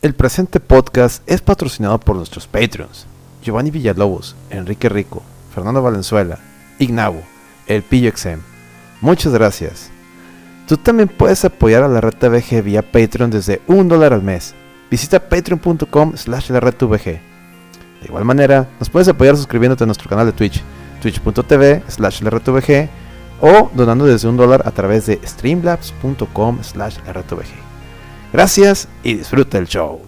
El presente podcast es patrocinado por nuestros Patreons: Giovanni Villalobos, Enrique Rico, Fernando Valenzuela, Ignabo, El Pillo Exem. Muchas gracias. Tú también puedes apoyar a la Red TVG vía Patreon desde un dólar al mes. Visita patreon.com slash la Red. De igual manera, nos puedes apoyar suscribiéndote a nuestro canal de Twitch, twitch.tv slash la Red TVG, o donando desde un dólar a través de streamlabs.com slash la Red. Gracias y disfruta el show.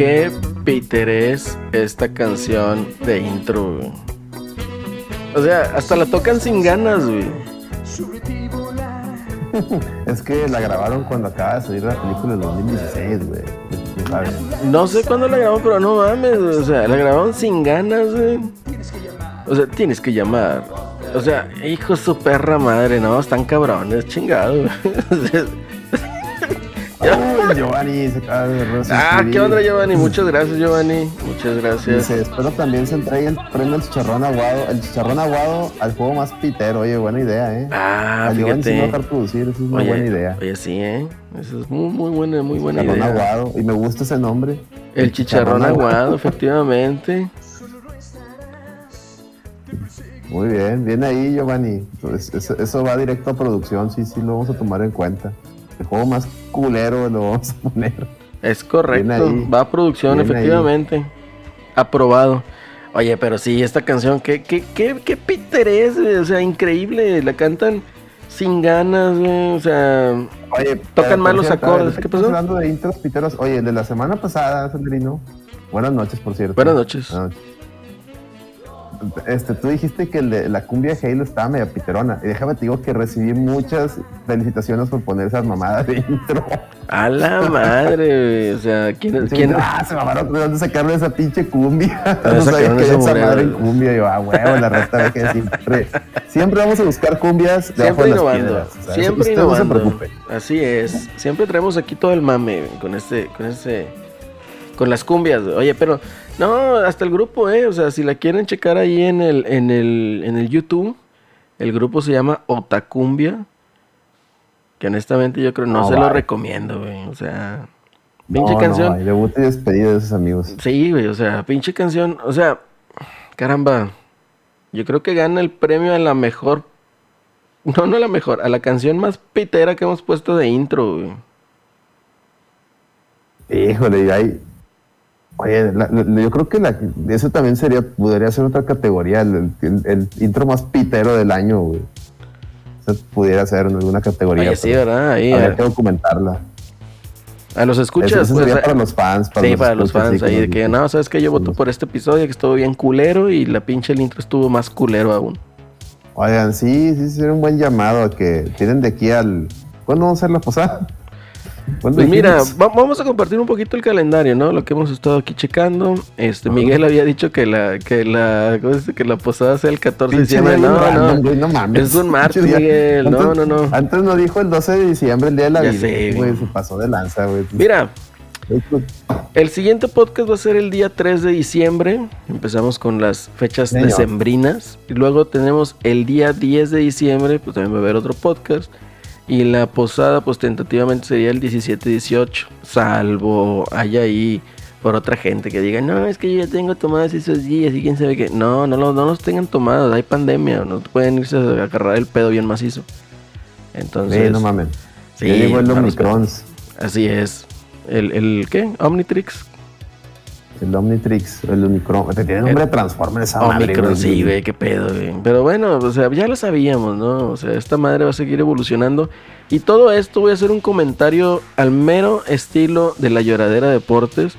¿Qué, Peter es esta canción de intro, güey? O sea, hasta la tocan sin ganas, güey. Es que la grabaron cuando acaba de salir la película del 2016, güey. No sé cuándo la grabó, pero no mames, güey. O sea, la grabaron sin ganas, güey. O sea, tienes que llamar. O sea, hijo de su perra madre, no, están cabrones, chingado, güey. O sea, Uy, Giovanni se acaba de ah, resuscitar. ¿qué onda, Giovanni? Muchas gracias, Giovanni. Muchas gracias. Dice, espero también se entregue el premio al chicharrón aguado. El chicharrón aguado al juego más pitero. Oye, buena idea, ¿eh? Ah, a Giovanni sí me va a fíjate. dejar producir, eso es una Oye, buena idea. Oye, sí, ¿eh? Eso es muy, muy buena, muy buena Chicharrón idea. aguado. Y me gusta ese nombre. El chicharrón aguado, efectivamente. Muy bien, bien ahí, Giovanni. Pues, eso, eso va directo a producción, sí, sí, lo vamos a tomar en cuenta. El juego más culero lo vamos a poner. Es correcto. Ahí. Va a producción, Bien ahí. efectivamente. Aprobado. Oye, pero sí, esta canción, ¿qué, qué, qué, qué Peter es? O sea, increíble. La cantan sin ganas, güey. O sea, Oye, Tocan mal los acordes, ¿qué pasó? Hablando de intros piteros, oye, el de la semana pasada, Sandrino. Buenas noches, por cierto. Buenas noches. Buenas noches. Este, tú dijiste que el de la cumbia de Halo estaba media piterona. Y déjame te digo que recibí muchas felicitaciones por poner esas mamadas de intro. a la madre, güey. O sea, ¿quién, Sí, quién? Ah, se mamaron de dónde sacarle esa pinche cumbia. ¿Dónde no sabía sacaron que esa moneda? madre en cumbia. Yo, ah, huevo, la resta ve que siempre, siempre vamos a buscar cumbias debajo Siempre de las innovando. piedras. O sea, Siempre usted innovando. no se preocupe. Así es. Siempre traemos aquí todo el mame con este, con este, con las cumbias. Oye, pero no, hasta el grupo, eh. O sea, si la quieren checar ahí en el, en el, en el YouTube, el grupo se llama Otacumbia. Que honestamente yo creo no, No, se lo recomiendo, güey. O sea, pinche No, canción. No, hay debut y despedida de esos amigos. Sí, güey, o sea, pinche canción, o sea, caramba, yo creo que gana el premio a la mejor, no, no la mejor, a la canción más pitera que hemos puesto de intro, güey. Híjole, y hay. Oye, la- la- yo creo que la, eso también sería, podría ser otra categoría, el, el- el intro más pitero del año, güey. Eso pudiera ser en alguna categoría. Oye, sí, ¿verdad? Ahí, Habría a, que documentarla. a los Eso, escuchas, eso pues, sería a- para los fans. Para sí, los para los fans ahí, que de nos- que, no, ¿sabes que Yo voto por este episodio que estuvo bien culero y la pinche el intro estuvo más culero aún. Oigan, sí, sí, sería un buen llamado a que tienen de aquí al. ¿Cuándo vamos a hacer la posada? ¿Cuándo Pues mira, va- vamos a compartir un poquito el calendario, ¿no? Lo que hemos estado aquí checando. Este, Miguel había dicho que la, que la, que la posada sea el 14 de diciembre. No, no. no mames. Es un martes. Miguel. Antes- no, no. Antes no dijo el 12 de diciembre, el día de la Ya vida. sé, güey. güey. Se pasó de lanza, güey. Mira, el siguiente podcast va a ser el día 3 de diciembre. Empezamos con las fechas Señor. decembrinas. Y luego tenemos el día 10 de diciembre, pues también va a haber otro podcast. Y la posada, pues tentativamente sería el 17-18. Salvo haya ahí por otra gente que diga, no, es que yo ya tengo tomadas esos días y quién sabe qué. No, no, los- no los tengan tomados, hay pandemia, no pueden irse a agarrar el pedo bien macizo. Entonces, Sí, no mames. sí, llegó el así es. El, el ¿qué? Omnitrix. El Omnitrix, el Omicron. Tiene nombre de Transformer esa madre, Omicron, sí, güey, qué pedo, güey. Pero bueno, o sea, ya lo sabíamos, ¿no? O sea, esta madre va a seguir evolucionando. Y todo esto voy a hacer un comentario al mero estilo de la lloradera deportes.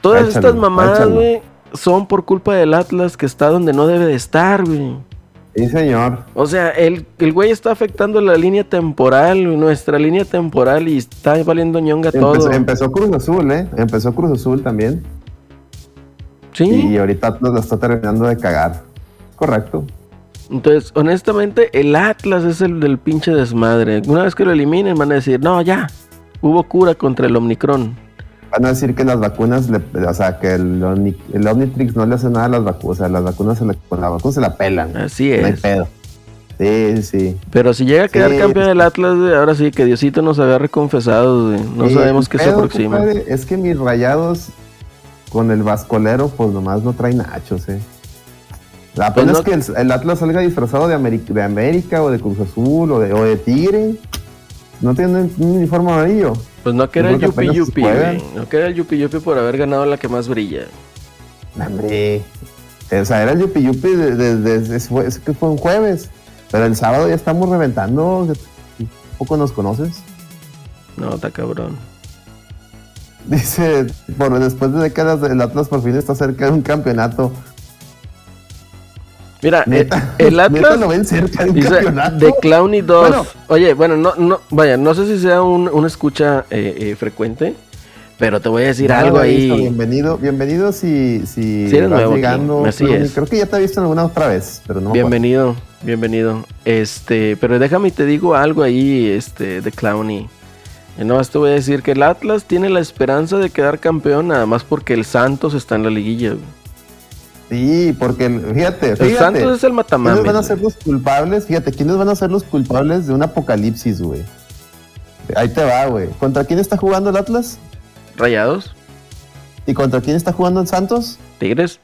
Todas Échalo, estas mamadas, güey, son por culpa del Atlas que está donde no debe de estar, güey. Sí, señor. O sea, el, el güey está afectando la línea temporal, nuestra línea temporal y está valiendo ñonga todo. Empezó, empezó Cruz Azul, ¿eh? Empezó Cruz Azul también. Sí. Y ahorita nos lo está terminando de cagar. Correcto. Entonces, honestamente, el Atlas es el del pinche desmadre. Una vez que lo eliminen, van a decir, no, ya, hubo cura contra el Omicron. Van a decir que las vacunas, le- o sea, que el, Omni- el Omnitrix no le hace nada a las vacunas. O sea, las vacunas se la, con la vacuna se la pelan. Así No hay es. pedo. Sí, sí. Pero si llega a quedar Sí, campeón es- el Atlas, güey, ahora sí, que Diosito nos agarre confesados, güey. No Sí, sabemos qué se aproxima. compadre, es que mis rayados con el vascolero, pues nomás no traen nachos, eh. Apenas no- que el, el Atlas salga disfrazado de, Ameri- de América o de Cruz Azul o de, o de Tigre. No tienen un uniforme amarillo. Pues no que era el Yupi Yupi. No que era el Yupi Yupi por haber ganado la que más brilla. Hombre. O sea, era el Yupi Yupi desde fue- que fue un jueves. Pero el sábado ya estamos reventando. ¿Un poco nos conoces? No, está cabrón. Dice, por después de décadas el Atlas por fin está cerca de un campeonato. Mira, Neta, eh, el neta Atlas lo ven cerca de un dice campeonato. de Clowny 2. Bueno. Oye, bueno, no, no, vaya, no sé si sea un, una escucha eh, eh, frecuente, pero te voy a decir algo visto, ahí. Bienvenido, bienvenido si, si, Si eres vas nuevo aquí, llegando. así Creo- es. Creo que ya te he visto alguna otra vez, pero no. me. Bienvenido, bienvenido. Este, pero déjame y te digo algo ahí, este, de Clowny. Y no te voy a decir que el Atlas tiene la esperanza de quedar campeón nada más porque el Santos está en la liguilla. güey. Sí, porque fíjate, El. Santos es el ¿Quiénes matamame. van a ser los culpables? Fíjate, ¿quiénes van a ser los culpables de un apocalipsis, güey? Ahí te va, güey. ¿Contra quién está jugando el Atlas? Rayados, ¿Y contra quién está jugando el Santos? Tigres.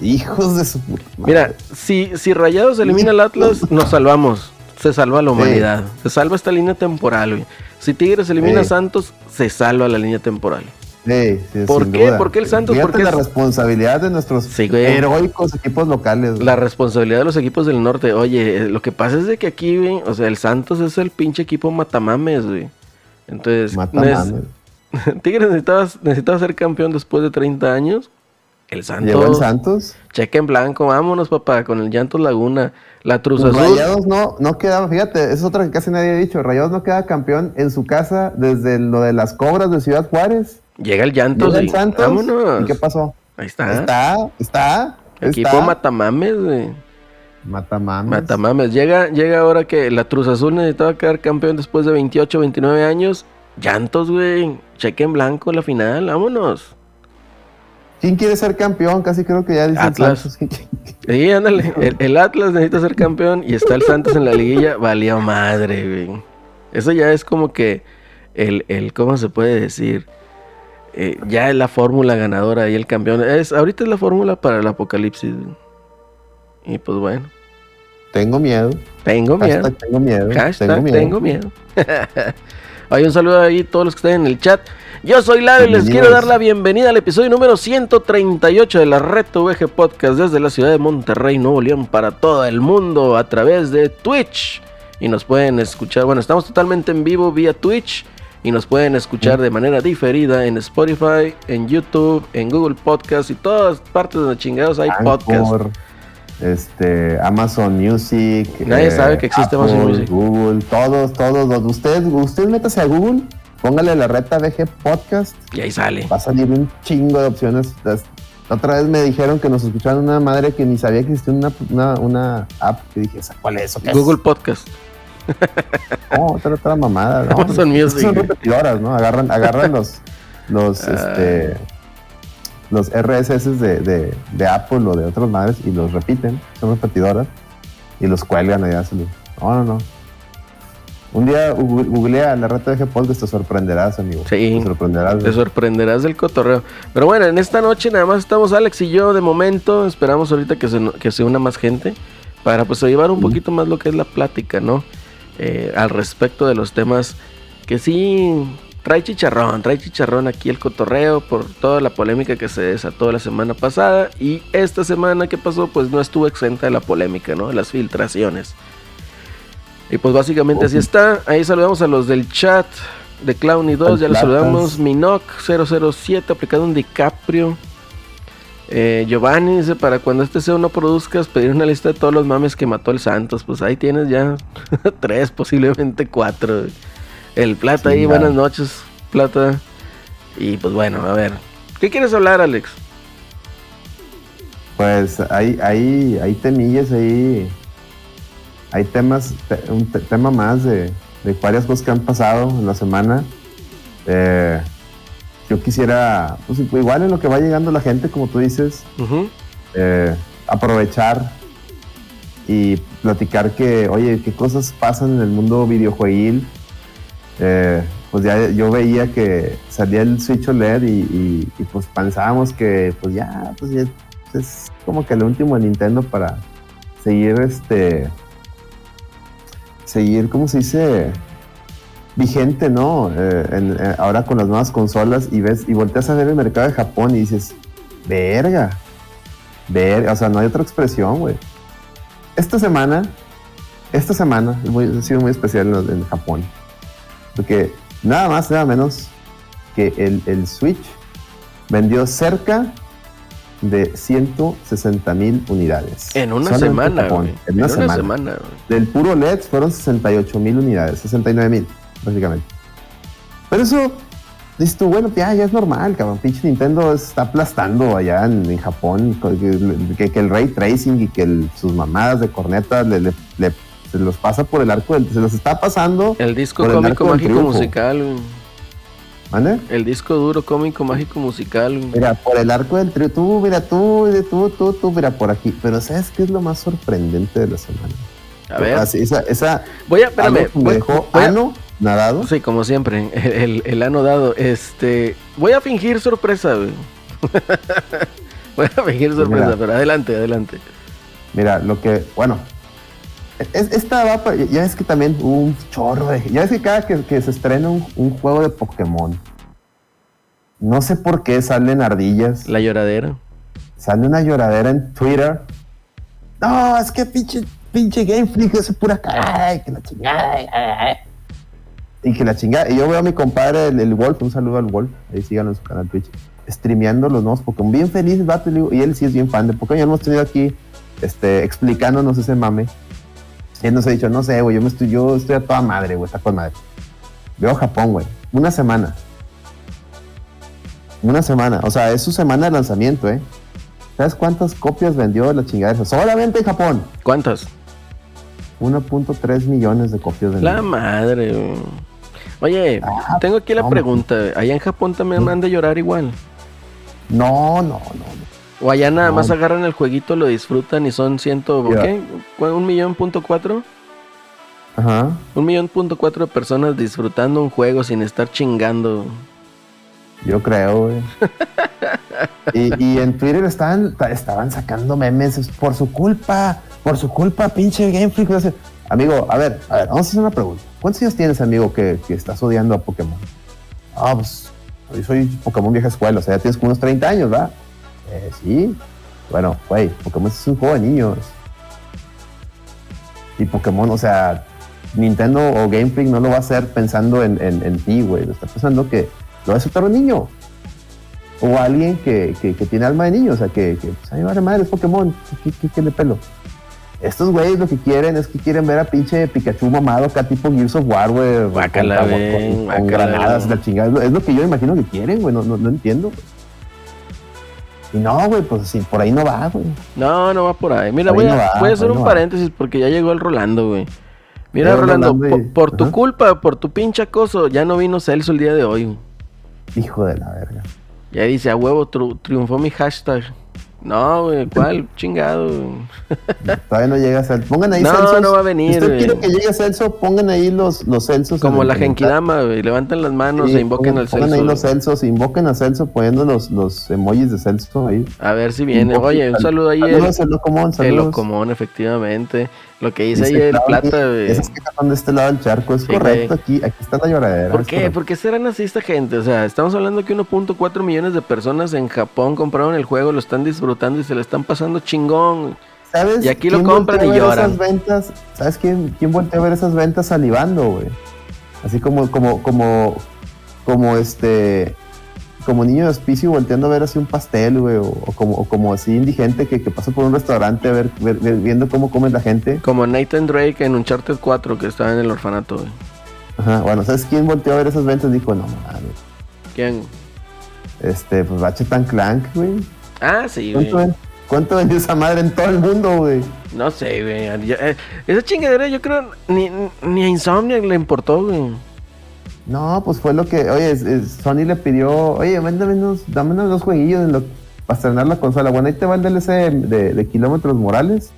Hijos de su puta madre. Mira, si, si Rayados elimina al Atlas, nos salvamos. Se salva la humanidad. Se salva esta línea temporal, güey. Si Tigres elimina a Sí. Santos, se salva la línea temporal. Sí, sí, ¿Por qué? duda. ¿Por qué el Santos? Porque la es- responsabilidad de nuestros Sí, heroicos equipos locales. güey. La responsabilidad de los equipos del norte. Oye, eh, lo que pasa es de que aquí, güey, o sea, el Santos es el pinche equipo matamames, güey. Entonces. Tigres necesitaba, necesitaba ser campeón después de 30 años. El Santos. Llegó el Santos. Cheque en blanco, vámonos, papá, con el Llantos Laguna. La Cruz Azul. Rayados no, no quedaba, fíjate, es otra que casi nadie ha dicho. Rayados no queda campeón en su casa desde lo de las cobras de Ciudad Juárez. Llega el Llantos. Llega el y Santos. vámonos. ¿Y qué pasó? Ahí está. Está, está. Equipo está. matamames, güey. Matamames. Matamames. Llega, llega ahora que la Cruz Azul necesitaba quedar campeón después de 28, 29 años. Llantos, güey. Cheque en blanco la final. Vámonos. ¿Quién quiere ser campeón? Casi creo que ya dice Atlas. Sí, ándale. El, el Atlas necesita ser campeón y está el Santos en la liguilla. Valió madre, güey. Eso ya es como que el, el ¿cómo se puede decir? Eh, ya es la fórmula ganadora y el campeón. Es, ahorita es la fórmula para el apocalipsis. güey. Y pues bueno, Tengo miedo. tengo miedo. Hashtag tengo miedo. Hashtag tengo miedo. tengo miedo. Oye, un saludo ahí a todos los que están en el chat. Yo soy Lalo y les quiero dar la bienvenida al episodio número 138 de la Reto VG Podcast desde la ciudad de Monterrey, Nuevo León, para todo el mundo a través de Twitch. Y nos pueden escuchar, bueno, estamos totalmente en vivo vía Twitch y nos pueden escuchar de manera diferida en Spotify, en YouTube, en Google Podcast y todas partes donde chingados hay podcast. Este, Amazon Music. eh, Nadie sabe que existe Apple, Amazon Music. Google, todos, todos. los- Usted, usted métase a Google, póngale la reta VG Podcast, Y ahí sale. va a salir un chingo de opciones. Las- Otra vez me dijeron que nos escuchaban una madre que ni sabía que existía una, una, una app. Y dije, "¿Esa ¿cuál es? ¿O qué es?". Google Podcast. No, otra, otra mamada. No, Amazon Music. Son repetidoras, ¿no? Agarran, agarran los, los, este, los RSS de, de, de Apple o de otras madres y los repiten. Son repetidoras y los cuelgan allá. se los- No, no, no. Un día googlea la rata de Podcast, te sorprenderás, amigo. Sí. Te sorprenderás. Te sorprenderás del cotorreo. Pero bueno, en esta noche nada más estamos Alex y yo de momento. Esperamos ahorita que se, que se una más gente. Para pues llevar un poquito más lo que es la plática, ¿no? Eh, al respecto de los temas que sí trae chicharrón, trae chicharrón aquí el cotorreo por toda la polémica que se desató la semana pasada. Y esta semana que pasó, pues no estuvo exenta de la polémica, ¿no? De las filtraciones. Y pues básicamente así está. Ahí saludamos a los del chat de Clowny 2. Ya los saludamos. Minoc 007 aplicado un DiCaprio. Eh, Giovanni dice, para cuando este SEO no produzcas, pedir una lista de todos los mames que mató el Santos. Pues ahí tienes ya tres, posiblemente cuatro. El Plata Sí, ahí, buenas noches, Plata. Y pues bueno, a ver. ¿Qué quieres hablar, Alex? Pues hay, hay, hay temillas ahí. Hay temas, te- un te- tema más de, de varias cosas que han pasado en la semana. Eh, yo quisiera, pues igual en lo que va llegando la gente, como tú dices, eh, aprovechar y platicar que, oye, qué cosas pasan en el mundo videojueguil. Eh, pues ya yo veía que salía el Switch OLED y, pues pensábamos que pues ya, pues es como que el último de Nintendo para seguir este seguir, ¿cómo se dice? vigente, ¿no? Eh, eh, ahora con las nuevas consolas y ves y volteas a ver el mercado de Japón y dices, verga, verga, o sea, no hay otra expresión, güey. Esta semana, esta semana ha sido muy especial en Japón, porque nada más, nada menos que el, el Switch vendió cerca de 160 mil unidades. En una semana, Japón. En una semana. güey. Del puro LED fueron 68 mil unidades, 69 mil, básicamente. Pero eso, dices tú, bueno, ya, ya es normal, cabrón. Pinche Nintendo está aplastando allá en, en Japón, que, que- que el ray tracing y que el- sus mamadas de cornetas le, le- le- se los pasa por el arco, del, se los está pasando. El disco el cómico mágico musical. ¿Mande? El disco duro cómico mágico musical. Mira, por el arco del trío, tú, mira, tú, tú, tú, tú, mira, por aquí. Pero ¿sabes qué es lo más sorprendente de la semana? A ver, Así, esa, esa voy a, espérame, voy- dejó voy a- ano nadado. Sí, como siempre, el, el, el ano dado. Este, voy a fingir sorpresa, güey. voy a fingir sorpresa, Mira. pero adelante, adelante. Mira, lo que, bueno, es- esta va, pa- ya ves que también un chorro de, ya ves que cada que, que se estrena un, un juego de Pokémon, no sé por qué salen ardillas, La lloradera. sale una lloradera en Twitter. No, es que pinche, pinche Game Freak es pura cagada y que la chingada. ay, ay, ay". Y que la chingada. Y yo veo a mi compadre, el, el Wolf, un saludo al Wolf, ahí síganlo en su canal Twitch, streameando los nuevos Pokémon. Bien feliz, el vato, y, él sí es bien fan de Pokémon. Ya hemos tenido aquí este, explicándonos ese mame. Él nos ha dicho, no sé, güey, yo, me estoy, yo estoy a toda madre, güey, está con madre. Veo Japón, güey, una semana. Una semana, o sea, es su semana de lanzamiento, ¿eh? ¿Sabes cuántas copias vendió la chingada? Solamente en Japón. ¿Cuántas? 1.3 millones de copias La vendidas. madre, güey. Oye, Ah, tengo aquí la no, pregunta. ¿Allá en Japón también han de llorar igual? No, no, no. ¿O allá nada No. más agarran el jueguito, lo disfrutan y son ciento... Mira. ¿qué? ¿Cu- ¿Un millón punto cuatro? Ajá. Un millón punto cuatro de personas disfrutando un juego sin estar chingando. Yo creo, güey. y, y en Twitter estaban, ta- estaban sacando memes es por su culpa, por su culpa, pinche Game Freak. no sé. Amigo, a ver, a ver, vamos a hacer una pregunta. ¿Cuántos años tienes, amigo, que, que estás odiando a Pokémon? Ah, pues, yo soy Pokémon vieja escuela, o sea, ya tienes como unos 30 años, ¿verdad? Eh, sí. Bueno, güey, Pokémon es un juego de niños. Y Pokémon, o sea, Nintendo o Game Freak no lo va a hacer pensando en, en, en ti, güey. Lo está pensando que lo va a aceptar un niño. O alguien que, que, que tiene alma de niño. O sea, que, que pues, ay, vale madre, es Pokémon. ¿Qué, qué, qué le pelo? Estos güeyes lo que quieren es que quieren ver a pinche Pikachu mamado acá tipo Gears of War, güey. con- con, granadas, la chingada. Es lo, que yo imagino que quieren, güey. No, no, no entiendo. Y no, güey, pues sí, por ahí no va, güey. No, no va por ahí. Mira, voy, a, va, voy a hacer un no va. paréntesis porque ya llegó el Rolando, güey. Mira, Llegó Rolando, Rolando y- por, por tu culpa, por tu pinche acoso, ya no vino Celso el día de hoy. Hijo de la verga. Ya dice, a huevo, triunfó mi hashtag. No, güey, ¿cuál? Chingado. güey. Todavía no llega Celso. Pongan ahí No, Celsos. no va a venir, Si usted güey. quiere que llegue Celso, pongan ahí los, los Celsos. Como la. Genkidama, güey. Levanten las manos Sí, e invoquen pongan, al pongan Celso. ahí los. Celsos, invoquen a Celso poniendo los, los emojis de Celso ahí. A ver si viene. Invoquen- Oye, un saludo ahí. Saludos, El, el Locomón, el saludos. Locomón, efectivamente. Lo que dice ahí el plata, güey. Esas que están de este lado del charco, es Sí, correcto. güey. Aquí, aquí está la lloradera. ¿Por qué? ¿Por qué serán así esta gente? O sea, estamos hablando que 1.4 millones de personas en Japón compraron el juego, lo están disfrutando y se le están pasando chingón. ¿Sabes y aquí lo compran y lloran. Esas ventas, ¿Sabes quién, quién voltea a ver esas ventas salivando, güey? Así como, como, como, como este, como niño de hospicio volteando a ver así un pastel, güey, o, o como, o como así indigente que, que pasa por un restaurante a ver, viendo cómo come la gente. Como Nathan Drake en Uncharted 4 que estaba en el orfanato, güey. Ajá, bueno, ¿sabes quién volteó a ver esas ventas? Dijo, no mames, ¿Quién? este, pues Ratchet Clank, güey. Ah, sí, güey. ¿Cuánto, ven- ¿Cuánto vendió esa madre en todo el mundo, güey? No sé, güey. Eh, esa chingadera yo creo ni, ni a Insomniac le importó, güey. No, pues fue lo que, oye, es- es- Sony le pidió, oye, véndame unos, dame unos dos jueguillos en lo- para estrenar la consola. Bueno, ahí te va el DLC de, de Kilómetros Morales.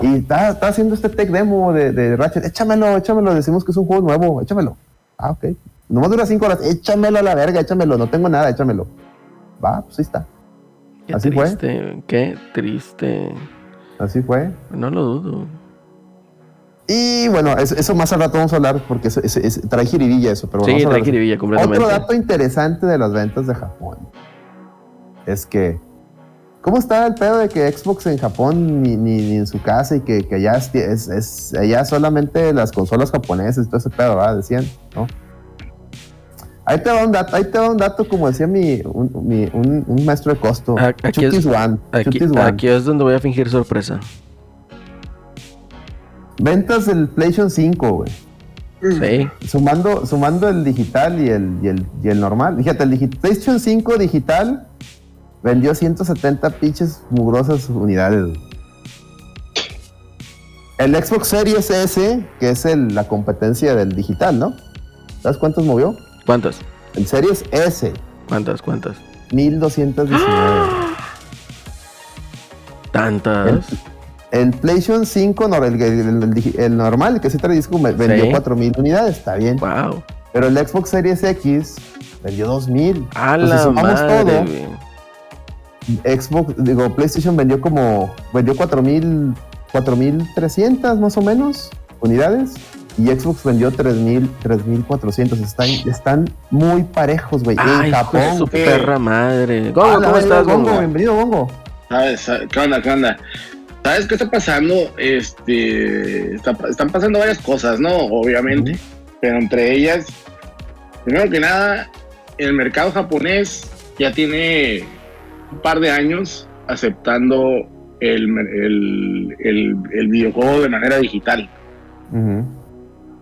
Y está, está haciendo este tech demo de, de Ratchet. Échamelo, échamelo. Decimos que es un juego nuevo. Échamelo. Ah, ok. Nomás dura cinco horas. Échamelo a la verga, échamelo. No tengo nada, échamelo. Va, pues ahí está. Qué Así fue. triste, qué triste. Así fue. No lo dudo. Y bueno, eso, eso más al rato vamos a hablar porque trae jiribilla eso. Pero Sí, trae jiribilla completamente. Otro dato interesante de las ventas de Japón es que, ¿cómo está el pedo de que Xbox en Japón ni, ni- ni en su casa y que, que allá es- allá solamente las consolas japonesas y todo ese pedo, ¿verdad? Decían, ¿no? Ahí te va un dato, ahí te va un dato como decía mi, un, mi- un- un maestro de costo. A- aquí Chutis es- One. Aquí, Chutis One. aquí es donde voy a fingir sorpresa. Ventas del PlayStation 5, güey. Sí. Sumando, sumando el digital y el, y el, y el normal. Fíjate, el digi- PlayStation 5 digital vendió 170 pinches mugrosas unidades. El Xbox Series S, que es el- la competencia del digital, ¿no? ¿Sabes cuántos movió? ¿Cuántas? El Series S, ¿Cuántas? ¿Cuántas? 1219. Tantas. El PlayStation 5, no, el, el- el el normal, el que sí trae disco, vendió Sí. 4000 unidades, está bien. Wow. Pero el Xbox Series X vendió 2000. A Entonces, la sumamos madre, todo. Xbox, digo, PlayStation vendió como, vendió 4000, 4300 más o menos unidades. Y Xbox vendió 3000, 3400. Están, están muy parejos, güey. Ay, en hijo de Japón. su ¿qué? perra madre. Gongo, ¿cómo estás, Gongo? Bienvenido, Gongo. ¿Sabes? ¿Qué onda? ¿Qué onda? ¿Sabes qué está pasando? Este, está- están pasando varias cosas, ¿no? Obviamente. Pero entre ellas, primero que nada, el mercado japonés ya tiene un par de años aceptando el, el- el- el videojuego de manera digital. Ujú.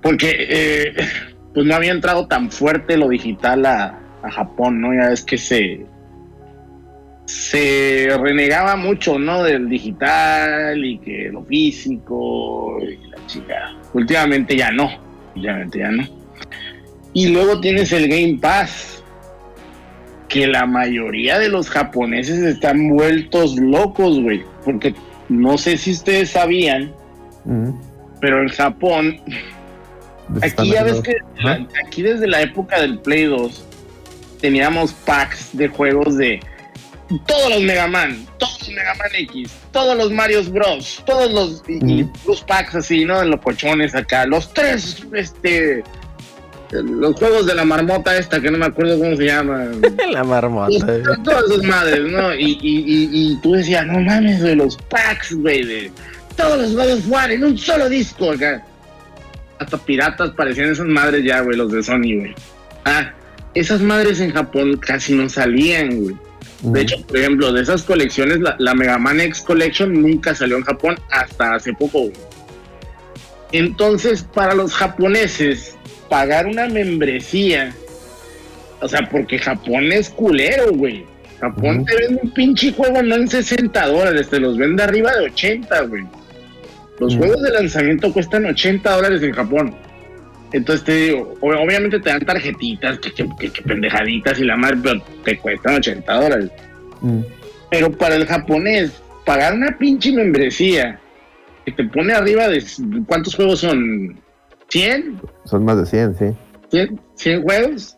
Porque eh, pues no había entrado tan fuerte lo digital a, a Japón, ¿no? Ya ves que se se renegaba mucho, ¿no? Del digital y que lo físico y la chica. Últimamente ya no, últimamente ya no. Y luego tienes el Game Pass, que la mayoría de los japoneses están vueltos locos, güey, porque no sé si ustedes sabían, pero en Japón Aquí ya ves que aquí desde la época del Play 2 teníamos packs de juegos de todos los Mega Man, todos los Mega Man X, todos los Mario Bros, todos los y, y los packs así, ¿no? En los cochones acá, los tres este los juegos de la marmota esta que no me acuerdo cómo se llama. La marmota. güey. Todas esas madres, ¿no? Y, y, y, y tú decías, no mames, de los packs, güey, de todos los of War en un solo disco acá. Hasta piratas parecían esas madres ya, güey, los de Sony, güey. Ah, esas madres en Japón casi no salían, güey. De hecho, por ejemplo, de esas colecciones, la, la Mega Man X Collection nunca salió en Japón hasta hace poco. güey. Entonces, para los japoneses, pagar una membresía, o sea, porque Japón es culero, güey. Japón te vende un pinche juego no en 60 dólares, te los vende arriba de 80, güey. Los Ujú. juegos de lanzamiento cuestan 80 dólares en Japón. Entonces te digo, ob- obviamente te dan tarjetitas, que, que- que- que pendejaditas y la madre, pero te cuestan 80 dólares. Ujú. Pero para el japonés, pagar una pinche membresía que te pone arriba de cuántos juegos son 100, Son más de 100, sí. 100, 100 juegos,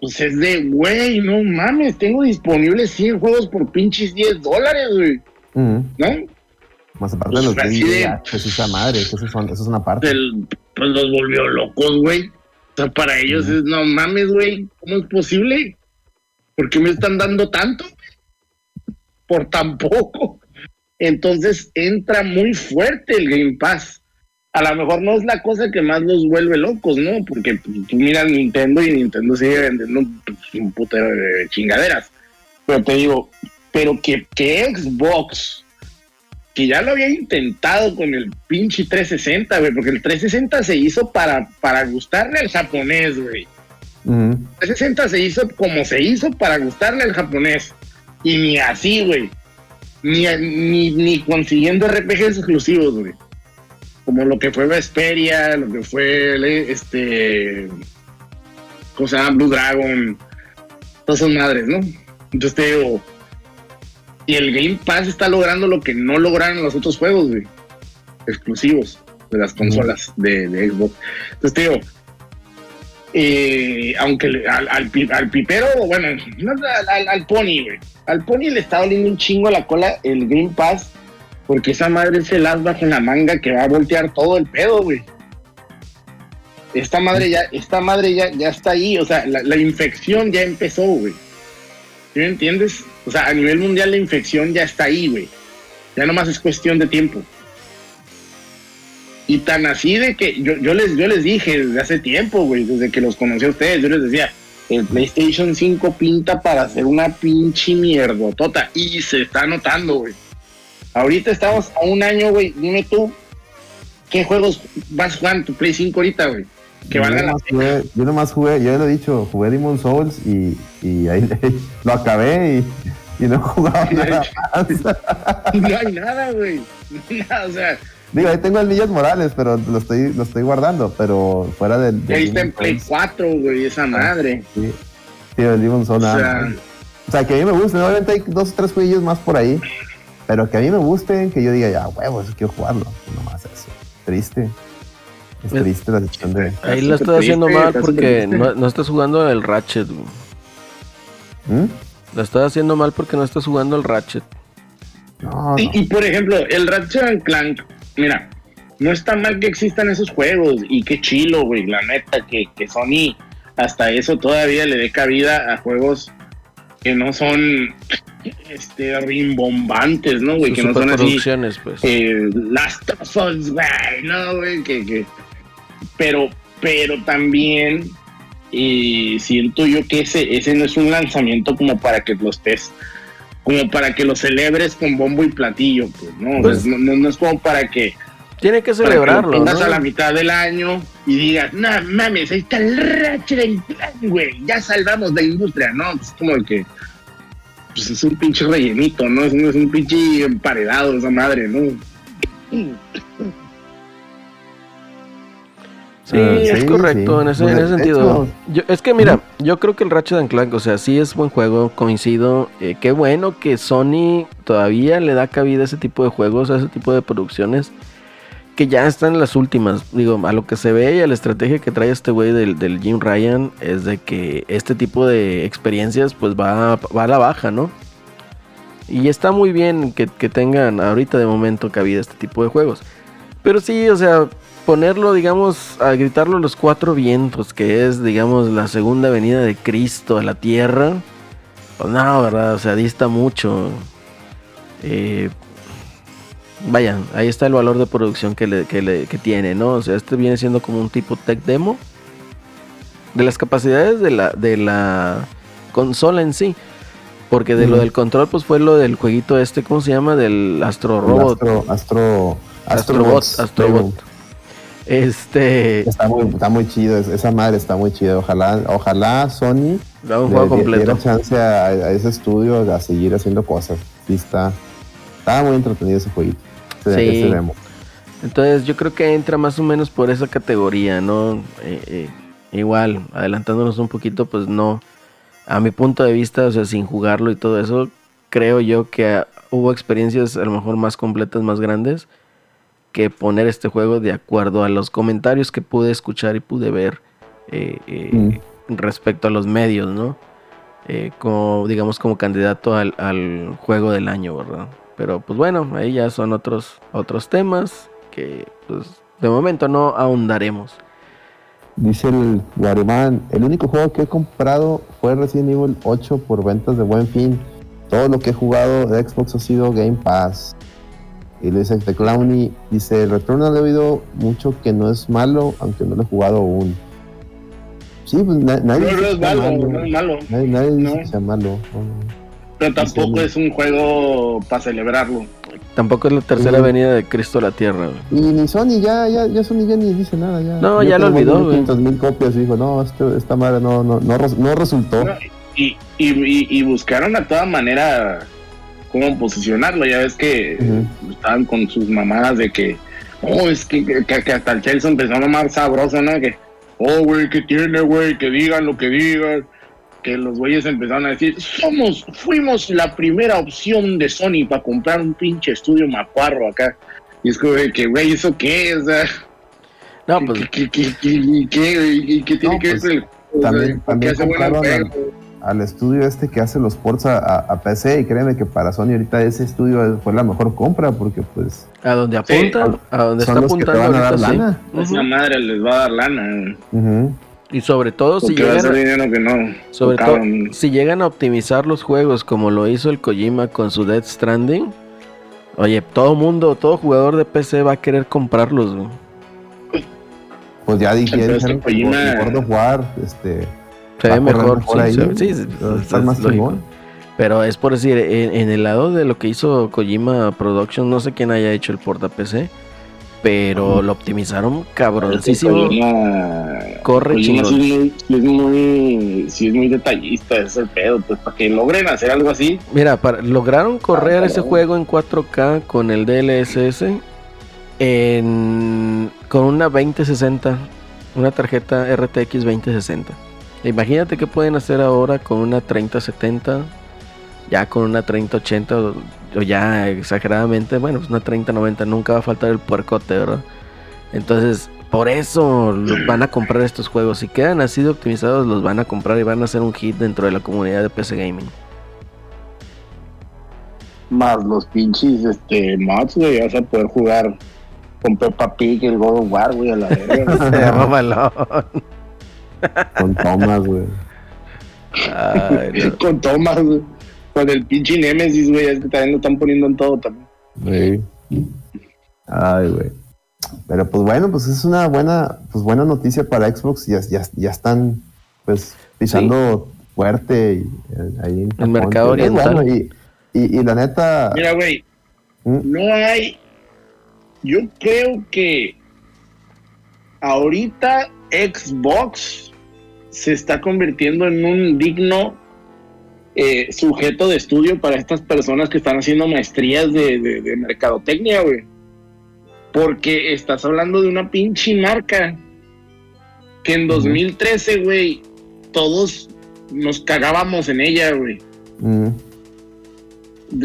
pues es de, güey, no mames, tengo disponibles 100 juegos por pinches 10 dólares, güey, Ujú. ¿no? Más aparte de los de- ya, pues madre, eso, son, eso es una parte. Del- pues los volvió locos, güey. O sea, para ellos es, no mames, güey, ¿cómo es posible? ¿Por qué me están dando tanto? Por tan poco. Entonces entra muy fuerte el Game Pass. A lo mejor no es la cosa que más los vuelve locos, ¿no? Porque pues, tú miras Nintendo y Nintendo sigue vendiendo pues, un putero de chingaderas. Pero te digo, pero que, que Xbox, que ya lo había intentado con el pinche 360, güey, porque el 360 se hizo para, para gustarle al japonés, güey. Ujú. 360 se hizo como se hizo para gustarle al japonés. Y ni así, güey. Ni, ni, ni consiguiendo RPGs exclusivos, güey. Como lo que fue Vesperia, lo que fue este. ¿Cómo se llama? Blue Dragon. Todas son madres, ¿no? Entonces te digo. Y el Game Pass está logrando lo que no lograron los otros juegos, güey. Exclusivos de las consolas de, de Xbox. Entonces te digo, eh, aunque al, al al pipero, bueno, no, al, al- pony, güey. Al pony le está doliendo un chingo a la cola el Game Pass, porque esa madre es el as bajo la manga que va a voltear todo el pedo, güey. Esta madre ya, esta madre ya, ya está ahí, o sea, la, la infección ya empezó, güey. ¿Sí me entiendes? O sea, a nivel mundial la infección ya está ahí, güey. Ya nomás es cuestión de tiempo. Y tan así de que yo, yo les yo les dije desde hace tiempo, güey, desde que los conocí a ustedes, yo les decía, el PlayStation 5 pinta para hacer una pinche mierdotota. Y se está notando, güey. Ahorita estamos a un año, güey. Dime tú, ¿qué juegos vas jugando en tu Play 5 ahorita, güey? Que yo, valgan la nomás jugué, yo nomás jugué, yo ya lo he dicho, jugué Demon Souls y, y ahí lo acabé y, y no he jugado nada más. No hay nada, güey. O sea, Digo, ahí tengo el Millas Morales, pero lo estoy, lo estoy guardando, pero fuera del. del ahí está en Play Souls, 4, güey, esa madre. Sí, sí, el Demon's Souls O sea, más. O sea, que a mí me gusten, obviamente hay dos o tres jueguillos más por ahí, pero que a mí me gusten, que yo diga, ya, huevos, quiero jugarlo. Nomás eso. Triste. Es Es- triste la decisión de. Ahí Está lo estás haciendo mal está porque no, no estás jugando el Ratchet. güey. ¿Mm? Lo estás haciendo mal porque no estás jugando el Ratchet. No, no. Y, y, por ejemplo, el Ratchet and Clank, mira, no está mal que existan esos juegos y qué chilo, güey, la neta, que, que Sony hasta eso todavía le dé cabida a juegos que no son este rimbombantes, ¿no, güey? Que no son así pues. eh, Last of Us, güey, no, güey, que, que- pero, pero también eh, siento yo que ese, ese no es un lanzamiento como para que lo estés, como para que lo celebres con bombo y platillo, pues, ¿no? O Pues- sea, no, no- no es como para que, Tiene que que celebrarlo, pongas ¿no? a la mitad del año y digas, no mames, ahí está el Ratchet and Clank, güey, ya salvamos la industria, ¿no? Es como que, pues es un pinche rellenito, ¿no? Es, un- es un pinche emparedado esa madre, ¿no? Sí, Ah, es sí, correcto sí. en ese, Pues, en ese de sentido. Yo- es que mira, yo creo que el Ratchet and Clank, o sea, sí es buen juego, coincido. eh, qué bueno que Sony todavía le da cabida a ese tipo de juegos, a ese tipo de producciones, que ya están en las últimas. Digo, a lo que se ve y a la estrategia que trae este güey del, del Jim Ryan es de que este tipo de experiencias pues va, va a la baja, ¿no? Y está muy bien que, que tengan ahorita de momento cabida este tipo de juegos. Pero sí, o sea, ponerlo, digamos, a gritarlo a los cuatro vientos, que es, digamos, la segunda venida de Cristo a la tierra, pues no, ¿verdad? O sea, dista mucho. Eh, vaya, ahí está el valor de producción que, le, que, le- que tiene, ¿no? O sea, este viene siendo como un tipo tech demo de las capacidades de la, de la consola en sí. Porque de lo del control, pues fue lo del jueguito este, ¿cómo se llama? Del Astro Robot. Astro, Astro, Astrobot. Este. Está muy, está muy chido, es- esa madre está muy chida. Ojalá, ojalá Sony Da un le juego di- completo. diera chance a, a ese estudio a seguir haciendo cosas. Sí, está, está muy entretenido ese jueguito. Sí. ese demo. Entonces yo creo que entra más o menos por esa categoría, ¿no? Eh, eh, igual, adelantándonos un poquito, pues no. A mi punto de vista, o sea, sin jugarlo y todo eso, creo yo que ah, hubo experiencias a lo mejor más completas, más grandes, que poner este juego de acuerdo a los comentarios que pude escuchar y pude ver eh, eh, respecto a los medios, ¿no? Eh, como, digamos, como candidato al, al juego del año, ¿verdad? Pero pues bueno, ahí ya son otros, otros temas que pues, de momento no ahondaremos. Dice el Guarimán, el único juego que he comprado fue Resident Evil 8 por ventas de buen fin. Todo lo que he jugado de Xbox ha sido Game Pass. Y le dice The Clowny, dice, el Returnal he oído mucho que no es malo, aunque no lo he jugado aún. Sí, pues na- nadie No, dice no es que sea malo, no es malo. Nadie, nadie dice que sea malo. Pero tampoco es un juego para celebrarlo. Tampoco es la tercera Sí. venida de Cristo a la Tierra. güey. Y ni Sony ya, ya, ya Sony ya ni dice nada. Ya, No, ya lo olvidó, güey. 500 mil copias y dijo, no, este- esta madre no, no, no, no resultó. No, Y, y, y, y buscaron a toda manera cómo posicionarlo. Ya ves que Ujú. estaban con sus mamadas de que, oh, es que, que, que hasta el Chelsea empezó a mamar sabroso, ¿no? Que, oh, güey, que tiene, güey, que digan lo que digan. Que los güeyes empezaron a decir, somos, fuimos la primera opción de Sony para comprar un pinche estudio macuarro acá. Y es como que, güey, ¿eso qué? Sea, No, pues ¿qué, qué, qué, qué- tiene No, que ver pues, con el también- ¿por qué también compraron al-? Al estudio este que hace los ports a, a- a PC y créeme que para Sony ahorita ese estudio fue la mejor compra porque pues a donde Sí. apunta, a donde son está los que te apuntando van a dar sí. lana. Esa Ujú. madre les va a dar lana. Ujú. Y sobre todo si Porque llegan, dinero que no. sobre todo tocaron. si llegan a optimizar los juegos como lo hizo el Kojima con su Death Stranding, oye, todo mundo, todo jugador de PC va a querer comprarlos. güey. Pues ya dijeron que Kojima- of War, este, Se ve correr mejor, mejor sí, ahí. se ve- sí, sí, a es- más lógico. Pero es por decir, en, en el lado de lo que hizo Kojima Productions, no sé quién haya hecho el porta PC, pero lo optimizaron cabroncísimo. Kojima- Corre Kojima sí es, muy, sí es muy, sí es muy detallista, ese es el pedo. Pues para que logren hacer algo así, Mira, para- lograron correr Ah, ese cabrón. juego en 4K con el DLSS en, con una 2060, una tarjeta RTX 2060. Imagínate qué pueden hacer ahora con una 3070, ya con una 3080 o, o ya exageradamente, bueno, pues una 3090, nunca va a faltar el puercote, ¿verdad? Entonces, por eso van a comprar estos juegos. Si quedan así de optimizados, los van a comprar y van a ser un hit dentro de la comunidad de PC Gaming. más los pinches este, mods, güey, vas a poder jugar con Peppa Pig y el God of War, güey, a la verga. Con Thomas, güey. No. con Thomas, güey. Con el pinche Nemesis, güey, es que también lo están poniendo en todo también. Sí. Ay, güey. Pero pues bueno, pues es una buena, pues buena noticia para Xbox. Ya, ya, ya están pues pisando fuerte y, eh, ahí en Japón. mercado Es bueno, oriental. y, y, y la neta, Mira, güey, ¿Mm? no hay. Yo creo que ahorita Xbox se está convirtiendo en un digno eh, sujeto de estudio para estas personas que están haciendo maestrías de, de- de mercadotecnia, güey. Porque estás hablando de una pinche marca que en 2013, güey, todos nos cagábamos en ella, güey. mm,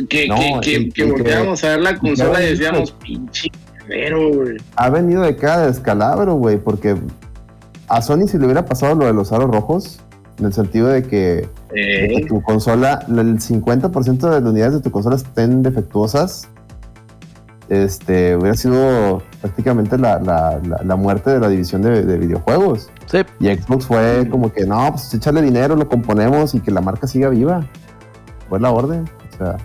Que, No, que, que, volteábamos a ver la consola y decíamos, pinche pero, güey. ha venido de cada descalabro, güey, porque a Sony si le hubiera pasado lo de los aros rojos, en el sentido de que, de que Eh, tu consola, el 50% de las unidades de tu consola estén defectuosas, este, hubiera sido prácticamente la, la- la- la muerte de la división de, de videojuegos. Sí, Y Xbox fue como que, no, pues échale dinero, lo componemos y que la marca siga viva. Fue la orden. O sea,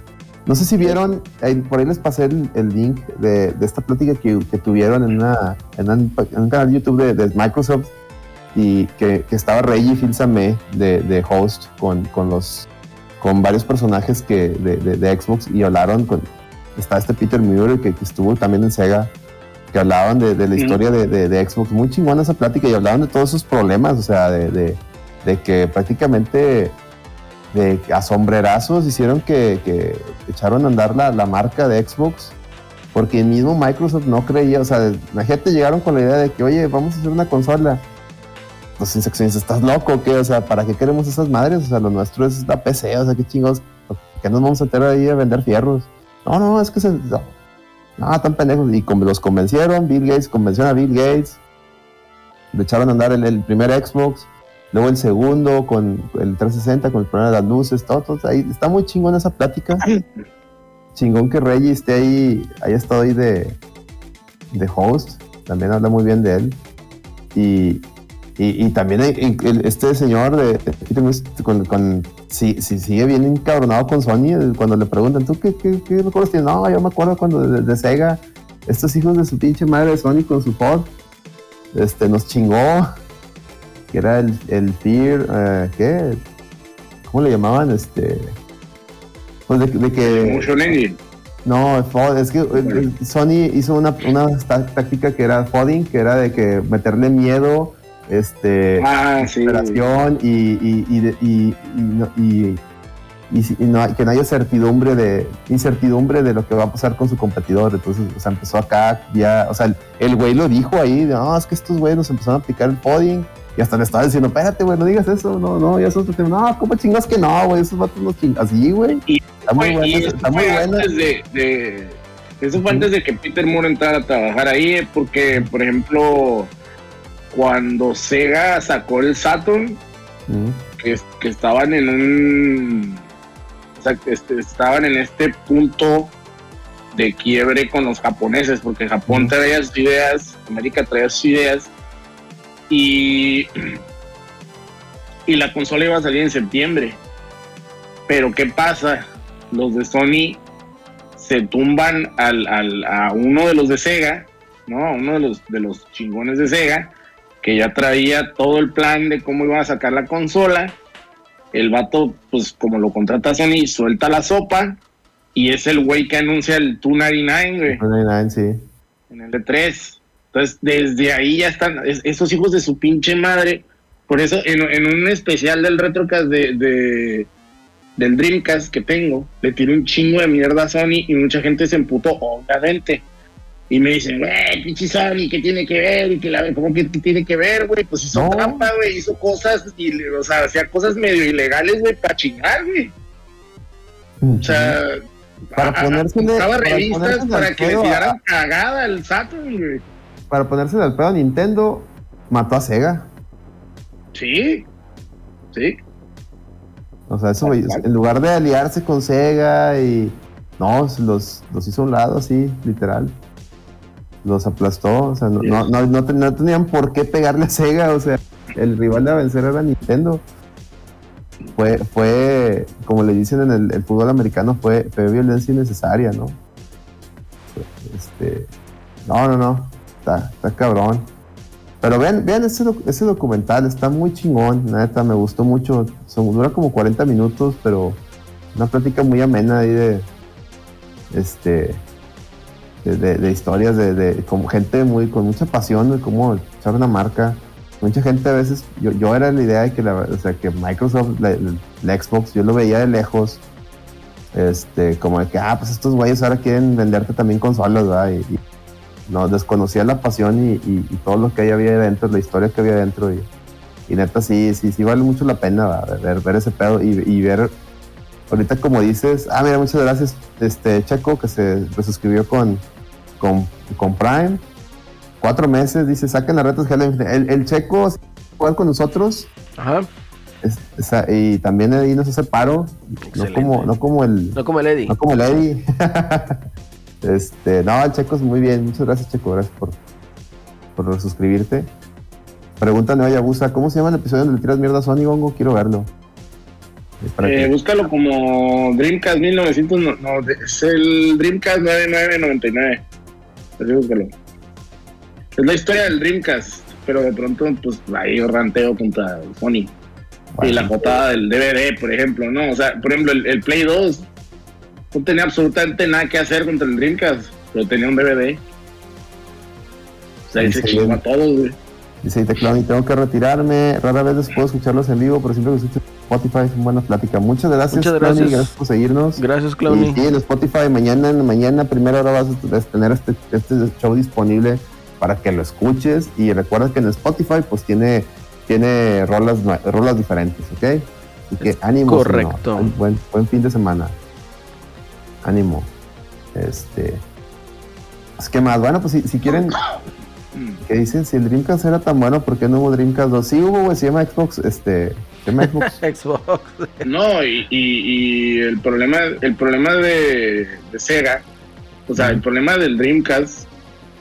no sé si vieron, por ahí les pasé el, el link de, de esta plática que, que tuvieron en, una, en, un, en un canal de YouTube de, de Microsoft y que, que estaba Reggie Fils-Aimé de, de host con, con los con varios personajes que de, de- de Xbox y hablaron con está este Peter Muir que, que estuvo también en Sega que hablaban de, la historia de, Xbox muy chingona esa plática y hablaban de todos esos problemas o sea de, que prácticamente de a sombrerazos hicieron que, que echaron a andar la, la marca de Xbox porque el mismo Microsoft no creía, o sea, imagínate llegaron con la idea de que, oye, vamos a hacer una consola. Los insecciones, ¿estás loco qué? O sea, ¿para qué queremos esas madres? O sea, lo nuestro es la PC, o sea, qué chingados. que nos vamos a meter ahí a vender fierros. No, no, es que se. No, no tan pendejos. Y como los convencieron, Bill Gates convenció a Bill Gates. Le echaron a andar el, el primer Xbox. Luego el segundo con el 360, con el problema de las luces, todo, todo, ahí está muy chingón esa plática. Chingón que Reggie esté ahí, haya estado ahí de, de host. También habla muy bien de él. Y, y, y también este señor de, con, con- si, si sigue bien encabronado con Sony cuando le preguntan, ¿tú qué, qué, qué recuerdos tienes? No, yo me acuerdo cuando de, de Sega, estos hijos de su pinche madre de Sony con su pod, este, nos chingó, que era el, el Fear, eh, ¿qué? ¿Cómo le llamaban? Este, pues de, de que... Motion Engine. No, FOD, es que eh, Sony hizo una, una tá- táctica que era fodding, que era de que meterle miedo, este, Ah, sí. desesperación y, y, y, y- no- que no haya certidumbre de, incertidumbre de lo que va a pasar con su competidor. Entonces, o sea, empezó acá, ya, o sea, el- güey lo dijo ahí, de, no, es que estos güeyes nos empezaron a aplicar el fodding. Y hasta le estaba diciendo, espérate, güey, no digas eso, no, no, ya tema. No, ¿cómo chingas que no, güey? Esos vatos no chingas. Así, güey. Está muy bueno, está muy bueno. de, de- eso fue antes de que Peter Moore entrara a trabajar ahí, eh, porque, por ejemplo, cuando Sega sacó el Saturn, Mm. que, que estaban en un o sea, que este, estaban en este punto de quiebre con los japoneses porque Japón Ujú. traía sus ideas América traía sus ideas y y la consola iba a salir en septiembre pero qué pasa los de Sony se tumban al, al- a uno de los de Sega no a uno de los de los chingones de Sega que ya traía todo el plan de cómo iban a sacar la consola. El vato, pues como lo contrata Sony, suelta la sopa y es el güey que anuncia el 299, güey, 99, sí. en el de 3. Entonces, desde ahí ya están es- esos hijos de su pinche madre. Por eso, en, en un especial del Retrocast de, de- del Dreamcast que tengo, le tiré un chingo de mierda a Sony y mucha gente se emputó, obviamente. Y me dicen, güey, pinche Sony, ¿qué tiene que ver? Y que la, ¿Cómo que tiene que ver, güey? Pues hizo No. trampa, güey, hizo cosas, y, o sea, hacía cosas medio ilegales, güey, para chingar, güey. O sea, Para a- ponérsele- para revistas ponérsele para que le a- tiraran cagada al Saturn, güey. Para ponerse al pedo a Nintendo, mató a Sega. Sí, sí. O sea, eso, en lugar de aliarse con Sega y. No, los, los hizo a un lado, así, literal. Los aplastó. O sea, no, Sí. no, no, no ten- no tenían por qué pegarle a Sega. O sea, el rival a vencer era Nintendo. Fue, fue como le dicen en el, el fútbol americano, fue, fue violencia innecesaria, ¿no? Este, no, no, no. Está, está cabrón. Pero vean, vean ese, doc- ese documental, está muy chingón, neta, me gustó mucho. Son- dura como 40 minutos, pero una plática muy amena ahí de. Este. De, de- historias de, de gente muy con mucha pasión de cómo echar una marca. Mucha gente a veces, yo, yo era la idea de que, la, o sea, que Microsoft, la, la Xbox, yo lo veía de lejos, este, como de que, ah, pues estos güeyes ahora quieren venderte también consolas, ¿verdad? Y, y no, desconocía la pasión y, y- y todo lo que había dentro, la historia que había dentro. Y, y neta, sí, sí, sí vale mucho la pena ¿verdad? ver, ver ese pedo y, y ver, ahorita como dices, ah, mira, muchas gracias, este Checo, que se resuscribió con, con, con Prime. Cuatro meses, dice, saquen las retas Halo Infinite. El, el Checo juega con nosotros Ajá. es- y también ahí nos hace paro, no como, no como el, No como el Eddie. no como el Eddie. este, no, el Checo es muy bien. Muchas gracias, Checo. Gracias por, por suscribirte. Pregúntale a Yabusa, ¿cómo se llama el episodio donde le tiras mierda a Sony Gongo? Quiero verlo. Eh, Eh, que- búscalo como Dreamcast 1900, no, no, es el Dreamcast 9999. Búscalo. Es la historia del Dreamcast, pero de pronto, pues ahí ranteo contra Sony. Y la jotada del DVD, por ejemplo, ¿no? O sea, por ejemplo, el, el Play 2 no tenía absolutamente nada que hacer contra el Dreamcast, pero tenía un DVD. O sea, ahí se chingó a todos, güey. Dice Teclón, y tengo que retirarme. Rara vez les puedo escucharlos en vivo, pero siempre que escucho Spotify es una buena plática. Muchas gracias, Muchas Clowny, gracias. por seguirnos. Gracias, Y Clowny. sí, en Spotify, mañana, mañana, primera hora vas a tener este, este show disponible para que lo escuches. Y recuerda que en Spotify, pues tiene, tiene rolas, rolas diferentes, ¿ok? Así que ánimo. correcto. Buen, buen fin de semana. ánimo. Este. Es que más, bueno, pues si, si quieren, que dicen, si el Dreamcast era tan bueno, ¿por qué no hubo Dreamcast 2? Sí hubo, güey, se llama Xbox, este, Xbox. Xbox. No, y, y- y el problema, el problema de, de Sega, o sea, el problema del Dreamcast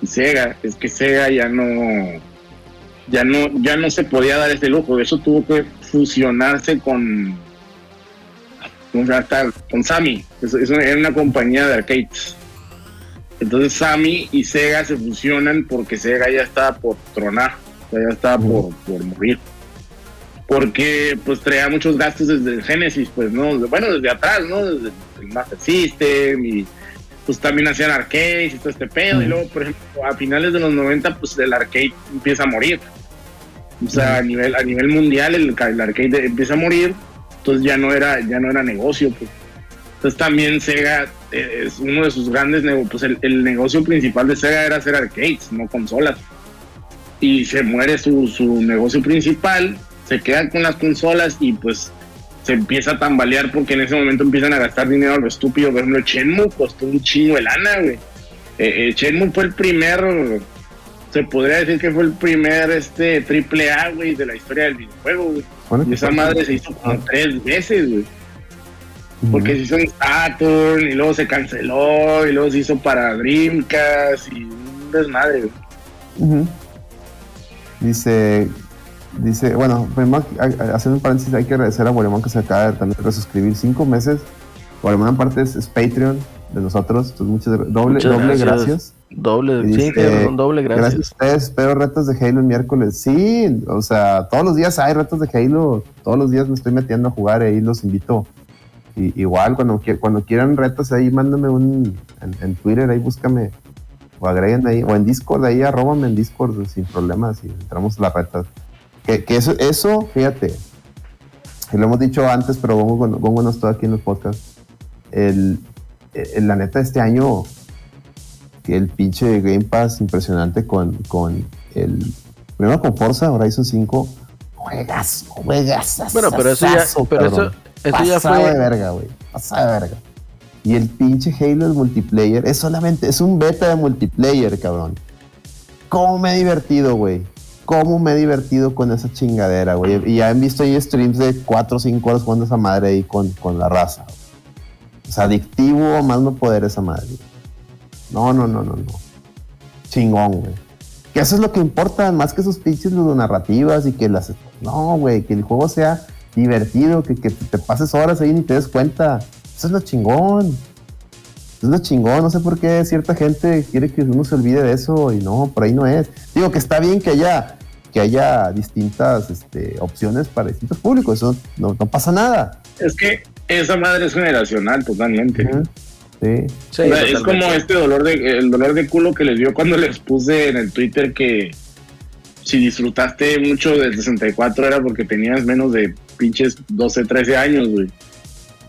y Sega es que Sega ya no, ya no, ya no se podía dar ese lujo. Eso tuvo que fusionarse con, con, Sammy. Eso, eso era una compañía de arcades. Entonces Sammy y Sega se fusionan porque Sega ya estaba por tronar, o sea, ya estaba por, por morir porque pues traía muchos gastos desde el Genesis, pues, ¿no? Bueno, desde atrás, ¿no? Desde el Master System y pues también hacían arcades y todo este pedo. Y luego, por ejemplo, a finales de los 90, pues el arcade empieza a morir. O sea, a nivel, a nivel mundial el, el arcade empieza a morir, entonces ya no era, ya no era negocio, pues. Entonces también Sega eh, es uno de sus grandes negocios, pues el, el negocio principal de Sega era hacer arcades, no consolas. Y se muere su, su negocio principal, se quedan con las consolas y pues se empieza a tambalear porque en ese momento empiezan a gastar dinero a lo estúpido. Por ejemplo, Shenmue costó un chingo de lana, güey. Eh, eh, Shenmue fue el primer, se podría decir que fue el primer este triple A, güey, de la historia del videojuego, güey. Bueno, Y esa madre se hizo como tres veces, güey. Porque se hizo en Saturn y luego se canceló y luego se hizo para Dreamcast y un desmadre, güey. Dice, dice, bueno, haciendo un paréntesis, hay que agradecer a Bolemón que se acaba de también resuscribir cinco meses. Bolemón aparte es, es Patreon de nosotros, entonces muchas doble, Muchas doble gracias. gracias. Doble, sí, razón, doble, Gracias gracias. a ustedes, espero retos de Halo el miércoles. Sí, o sea, todos los días hay retos de Halo, todos los días me estoy metiendo a jugar y ahí los invito. Y, igual, cuando, cuando quieran retos ahí, mándame un, en, en Twitter, ahí búscame, o agreguen ahí, o en Discord, ahí arróbame en Discord sin problemas y entramos a las retas. Que, que eso, eso, fíjate, lo hemos dicho antes, pero Gongo, Gongo no está aquí en los podcasts. El, el- la neta, este año, el pinche Game Pass impresionante con, con el. Primero con Forza Horizon 5. Juegas, juegas. Bueno, pero eso ya, pero eso, eso ya Pasado de fue. verga, güey. Pasado de verga. Y el pinche Halo, el multiplayer, es solamente, es un beta de multiplayer, cabrón. ¿Cómo me he divertido, güey? ¿Cómo me he divertido con esa chingadera, güey? Y ya han visto ahí streams de 4 o 5 horas jugando esa madre ahí con, con la raza. Sea, adictivo, más no poder esa madre. No, no, no, no, no. Chingón, güey. Que eso es lo que importa, más que sus pinches ludonarrativas y que las. No, güey, que el juego sea divertido, que, que te pases horas ahí y te des cuenta. Eso es lo chingón. Eso es lo chingón. No sé por qué cierta gente quiere que uno se olvide de eso y no, por ahí no es. Digo que está bien que haya, que haya distintas este, opciones para distintos públicos. Eso no, no pasa nada. Es que esa madre es generacional totalmente. Ujú. Sí. Sí, O sea, es como este dolor de el dolor de culo que les dio cuando les puse en el Twitter que si disfrutaste mucho del 64 era porque tenías menos de pinches 12, 13 años, güey.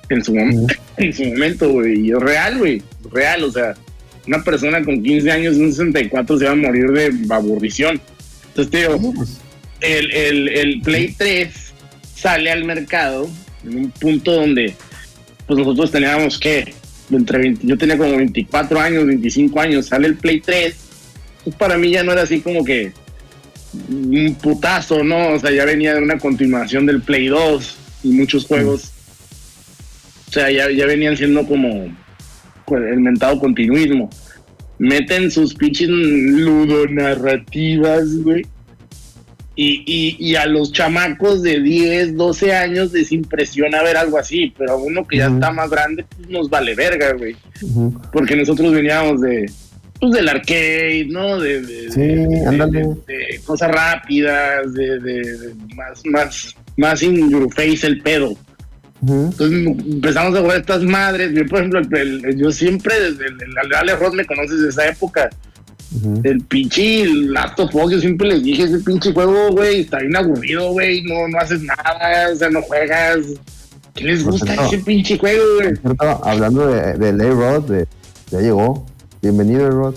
En su, mom- en su momento, güey. Y es real, güey. Real, o sea, una persona con 15 años un 64 se va a morir de aburrición. Entonces te digo, Pues, el, el, el Play 3 sale al mercado en un punto donde pues nosotros teníamos que entre 20 yo tenía como 24 años 25 años sale el Play 3 pues para mí ya no era así como que un putazo no o sea ya venía de una continuación del Play 2 y muchos juegos sea ya, ya venían siendo como pues, el mentado continuismo meten sus pinches ludonarrativas güey y, y, y a los chamacos de 10, 12 años les impresiona ver algo así, pero a uno que ya está más grande, pues nos vale verga, güey. Porque nosotros veníamos de, pues del arcade, ¿no? De, de- Sí, de- de- cosas rápidas, de, de- de más, más, más in your face el pedo. Entonces empezamos a jugar estas madres. Yo, por ejemplo, el- el- yo siempre, desde el, el Ale Ross me conoces de esa época. El pinche Last of Us, yo siempre les dije, ese pinche juego, güey, está bien aburrido, güey, no, no haces nada, o sea, no juegas. ¿Qué les Por gusta cierto. ese pinche juego, güey? Cierto, hablando de, de Lay Rod, de, ya llegó. Bienvenido, Rod.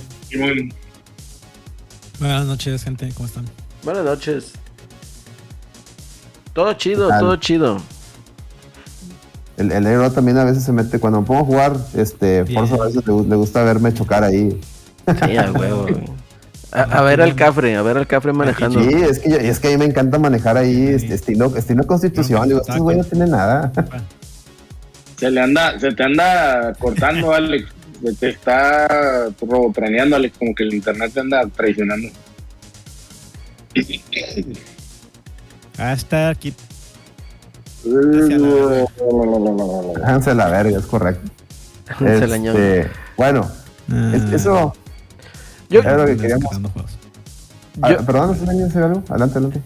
Buenas noches, gente, ¿cómo están? Buenas noches. Todo chido, todo chido. El, el negro también a veces se mete, cuando me pongo a jugar, este, Bien. Forza a veces le, gu- le gusta verme chocar ahí. Sí, a huevo, güey. A, a ver al cafre, a ver al cafre manejando. Sí, es que, yo- es que a mí me encanta manejar ahí este, estilo, estilo constitución. Digo, este güey no tiene nada. Se le anda, se te anda cortando, Alex. Se te está robotraneando, Alex, como que el internet te anda traicionando. Ah, está aquí. Déjense la verga, es correcto. La. Este, bueno, Ah, es- eso. Yo, Era lo que queríamos. Ah, Yo- perdón, ¿no se decir algo? Adelante, adelante.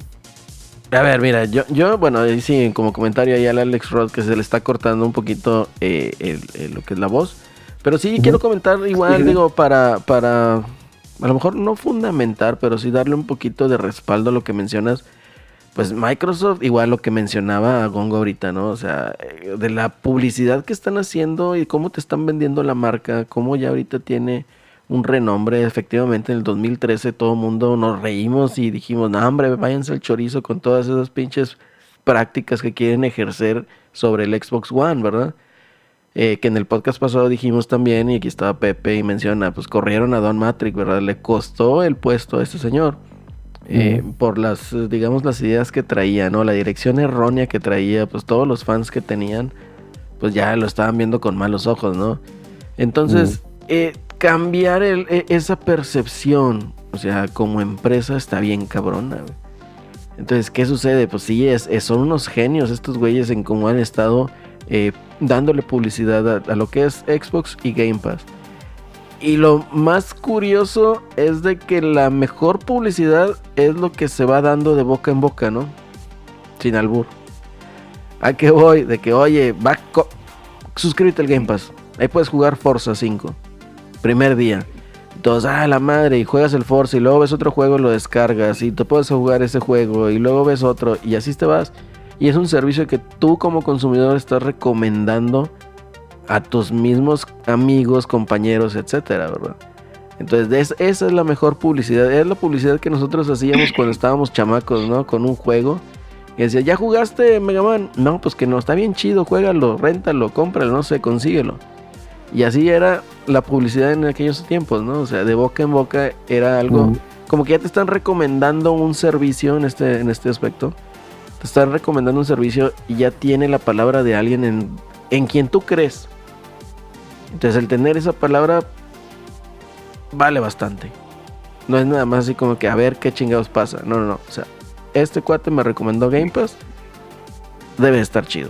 A ver, mira, yo, yo bueno, ahí sí, como comentario ahí al Alex Rod que se le está cortando un poquito eh, el- el- lo que es la voz. Pero sí quiero comentar igual, Sí. digo, para, para, a lo mejor no fundamentar, pero sí darle un poquito de respaldo a lo que mencionas. Pues Microsoft, igual lo que mencionaba Gongo ahorita, ¿no? O sea, eh, de la publicidad que están haciendo y cómo te están vendiendo la marca, cómo ya ahorita tiene un renombre. Efectivamente, en el 2013 todo el mundo nos reímos y dijimos, no, hombre, váyanse al chorizo con todas esas pinches prácticas que quieren ejercer sobre el Xbox One, ¿verdad? Eh, que en el podcast pasado dijimos también, y aquí estaba Pepe y menciona, pues corrieron a Don Matrix, ¿verdad? Le costó el puesto a este señor. Eh, Por las, digamos, las ideas que traía, ¿no? La dirección errónea que traía, pues todos los fans que tenían, pues ya lo estaban viendo con malos ojos, ¿no? Entonces, eh, cambiar el- e- esa percepción, o sea, como empresa está bien cabrona, güey. Entonces, ¿qué sucede? Pues sí, es, es- son unos genios estos güeyes en cómo han estado eh, dándole publicidad a, a lo que es Xbox y Game Pass. Y lo más curioso es de que la mejor publicidad es lo que se va dando de boca en boca, ¿no? Sin albur. ¿A qué voy? De que, oye, va, suscríbete al Game Pass. Ahí puedes jugar Forza 5. Primer día. Entonces, ah, la madre, y juegas el Forza y luego ves otro juego, lo descargas y te puedes jugar ese juego y luego ves otro y así te vas. Y es un servicio que tú como consumidor estás recomendando a tus mismos amigos, compañeros, etcétera, ¿verdad? Entonces, es- esa es la mejor publicidad. Es la publicidad que nosotros hacíamos cuando estábamos chamacos, ¿no? Con un juego. Y decía, ¿ya jugaste Mega Man? No, pues que no, está bien chido, juégalo, réntalo, cómpralo, no sé, consíguelo. Y así era la publicidad en aquellos tiempos, ¿no? O sea, de boca en boca era algo como que ya te están recomendando un servicio en este, en este aspecto. Te están recomendando un servicio y ya tiene la palabra de alguien en, en quien tú crees. Entonces el tener esa palabra vale bastante. No es nada más así como que a ver qué chingados pasa. No, no, no. O sea, este cuate me recomendó Game Pass. Debe estar chido.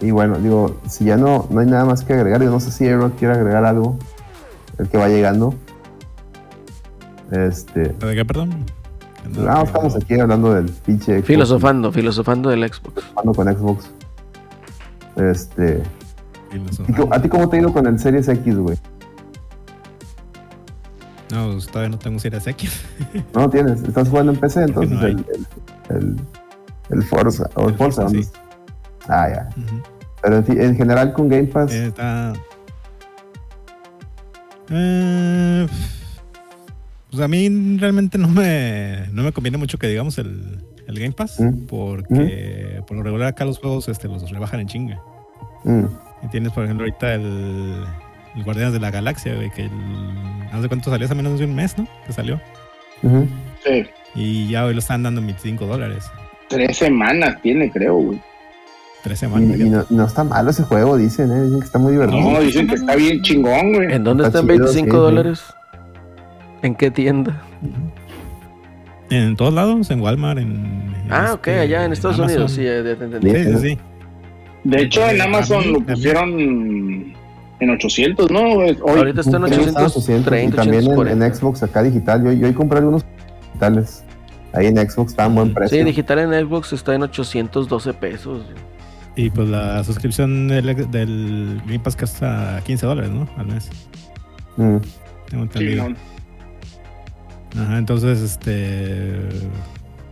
Y bueno, digo, si ya no, no hay nada más que agregar, yo no sé si Aaron quiere agregar algo, el que va llegando. Este, ¿De qué, perdón? no, estamos aquí hablando del pinche Xbox, Filosofando, filosofando del Xbox. filosofando con Xbox. Este, Filosofando. ¿y co- ¿a ti cómo te ha ido con el Series X, güey? No, pues, todavía no tengo Series X. No tienes, estás jugando en PC, entonces no el, el, el, el Forza, o el Forza, sí. Ah, ya. Pero en, general con Game Pass, Eh, Está. Eh, pues a mí realmente no me, no me conviene mucho que digamos el, el Game Pass, Mm. porque por lo regular acá los juegos este, los rebajan en chinga. Mm, Y tienes, por ejemplo, ahorita el, el Guardianes de la Galaxia, güey, que no sé cuánto salió, hace menos de un mes, ¿no? Que salió. Sí. Y ya hoy lo están dando en 25 dólares. Tres semanas tiene, creo, güey. Tres semanas. y no, no está malo ese juego, dicen, ¿eh? Dicen que está muy divertido. No, dicen que está bien chingón, güey. ¿En dónde Está están chido, 25 sí, sí. dólares? ¿En qué tienda? En todos lados, en Walmart, en... Ah, ok, este, allá en Estados Amazon. Unidos, sí, ya te entendí. Sí, sí, sí. De hecho, en Amazon mí lo pusieron en 800, ¿no? Hoy, Ahorita está en Sí, está en 830, y también en, 840. en Xbox acá digital. Yo, yo ahí compré algunos digitales. Ahí en Xbox está a buen precio. Sí, digital en Xbox está en 812 pesos. Y pues la suscripción del, del Game Pass cuesta 15 dólares, ¿no? Al mes. Mm, Tengo Sí, entendido. no. Ajá, entonces, este.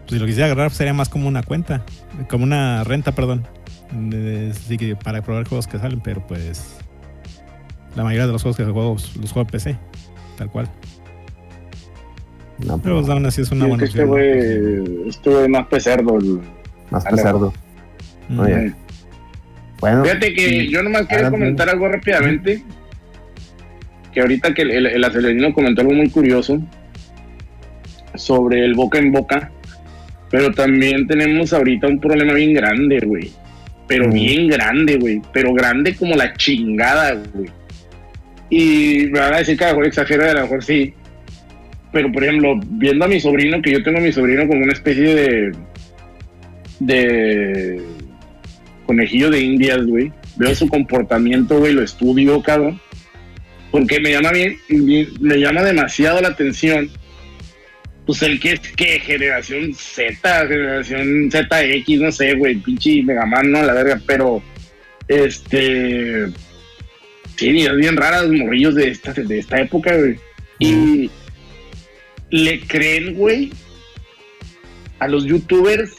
pues, si lo quisiera agarrar, sería más como una cuenta. Como una renta, perdón. De- sí que para probar juegos que salen, pero pues. La mayoría de los juegos que juego los juego en PC. Tal cual. no, Pero pero aún así es una Sí, es buena que este opción. güey, este güey es más pecerdo. El, más pesardo. Mm. Oye. Bueno, Fíjate que sí. yo nomás quería comentar algo rápidamente. Que ahorita que el, el, el acelerino comentó algo muy curioso sobre el boca en boca. Pero también tenemos ahorita un problema bien grande, güey. Pero bien grande, güey. Pero grande como la chingada, güey. Y me van a decir que a lo mejor exagero, a lo mejor sí. Pero, por ejemplo, viendo a mi sobrino, que yo tengo a mi sobrino como una especie de. de. conejillo de indias, güey. Veo su comportamiento, güey, lo estudio, cabrón. Porque me llama bien, bien- me llama demasiado la atención. Pues el que es que generación Z, generación ZX, no sé, güey, pinche Megaman, no, la verga, pero este. Sí, es bien raras morrillos de esta, de esta época, güey. Y le creen, güey, a los youtubers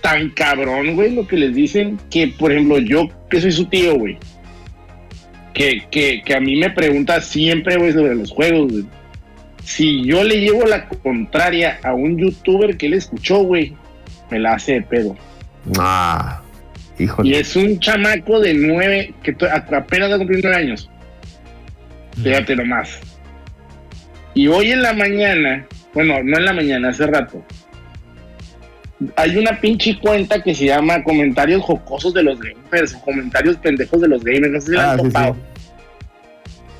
tan cabrón, güey, lo que les dicen que, por ejemplo, yo que soy su tío, güey, que, que, que a mí me pregunta siempre, güey, sobre los juegos, güey. Si yo le llevo la contraria a un youtuber que él escuchó, güey, me la hace de pedo. Ah, Y híjole. es un chamaco de nueve, que apenas va a cumplir nueve años. Fíjate nomás. Y hoy en la mañana, bueno, no en la mañana, hace rato, hay una pinche cuenta que se llama Comentarios Jocosos de los Gamers, o Comentarios Pendejos de los Gamers, no sé si la Ah, han sí, topado. sí.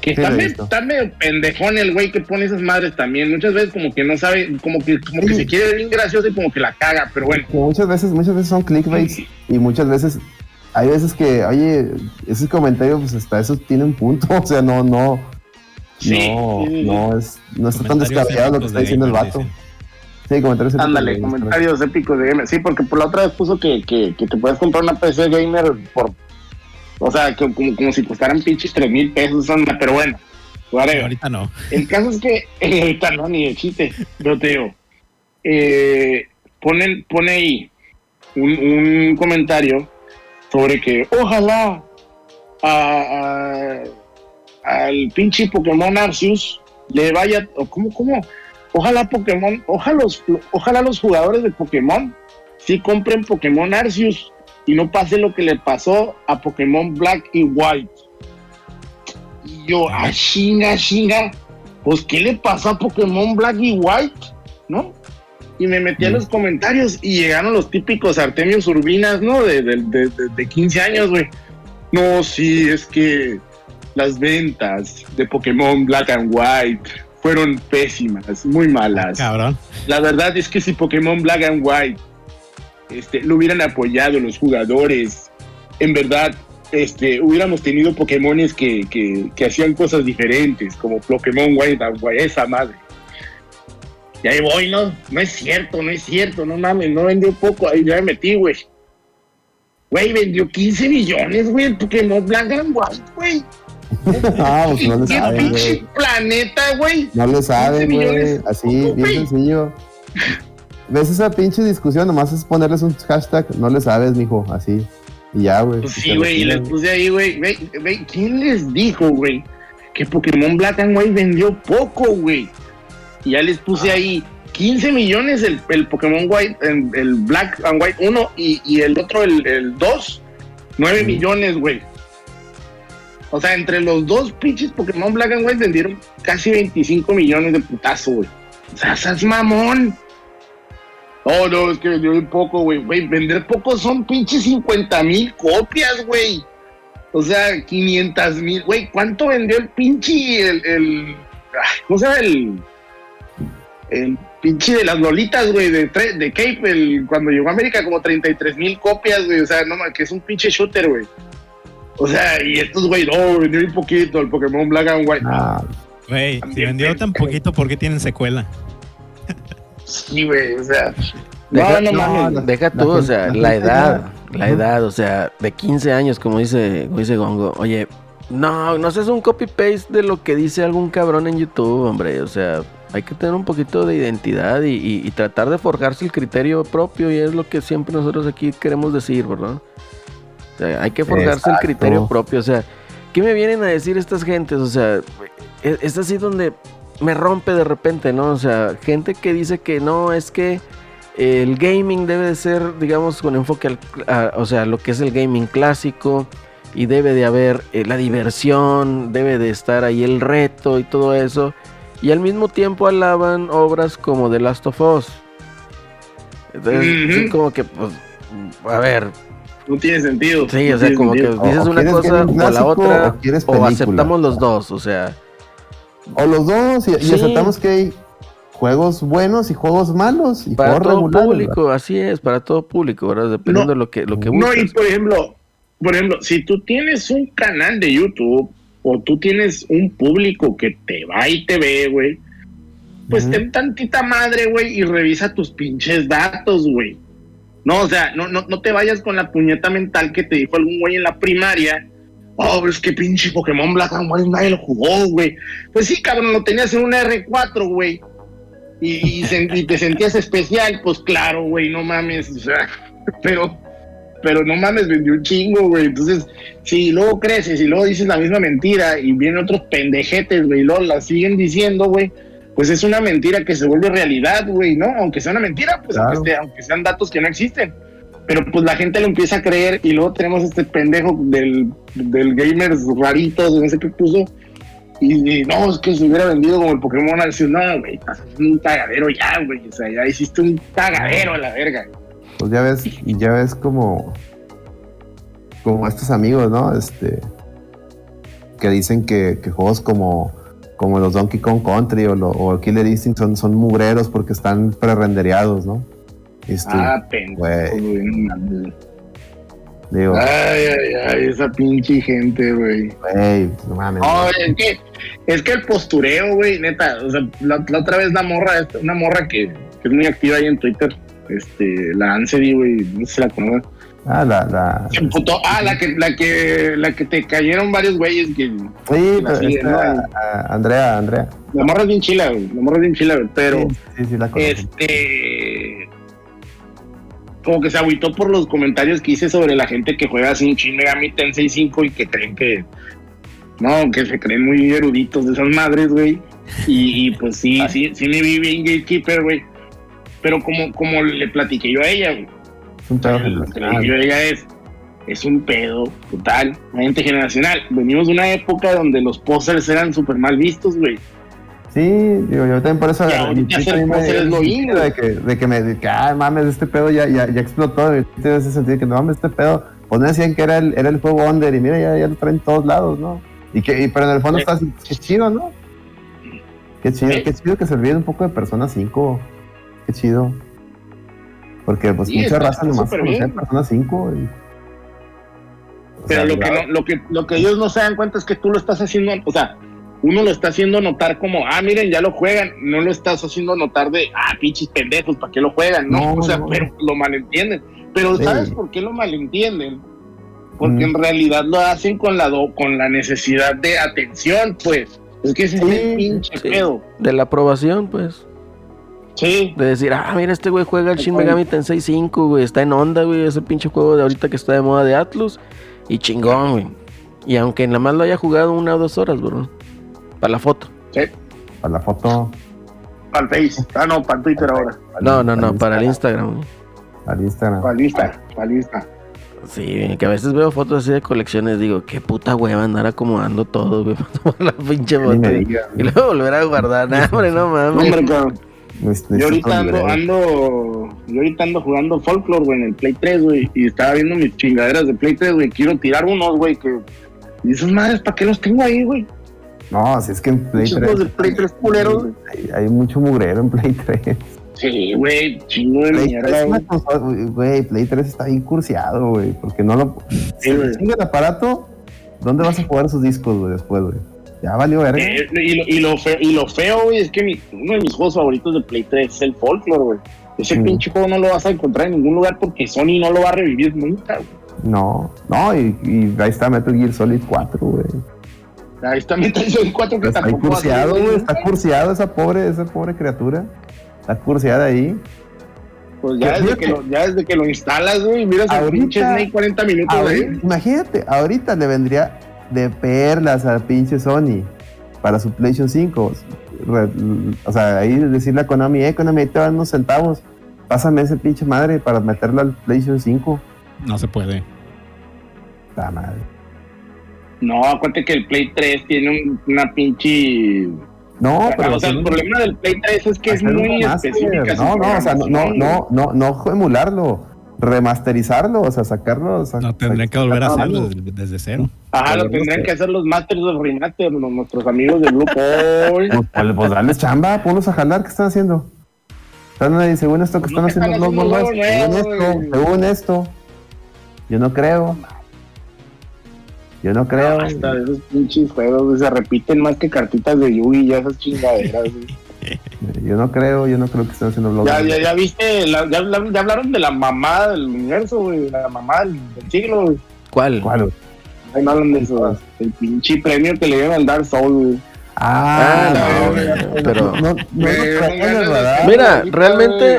Que está medio pendejón el güey que pone esas madres también. Muchas veces como que no sabe, como que, como que se quiere ver bien gracioso y como que la caga, pero bueno. Que muchas veces, muchas veces son clickbaits y muchas veces hay veces que, oye, ese comentario, pues hasta eso tiene un punto, o sea, no, no, Sí, no, no es, no está tan descabellado lo que está diciendo el vato. dicen. Sí, comentarios épicos Ándale, comentarios épicos de gamer. Sí, porque por la otra vez puso que, que, que te puedes comprar una PC gamer por. O sea, como, como si costaran pinches 3 mil pesos. anda, Pero bueno, whatever. Ahorita no. El caso es que ahorita no, ni de chiste. Yo te digo. Eh, ponen, pone ahí un, un comentario sobre que ojalá a- a- al pinche Pokémon Arceus le vaya. o ¿Cómo, cómo? Ojalá Pokémon, ojalá los, ojalá los jugadores de Pokémon sí compren Pokémon Arceus y no pase lo que le pasó a Pokémon Black y White. Y yo, ah, chinga, chinga, pues ¿qué le pasó a Pokémon Black y White? ¿No? Y me metí a Mm. los comentarios y llegaron los típicos Artemios Urbinas, ¿no? De, de, de, de- de 15 años, güey. No, sí, es que las ventas de Pokémon Black and White fueron pésimas, muy malas. Cabrón. La verdad es que si Pokémon Black and White este, lo hubieran apoyado los jugadores, en verdad este, hubiéramos tenido Pokémones que, que, que hacían cosas diferentes, como Pokémon White esa madre. Y ahí voy, no, no es cierto, no es cierto, no mames, no vendió poco, ahí ya me metí, güey. Güey, vendió 15 millones, güey, el Pokémon Black and White, güey. ah, pues no le ¿Qué saben, pinche güey. planeta, güey? No le 15 saben, güey. Así, ¿Cómo, bien sencillo. ¿Ves esa pinche discusión? Nomás es ponerles un hashtag, no le sabes, mijo, así. Y ya, güey. Pues sí, güey, y les puse ahí, güey, ¿quién les dijo, güey, que Pokémon Black and White vendió poco, güey? Y ya les puse Ah. ahí 15 millones el, el Pokémon White, el, el Black and White 1 y, y el otro, el, el 2, 9 Mm. millones, güey. O sea, entre los dos pinches Pokémon Black and White vendieron casi 25 millones de putazo, güey. O sea, seas mamón. Oh, no, es que vendió bien poco, güey. Güey, vender poco son pinches 50 mil copias, güey. O sea, 500 mil. Güey, ¿cuánto vendió el pinche, el, ¿cómo se llama? El, el pinche de las lolitas, güey, de, de Cape, el, cuando llegó a América, como 33 mil copias, güey. O sea, no, que es un pinche shooter, güey. O sea, y estos, güey, no, vendió un poquito el Pokémon Black and White. Ah, Güey, si vendió tan poquito, ¿por qué tienen secuela? Sí, güey, o sea. Deja, no, no, no, deja tú, o sea, la edad, la edad, o sea, de 15 años, como dice, como dice Gongo. Oye, no, no seas un copy-paste de lo que dice algún cabrón en YouTube, hombre. O sea, hay que tener un poquito de identidad y, y- y tratar de forjarse el criterio propio y es lo que siempre nosotros aquí queremos decir, ¿verdad? O sea, hay que forjarse el criterio propio, o sea, ¿qué me vienen a decir estas gentes? O sea, es, es así donde me rompe de repente, ¿no? O sea, gente que dice que no, es que el gaming debe de ser, digamos, con enfoque al, a- o sea, lo que es el gaming clásico y debe de haber eh, la diversión, debe de estar ahí el reto y todo eso. Y al mismo tiempo alaban obras como The Last of Us. Entonces, sí, como que, pues, a ver, No tiene sentido. sí, No o sea, como que sentido. Dices o una cosa o la otra, o o aceptamos los dos, o sea, O los dos, y, aceptamos que hay juegos buenos y juegos malos y para juegos todo regulares. público, así es, para todo público, ¿verdad? Dependiendo No. de lo que, lo que No, y por ejemplo, por ejemplo, si tú tienes un canal de YouTube o tú tienes un público que te va y te ve, güey, pues ten tantita madre, güey, y revisa tus pinches datos, güey. No, o sea, no, no, no te vayas con la puñeta mental que te dijo algún güey en la primaria. Oh, es que pinche Pokémon Black and White nadie lo jugó, güey. Pues sí, cabrón, lo tenías en una R4, güey. Y, te sentías especial, pues claro, güey, no mames. O sea, pero, pero no mames, vendió un chingo, güey. Entonces, si luego creces y luego dices la misma mentira y vienen otros pendejetes, güey, y luego la siguen diciendo, güey, pues es una mentira que se vuelve realidad, güey, ¿no? Aunque sea una mentira, pues Claro. aunque sean datos que no existen. Pero pues la gente lo empieza a creer y luego tenemos este pendejo del, del gamers raritos, no sé qué puso. Y, no, es que se hubiera vendido como el Pokémon al decir, no, güey, estás haciendo un cagadero ya, güey. O sea, ya hiciste un cagadero a la verga. Pues ya ves, y ya ves como, como estos amigos, ¿no? Este, que dicen que, que juegos como, como los Donkey Kong Country o, lo- o Killer Instinct son, son mugreros porque están pre-rendereados, ¿no? Este, Ah, pendejo, güey. digo, Ay, ay, ay, esa pinche gente, güey. güey, no mames. No, es que, es que el postureo, güey, neta, o sea, la, la otra vez la morra, una morra que, que es muy activa ahí en Twitter, este, la Ansedi, güey, no sé si la conoces. Ah, la, la, Se emputó. Ah, la que, la que, la que te cayeron varios güeyes que sí, pero ¿no? a- Andrea, Andrea. la morra es bien chila, güey, la morra es bien chila, güey, pero Sí, sí, sí, la conozco. este como que se agüitó por los comentarios que hice sobre la gente que juega un Shin Megami Tensei 5 y que creen que no, que se creen muy eruditos de esas madres, güey. Y, y, pues sí, sí, sí me vi bien Gatekeeper, güey. Pero como, como le platiqué yo a ella, güey. Un pedo Lo que le generacional. dije yo a ella es, es un pedo total, una gente generacional. Venimos de una época donde los posters eran súper mal vistos, güey. Sí, digo, yo también por eso. Mi me- de que, de que me, de que, ah, mames, este pedo ya, ya, ya explotó. y ese sentido que no mames, este pedo. Pues no decían que era el, era el juego Under y mira, ya, ya lo traen en todos lados, ¿no? Y que, y, pero en el fondo Sí. está así, qué chido, ¿no? Qué chido, Sí. qué chido que se olviden un poco de Persona 5. Qué chido. Porque pues Sí, mucha raza nomás bien. Persona 5. y- Pero sea, lo que, no, lo, que, lo que ellos no se dan cuenta es que tú lo estás haciendo, o sea, uno lo está haciendo notar como, ah, miren, ya lo juegan, no lo estás haciendo notar de, ah, pinches pendejos, ¿para qué lo juegan? No, No, o sea, no. pero lo malentienden. Pero Sí. ¿sabes por qué lo malentienden? Porque Mm. en realidad lo hacen con la, do- con la necesidad de atención, pues. Es que ese es el pinche sí. pedo. De la aprobación, pues. Sí. De decir, ah, mira, este güey juega el Shin Megami Tensei 5, güey. Está en onda, güey. Ese pinche juego de ahorita que está de moda de Atlus. Y chingón, güey. Y aunque nada más lo haya jugado una o dos horas, bro. Para la foto. Sí. Para la foto. Para el Face. Ah, no, para el Twitter ahora. No, no, no, para el Instagram. Para el Instagram. Para el Insta. Para el Insta. Sí, que a veces veo fotos así de colecciones, digo, qué puta hueva andar acomodando todo, güey, para tomar la pinche foto. Y luego volver a guardar, nah, hombre, no mames. Hombre, cabrón. Necesito Yo ahorita ando, ando, yo ahorita ando jugando Folklore, güey, en el Play 3, güey, y estaba viendo mis chingaderas de Play 3, güey, quiero tirar unos, güey, que... Y esas madres, ¿para qué los tengo ahí, güey? No, si es que en Play Muchos 3. juegos de Play 3 culeros, güey. Hay, hay mucho mugrero en Play 3. Sí, güey, chingo de Play 3, mierda, güey. Play 3 está bien cursiado, güey. Porque no lo. Sí, Si chinga el aparato, ¿dónde vas a jugar esos discos, güey, después, güey? Ya valió verga. Eh, y, lo, y, lo feo, y lo feo, güey, es que mi- uno de mis juegos favoritos de Play 3 es el Folklore, güey. Ese Mm. pinche juego no lo vas a encontrar en ningún lugar porque Sony no lo va a revivir nunca, güey. No, no, y, y ahí está Metal Gear Solid 4, güey. Ahí está Metal Gear 4 que Está a cursiado, güey. Está cursiado esa pobre, esa pobre criatura. Está cursiada ahí. Pues ya desde, que lo, ya desde que lo instalas, güey, miras el Ahorita- pinche Snake 40 minutos Ahorita- ahí. imagínate, ahorita le vendría de perlas al pinche Sony para su PlayStation 5. Re- o sea, ahí decirle a Konami, eh, Konami, ahí te van unos centavos pásame ese pinche madre para meterla al PlayStation 5. No se puede. La madre. No, acuérdate que el Play 3 tiene un- una pinche. No, pero o sea, el problema del Play 3 es que es muy específica. No, no, o sea, no, no, no, no, no emularlo, remasterizarlo, o sea, sacarlo. sa- No tendré que volver a hacerlo desde, desde cero. Ajá, lo tendrían que hacer los Masters of Remaster, los- nuestros amigos del grupo. Hoy. Pues, pues, pues dale chamba, ponlos a jalar, ¿qué están haciendo? Están ahí, según esto que Pues no están haciendo están los haciendo nomás, algo según esto, según esto. Yo no creo. Yo no creo. Hasta esos pinches juegos se repiten más que cartitas de Yugi y esas chingaderas. Yo no creo, yo no creo que estén haciendo blogs. Ya, ya, ya viste, la- ya, ya hablaron de la mamá del universo, güey, la mamá del, del siglo, güey. ¿Cuál? ¿Cuál? Ahí no hablan de eso, el pinche premio que le dieron al Dark Souls, güey. Ah, Ah, no, no, no, pero- no. Mira, realmente-.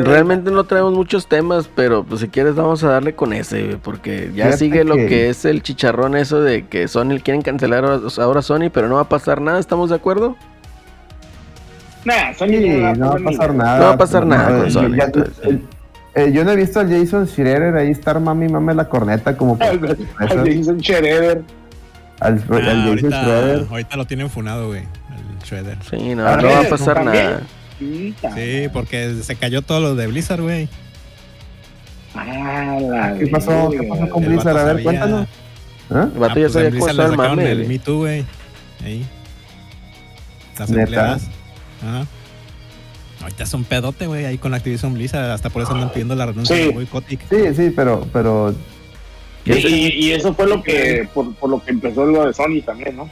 Realmente no traemos muchos temas, pero pues si quieres vamos a darle con ese, porque ya Fíjate sigue lo que- que es el chicharrón eso de que Sony quieren cancelar ahora Sony, pero no va a pasar nada, ¿estamos de acuerdo? Nah, Sony Sí, no, va a pasar nada. No va a pasar nada con eh, Sony, ya- entonces. el- eh, yo no he visto al Jason Schreier ahí estar mami mame la corneta como que Al al Jason Shredder. Al, al Ah, Jason ahorita, Schreier. ahorita lo tienen funado, güey. El Shredder. Sí, no, Ah, no va a pasar nada. Sí, porque se cayó todo lo de Blizzard, güey. Ah, ¿Qué pasó? ¿Qué pasó con El Blizzard? A ver, sabía- cuéntanos. ¿Ah? El vato Ah, ya pues sabía el mame. Me Too, güey. Ahí. Las empleadas. Ajá. Ahorita es un pedote, güey, ahí con Activision Blizzard. Hasta por eso andan pidiendo la renuncia Sí. de. Sí, sí, pero, pero Y, y- y eso fue lo que, por, por lo que empezó lo de Sony también, ¿no?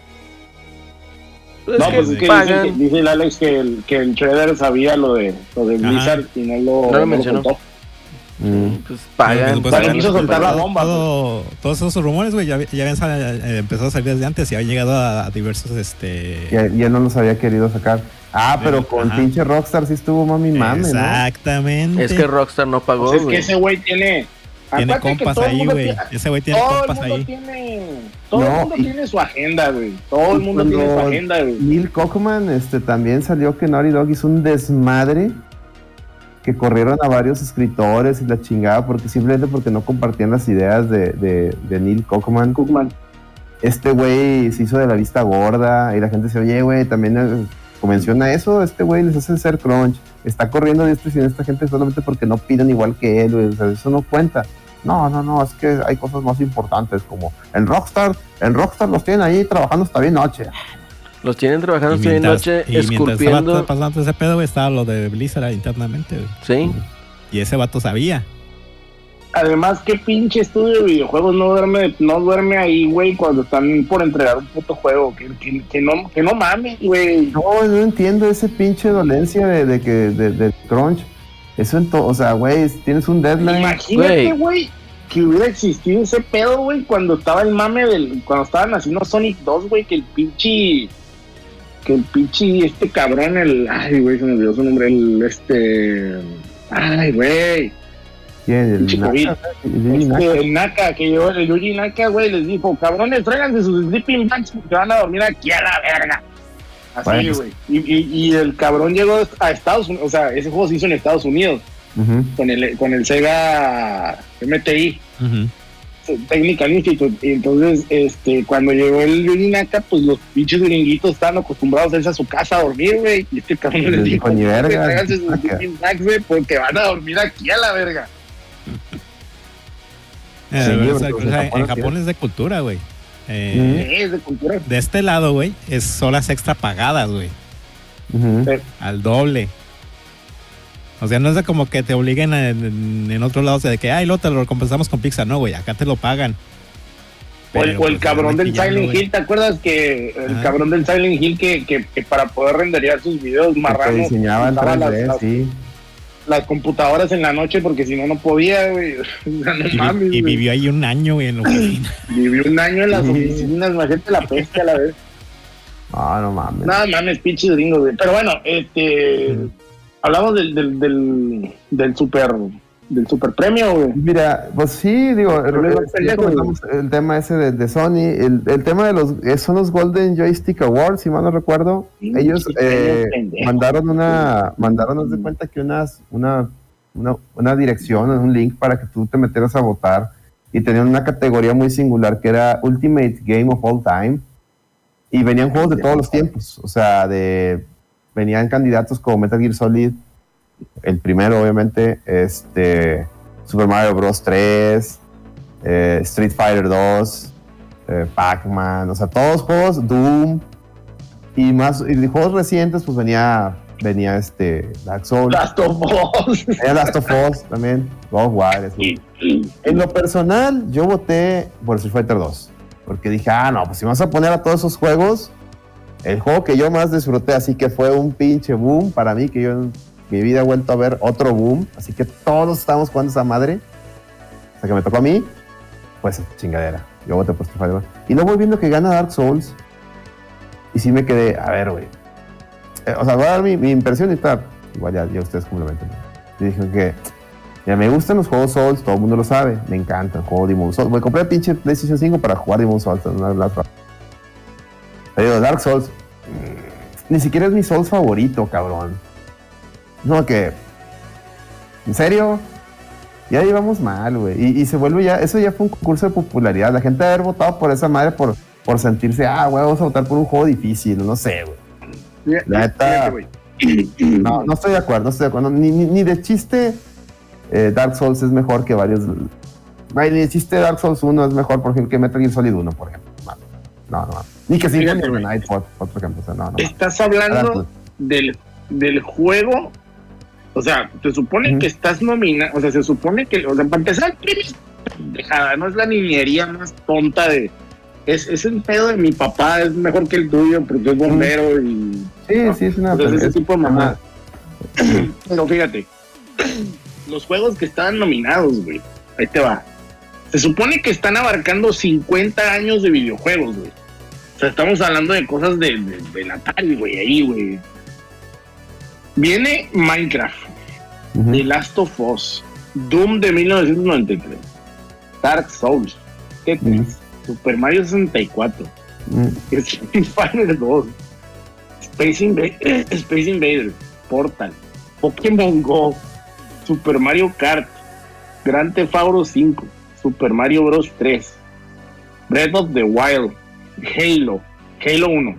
Pues no, es que pues es que dice, pagan. dice el Alex que el, que el Shredder sabía lo de, lo de Ajá. Blizzard y no lo, No lo mencionó. contó. mm, Pues pagan. Pues, Para pagan quiso soltar la bomba. Todo- todos esos rumores, güey, ya, ya habían sal- eh, empezado a salir desde antes y habían llegado a, a diversos, este... y, él- y él no los había querido sacar. Ah, pero Sí, con ajá. pinche Rockstar sí estuvo mami mame, ¿no? Exactamente. Es que Rockstar no pagó, Pues es que ese güey tiene. Tiene compas ahí, güey. tiene- Ese güey tiene Todo el compas mundo ahí. tiene. Todo No, el mundo y- tiene su agenda, güey. Todo el mundo tiene su agenda, güey. Neil Cockman este, también salió que Naughty Dog hizo un desmadre que corrieron a varios escritores y la chingada porque simplemente porque no compartían las ideas de, de, de Neil Cockman. Cookman. Este güey se hizo de la vista gorda y la gente dice, oye, güey, también convenciona eso, este güey les hace ser crunch. Está corriendo de y esta gente solamente porque no piden igual que él. O sea, eso no cuenta. No, no, no, es que hay cosas más importantes como en Rockstar, en Rockstar los tienen ahí trabajando hasta bien noche. Los tienen trabajando de mientras, noche, y mientras estaba esculpiendo. pasando ese pedo, güey, estaba lo de Blizzard internamente, güey. Sí. Y ese vato sabía. Además, qué pinche estudio de videojuegos no duerme, no duerme ahí, güey, cuando están por entregar un puto juego. Que, que, que no, que no mames, güey. No, no entiendo ese pinche dolencia de, de que de, de crunch. Eso en todo, o sea, güey, tienes un deadline. Imagínate, Güey. güey, que hubiera existido ese pedo, güey, cuando estaba el mame del. Cuando estaban haciendo Sonic 2, güey, que el pinche. Que el pinche, este cabrón, el. Ay, güey, se me olvidó su nombre, el. Este. Ay, güey. ¿Quién? El Naka. Este, el Naka, que llevó el Yuji Naka, güey, les dijo, cabrones, tráiganse sus sleeping bags porque van a dormir aquí a la verga. Así, Bueno. güey. Y, y, y el cabrón llegó a Estados Unidos, o sea, ese juego se hizo en Estados Unidos, con el, con el Sega MTI. Technical Institute. Y entonces, este, cuando llegó el Yuji Naka, pues los pinches gringuitos estaban acostumbrados a irse a su casa a dormir, güey. Y este cabrón Les les dijo, "Ni verga, tráiganse sus Naka". sleeping bags, güey, porque van a dormir aquí a la verga. Eh, Sí, en Japón es de cultura, güey. Eh, Es de cultura. De este lado, güey, es horas extra pagadas, güey. Al doble. O sea, no es de como que te obliguen a- en, en otros lados de que, ay, lo te lo recompensamos con pizza. No, güey, acá te lo pagan. O el, Pero, o el pues, cabrón del Silent. Hill, ¿te acuerdas que el Ajá. cabrón del Silent Hill que, que, que para poder renderear sus videos marranos diseñaba en usaba las, 3D, las- sí. Las computadoras en la noche porque si no no podía, güey. No Y, vi- mames, y güey. vivió ahí un año, güey, en la oficina. Vivió un año en las oficinas, imagínate la peste a la vez. Ah, no mames. Nada mames, pinches gringos, güey. Pero bueno, este. Hablamos del, del, del, del super del super premio, güey. Mira, pues sí, digo, el, Pero el- tema ese de, de Sony, el, el tema de los, eh, son los Golden Joystick Awards, si mal no recuerdo, Sí, ellos eh, mandaron una, mandaron, de cuenta que unas, una, una, una dirección, un link para que tú te metieras a votar y tenían una categoría muy singular que era Ultimate Game of All Time. Y venían juegos de todos los tiempos, o sea, de, venían candidatos como Metal Gear Solid, el primero obviamente, este, Super Mario Bros. 3, eh, Street Fighter 2, eh, Pac-Man, o sea, todos juegos, Doom y más, y de juegos recientes, pues venía, venía este Dark Souls, Last of Us. venía Last of Us también, God. En lo personal, yo voté por Street Fighter 2, porque dije, ah, no, pues si vas a poner a todos esos juegos, el juego que yo más disfruté, así que fue un pinche boom para mí, que yo mi vida he vuelto a ver otro boom, así que todos estábamos jugando esa madre, hasta que me tocó a mí, pues chingadera, yo voté por Street Fighter 2. Y luego voy viendo que gana Dark Souls, y sí me quedé, a ver, güey, Eh, o sea, voy a dar mi, impresión y tal, igual ya, ya ustedes complementan. Y dije que, ya me gustan los juegos Souls, todo el mundo lo sabe, me encanta el juego Demon Souls. Me compré pinche PlayStation 5 para jugar Demon Souls. una de las- Pero Dark Souls, mm, ni siquiera es mi Souls favorito, cabrón. No, que, ¿en serio? Ya íbamos mal, güey. Y, y se vuelve ya, eso ya fue un concurso de popularidad. La gente haber votado por esa madre por, por sentirse, ah, güey, vamos a votar por un juego difícil, no sé, güey. La neta-. No, no estoy de acuerdo, no estoy de acuerdo. Ni, ni, ni de chiste eh, Dark Souls es mejor que varios. Ni de chiste Dark Souls 1 es mejor, por ejemplo, que Metal Gear Solid 1, por ejemplo. No, no, no. Ni que. Night, por, por ejemplo. O sea, no, no. Estás hablando del, del juego. O sea, se supone que estás nominado. O sea, se supone que. O sea, para empezar, el premio es pendejada. No es la niñería más tonta de. Es, es el pedo de mi papá. Es mejor que el tuyo porque es bombero y. Sí, sí, es una. Es ese es- tipo de mamá. Pero fíjate, los juegos que estaban nominados, güey, ahí te va. Se supone que están abarcando 50 años de videojuegos, güey. O sea, estamos hablando de cosas de, de, del Atari, güey, ahí, güey. Viene Minecraft. The Last of Us, Doom de 1993, Dark Souls, Tetris, Ujú. Super Mario 64, Mm, Street Fighter 2, Space, Inva- Space Invaders, Portal, Pokémon Go, Super Mario Kart, Grand Theft Auto 5, Super Mario Bros 3, Breath of the Wild, Halo, Halo 1,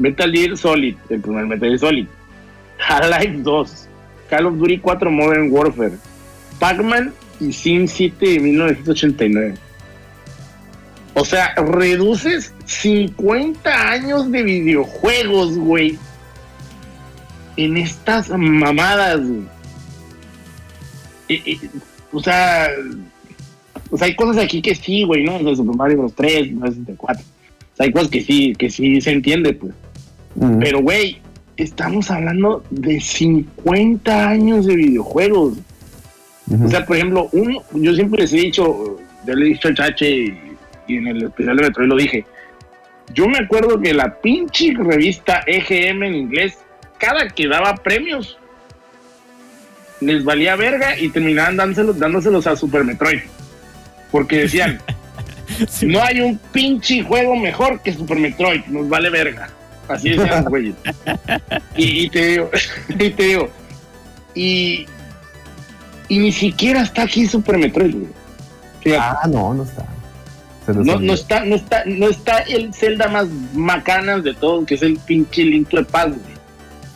Metal Gear Solid, el primer Metal Gear Solid, Half-Life 2, Call of Duty 4 Modern Warfare, Pac-Man y SimCity de 1989. O sea, reduces 50 años de videojuegos, güey. En estas mamadas, güey. Y- y- o sea, o sea, hay cosas aquí que sí, güey, ¿no? O sea, Super Mario Bros. 3, Mario 64. O sea, hay cosas que sí, que sí se entiende, pues. mm. Pero, güey, estamos hablando de 50 años de videojuegos. O sea, por ejemplo, uno, yo siempre les he dicho, yo le he dicho al Chache y, y en el especial de Metroid lo dije. Yo me acuerdo que la pinche revista EGM en inglés, cada que daba premios, les valía verga y terminaban dándoselos, dándoselos a Super Metroid. Porque decían, Sí. no hay un pinche juego mejor que Super Metroid, nos vale verga. Así decían los güeyes. Y, y te digo, y te digo, y, y ni siquiera está aquí Super Metroid, güey. Fíjate, Ah, no, no está. No, no está, no está, no está el Zelda más macanas de todos, que es el pinche Link to Past, güey.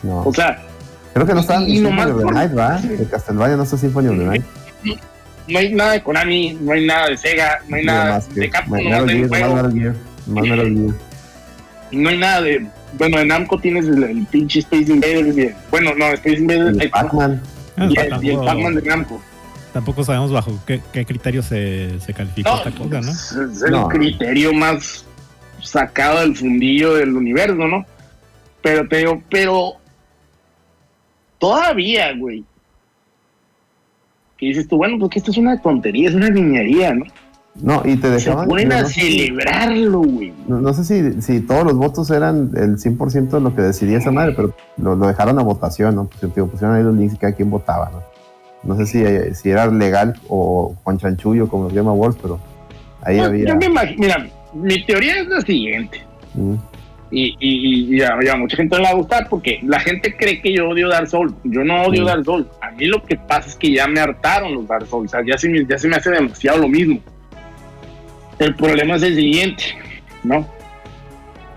No. O sea, Creo que no está y en Symphony of the por- Night, ¿va? De Castlevania no está Symphony of the Night. no hay nada de Konami, no hay nada de Sega, no hay nada de Capcom, hay no hay nada de. Bueno, en Namco tienes el, el pinche Space Invaders. y- bueno, no, Space Invaders. Y está. Pac-Man. Y, el, y el Pac-Man de Namco. tampoco sabemos bajo qué, qué criterio se, se califica No, esta cosa, ¿no? es es el No. criterio más sacado del fundillo del universo, ¿no? Pero te digo, pero todavía, güey. Que dices tú, bueno, porque esto es una tontería, es una niñería, ¿no? No, y te Se dejaban. ponen no, a celebrarlo, güey. No, no sé si, si todos los votos eran el 100% de lo que decidía esa madre, pero lo, lo dejaron a votación, ¿no? Pues, pusieron ahí los links y cada quien votaba, ¿no? No sé si, si era legal o con chanchullo, como los llama Wolf, pero ahí Pues, había. Yo me mira, mi teoría es la siguiente. Mm, Y, y, y a, y a mucha gente no le va a gustar porque la gente cree que yo odio Dark Souls. Yo no odio Sí. Dark Souls. A mí lo que pasa es que ya me hartaron los Dark Souls. O sea, ya se ya se me hace demasiado lo mismo. El problema es el siguiente, ¿no?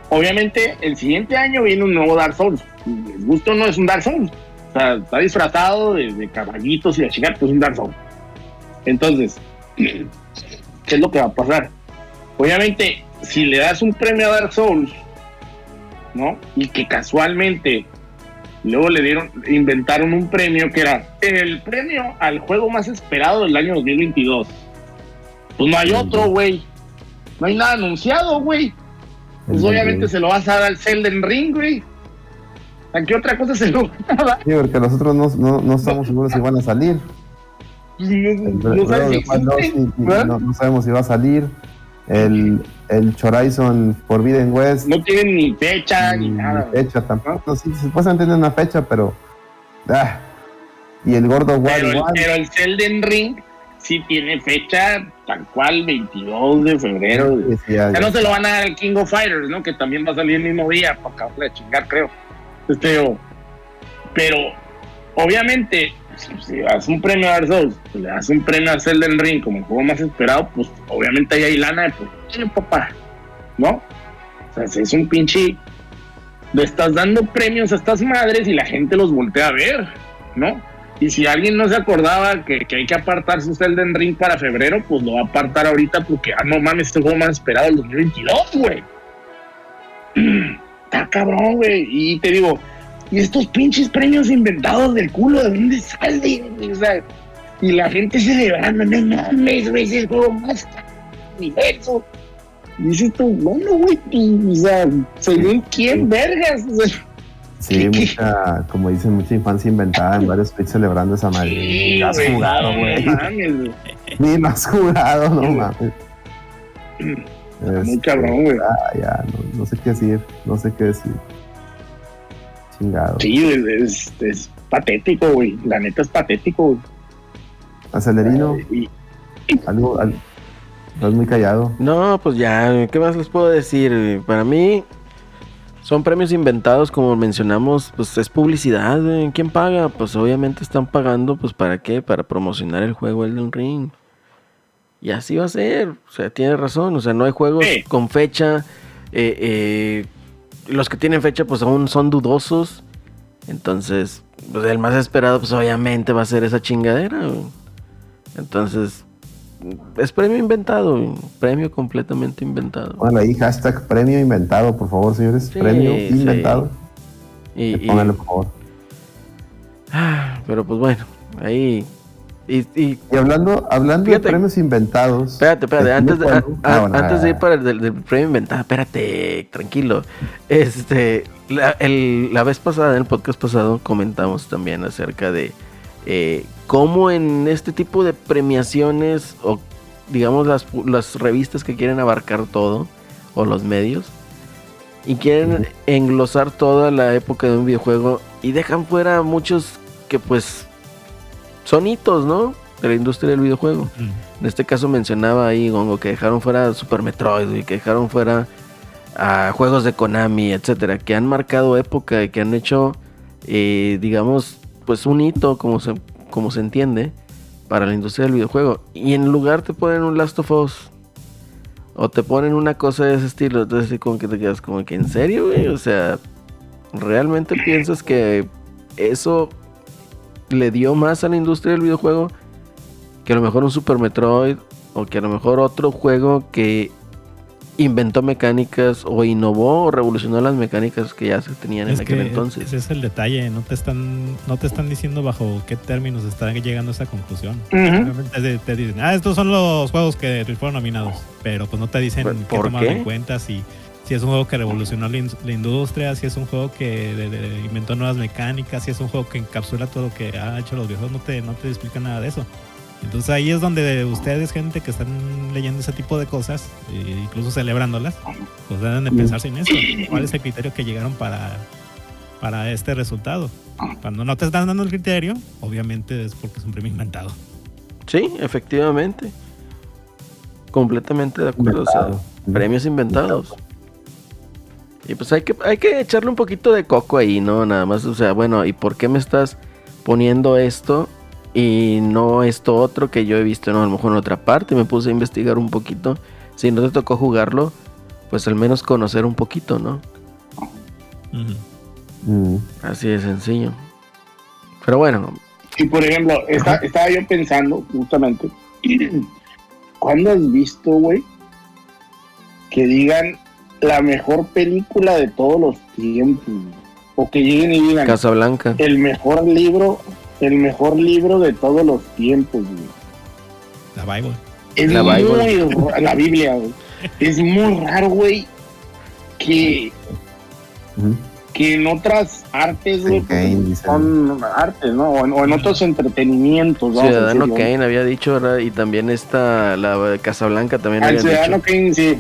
Obviamente, el siguiente año viene un nuevo Dark Souls. Les gusto no es un Dark Souls. O sea, está disfrazado de, caballitos y la chica, pues es un Dark Souls. Entonces, ¿qué es lo que va a pasar? Obviamente, si le das un premio a Dark Souls, ¿no? Y que casualmente luego le dieron, inventaron un premio que era el premio al juego más esperado del año 2022. Pues no hay otro, güey. No hay nada anunciado, güey. Pues obviamente se lo vas a dar al Zelden Ring, güey. ¿A qué otra cosa se lo van a dar? Sí, porque nosotros no, no, no estamos seguros si van a salir. Pues no, no sabes si Breath of the Wild 2, existen, y- y ¿verdad? no, no sabemos si va a salir. El, el Horizon Forbidden West. No tienen ni fecha ni mm, nada. fecha tampoco. No, sí, supuestamente tiene una fecha, pero. ah. Y el gordo Wild Pero el, pero el Zelden Ring sí tiene fecha tal cual, 22 de febrero. Sí, sí, ya- Ya no se lo van a dar al King of Fighters, ¿no? Que también va a salir el mismo día para acabarle de chingar, creo. Este, pero, obviamente, si, das un premio a Dark Souls, si le das un premio a Zelden Ring como el juego más esperado, pues obviamente ahí hay lana de pues, tiene papá, ¿no? O sea, si es un pinche. Le estás dando premios a estas madres y la gente los voltea a ver, ¿no? Y si alguien no se acordaba que, que hay que apartar su Zelden Ring para febrero, pues lo va a apartar ahorita porque, ah, no mames, este juego más esperado del 2022, güey. Está cabrón, güey. Y te digo, y estos pinches premios inventados del culo, ¿de dónde salen? O sea, y la gente celebrando, no mames, güey, es el juego más universo. Y dices tú, bueno, güey, o sea, según quién, vergas. O sea, Sí, mucha, como dicen, mucha infancia inventada en varios tweets celebrando esa madre. sí, Lo has jugado, no güey. güey. Ni lo has jugado, no mames. Muy Este, cabrón, güey. ah, ya, no, no sé qué decir, no sé qué decir. Chingado. Sí, es, es patético, güey. La neta es patético, güey. Acelerino, Y- algo, al- estás muy callado. No, pues ya, ¿qué más les puedo decir? Para mí son premios inventados, como mencionamos, pues es publicidad. ¿Quién paga? Pues obviamente están pagando, pues ¿para qué? Para promocionar el juego Elden Ring. Y así va a ser. O sea, tiene razón. O sea, no hay juegos Sí. con fecha. eh, eh, los que tienen fecha, pues aún son dudosos. Entonces, pues el más esperado, pues obviamente va a ser esa chingadera. Entonces, es premio inventado, premio completamente inventado. Póngale ahí hashtag premio inventado, por favor, señores. Sí, premio sí. inventado. Y, y- Pónganle, por favor. ah, pero pues bueno, ahí. Y, y Y hablando, hablando Fíjate. de premios inventados. espérate, espérate, ¿de antes de, a- Ah, bueno, antes de ir ah, para el del, del premio inventado, espérate, tranquilo. Este, la, el- la vez pasada, en el podcast pasado, comentamos también acerca de eh, cómo en este tipo de premiaciones, o digamos las, revistas que quieren abarcar todo, o los medios, y quieren englosar toda la época de un videojuego y dejan fuera muchos que pues son hitos, ¿no? De la industria del videojuego. En este caso mencionaba ahí Gongo que dejaron fuera Super Metroid y que dejaron fuera a juegos de Konami, etcétera, que han marcado época y que han hecho, eh, digamos, pues un hito, como se, como se entiende, para la industria del videojuego. Y en lugar te ponen un Last of Us o te ponen una cosa de ese estilo, entonces como que te quedas como que en serio, güey, o sea, realmente piensas que eso le dio más a la industria del videojuego que a lo mejor un Super Metroid o que a lo mejor otro juego que inventó mecánicas o innovó o revolucionó las mecánicas que ya se tenían en aquel que entonces. ese es el detalle, no te están, no te están diciendo bajo qué términos están llegando a esa conclusión. Simplemente te, te dicen, ah, estos son los juegos que fueron nominados, pero pues no te dicen ¿Por- qué qué? en cuenta, si, si es un juego que revolucionó la, in- la industria, si es un juego que de- de- inventó nuevas mecánicas, si es un juego que encapsula todo lo que ha hecho los viejos, no te, no te explican nada de eso. Entonces ahí es donde ustedes, gente que están leyendo ese tipo de cosas, e incluso celebrándolas, pues deben de pensarse en eso. ¿Cuál es el criterio que llegaron para, para este resultado. Cuando no te están dando el criterio, obviamente es porque es un premio inventado. Sí, efectivamente. Completamente de acuerdo. o sea, premios inventados. Y pues hay que, hay que echarle un poquito de coco ahí, ¿no? Nada más, o sea, bueno, ¿y por qué me estás poniendo esto y no esto otro que yo he visto, ¿no? A lo mejor en otra parte, me puse a investigar un poquito. Si no te tocó jugarlo, pues al menos conocer un poquito, ¿no? Mm. Así de sencillo. Pero bueno, Y por ejemplo, esta- estaba yo pensando, justamente, ¿cuándo has visto, güey, que digan la mejor película de todos los tiempos? O que lleguen y digan Casablanca. el mejor libro, el mejor libro de todos los tiempos, güey. La Bible. Es La muy Bible. la Biblia, güey. Es muy raro, güey, que, que en otras artes, güey, dicen. son artes, ¿no? O en, o en otros entretenimientos, a Ciudadano decirlo. Kane había dicho, ¿verdad? Y también esta, la Casablanca también Al Ciudadano dicho. Kane, sí.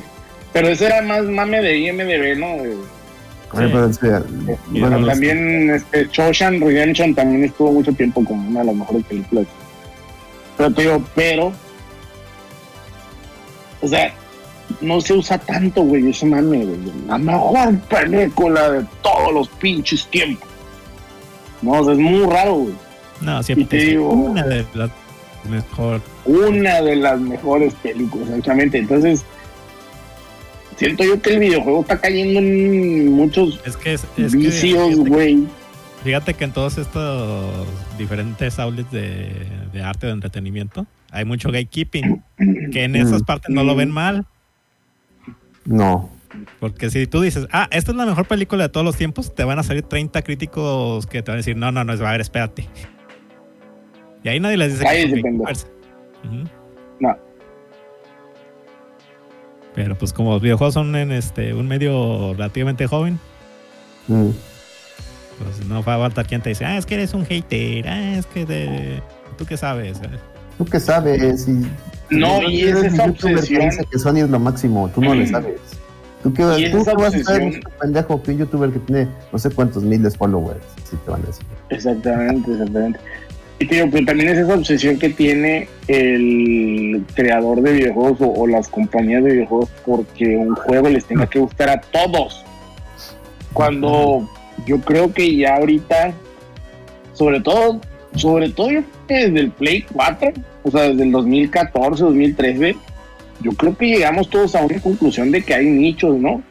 Pero ese era más mame de IMDB, ¿no? güey? Pero Y bueno, también este, Shawshank Redemption también estuvo mucho tiempo como una de las mejores películas. Pero te digo, pero... O sea, no se usa tanto, güey, ese mame, güey. La mejor película de todos los pinches tiempos. No, o sea, es muy raro, güey. No, siempre Y te te digo- una de las mejor. una de las mejores películas, exactamente. Entonces, siento yo que el videojuego está cayendo en muchos Es que es, es que vicios, fíjate, güey. fíjate que en todos estos diferentes outlets de, de arte de entretenimiento hay mucho gatekeeping. Que en esas Mm. partes no lo ven mal. no. Porque si tú dices, ah, esta es la mejor película de todos los tiempos, te van a salir 30 críticos que te van a decir, no, no, no, a ver, espérate. Y ahí nadie les dice Cállese, pendejo. gatekeepers. Ujú. No. Pero pues como los videojuegos son en este un medio relativamente joven, Mm. pues no va a faltar quien te dice, ah, es que eres un hater, ah, es que de... ¿Tú qué sabes? ¿Tú qué sabes? Y, No, y es eres esa obsesión. que Sony es lo máximo, tú no le sabes. ¿Tú qué, Y es tú vas a obsesión. un pendejo, que un youtuber que tiene no sé cuántos miles de followers? Si te van a decir. Exactamente, exactamente. Y te digo, pero también es esa obsesión que tiene el creador de videojuegos o, o las compañías de videojuegos porque un juego les tenga que gustar a todos. Cuando yo creo que ya ahorita, sobre todo, sobre todo yo creo que desde el Play 4, o sea, desde el 2014, 2013, yo creo que llegamos todos a una conclusión de que hay nichos, ¿no?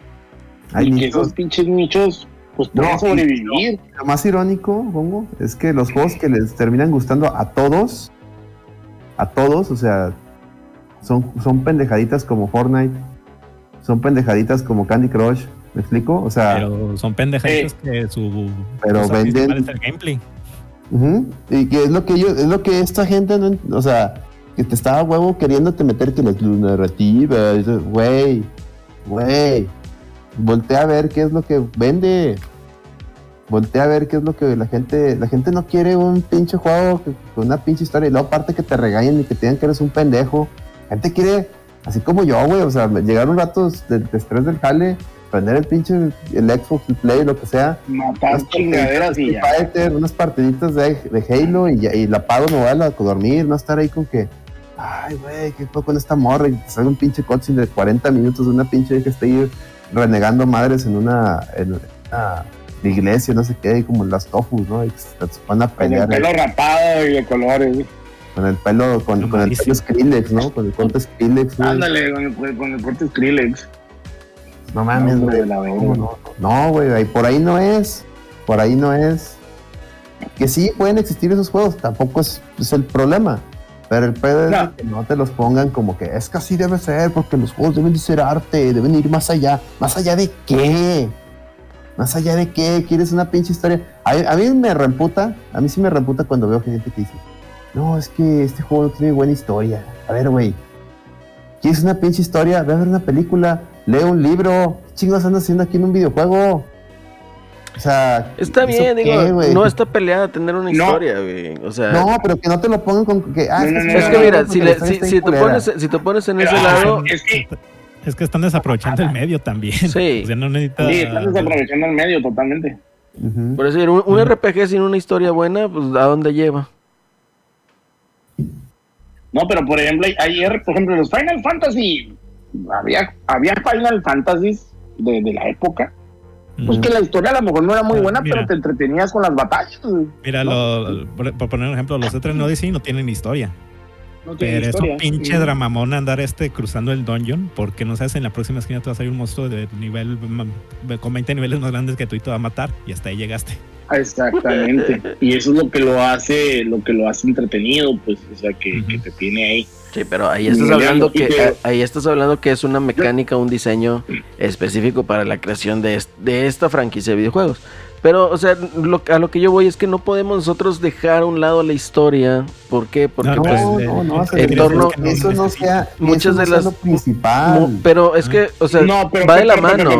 Hay y que esos pinches nichos, pues No, pueden sobrevivir. Lo más irónico, Gongo, es que los juegos que les terminan gustando a todos, a todos, o sea, son, son pendejaditas como Fortnite, son pendejaditas como Candy Crush, ¿me explico? O sea, Pero son pendejaditos que su... Pero venden- es el gameplay. y que es lo que yo, es lo que esta gente, no, o sea, que te estaba huevo queriéndote meter que las narrativas, güey, güey, voltea a ver qué es lo que vende. Voltea a ver qué es lo que la gente, la gente no quiere un pinche juego con una pinche historia y luego aparte que te regañen y que te digan que eres un pendejo. La gente quiere, así como yo, güey, o sea, llegar un rato de, de estrés del jale, prender el pinche, el Xbox, el Play, lo que sea, Matar chingaderas y ya. Fighter, unas partiditas de, de Halo y, la apago, me voy a la- dormir, no estar ahí con que, ay, güey, ¿qué fue con esta morra? Y te salga un pinche cutscene de 40 minutos de una pinche que esté ahí renegando madres en una, en una iglesia, no sé qué, y como las tofus, ¿no? Y se van a Con el pelear pelo rapado y de colores. con el pelo, con, con el pelo Skrillex, ¿no? Con el corte Skrillex. Ándale, con el, con el corte Skrillex. No mames, No, güey. de la verga. ¿Cómo no? No, güey, ahí- por ahí no es. Por ahí no es. Que sí pueden existir esos juegos, tampoco es, es el problema. Pero el pedo es No. de que no te los pongan como que es que así debe ser, porque los juegos deben de ser arte, deben ir más allá. ¿Más allá de qué? ¿Más allá de qué? ¿Quieres una pinche historia? A, a mí me reemputa, a mí sí me reemputa cuando veo gente que dice, no, es que este juego no tiene buena historia. A ver, güey, ¿quieres una pinche historia? Ve a ver una película, lee un libro. ¿Qué chingados andas haciendo aquí en un videojuego? O sea, Está ¿eso bien, digo, no está peleada tener una No. historia, güey. O sea, No, pero que no te lo pongan con que. Ah, No, no, no, es que no, mira, si, le- si, si te pones, si te pones en ese lado, Es que Es que están desaprovechando el medio también. Sí. O sea, no necesita... sí, están desaprovechando el medio totalmente. Por decir, un, un RPG sin una historia buena, pues ¿a dónde lleva? No, pero por ejemplo, ayer, por ejemplo, los Final Fantasy, había, había Final Fantasies de, de la época, pues que la historia a lo mejor no era muy Ah, buena, mira. pero te entretenías con las batallas. Mira, lo- por, por poner un ejemplo, los Etren Odyssey no tienen historia. No tiene Pero es historia. un pinche Mm. dramamón andar este cruzando el dungeon porque no sabes en la próxima esquina te va a salir un monstruo de nivel con 20 niveles más grandes que tú y te va a matar y hasta ahí llegaste. Exactamente. y eso es lo que lo hace, lo que lo hace entretenido, pues, o sea, que te tiene ahí. Sí, pero ahí estás hablando que ahí estás hablando que es una mecánica, un diseño específico para la creación de, est- de esta franquicia de videojuegos. Pero, o sea, lo- a lo que yo voy es que no podemos nosotros dejar a un lado la historia. ¿Por qué? Porque No, pues, No, no, no, en torno- que eso no sea, Muchas eso no de sea las- lo principal. pero es que, o sea, no, pero va de la mano.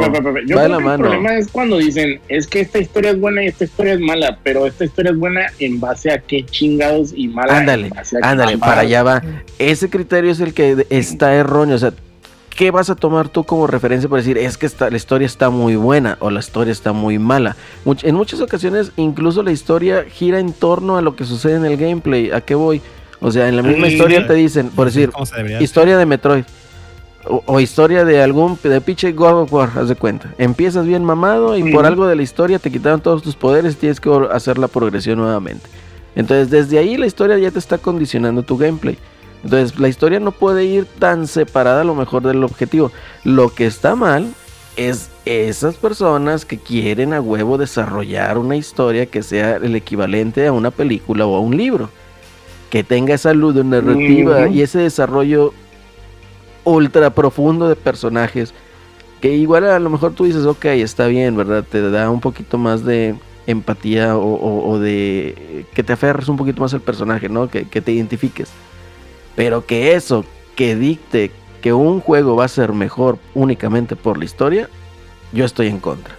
yo Va de la que el mano. problema es cuando dicen, es que esta historia es buena y esta historia es mala, pero esta historia es buena en base a qué chingados y mala Ándale, ándale, para allá va. Ese criterio es el que está erróneo. O sea, ¿qué vas a tomar tú como referencia para decir es que esta- la historia está muy buena o la historia está muy mala? Much- en muchas ocasiones, incluso la historia gira en torno a lo que sucede en el gameplay. ¿A qué voy? O sea, en la misma historia te dicen, por decir, historia de Metroid. O, o historia de algún de pinche God of War, haz de cuenta. Empiezas bien mamado y por algo de la historia te quitaron todos tus poderes y tienes que hacer la progresión nuevamente. Entonces, desde ahí la historia ya te está condicionando tu gameplay. Entonces, la historia no puede ir tan separada a lo mejor del objetivo. Lo que está mal es esas personas que quieren a huevo desarrollar una historia que sea el equivalente a una película o a un libro. Que tenga esa ludonarrativa Ujú. y ese desarrollo ultra profundo de personajes. Que igual a lo mejor tú dices, ok, está bien, ¿verdad? Te da un poquito más de empatía o, o- o de que te aferres un poquito más al personaje, ¿no? Que, que te identifiques. Pero que eso, que dicte que un juego va a ser mejor únicamente por la historia, yo estoy en contra.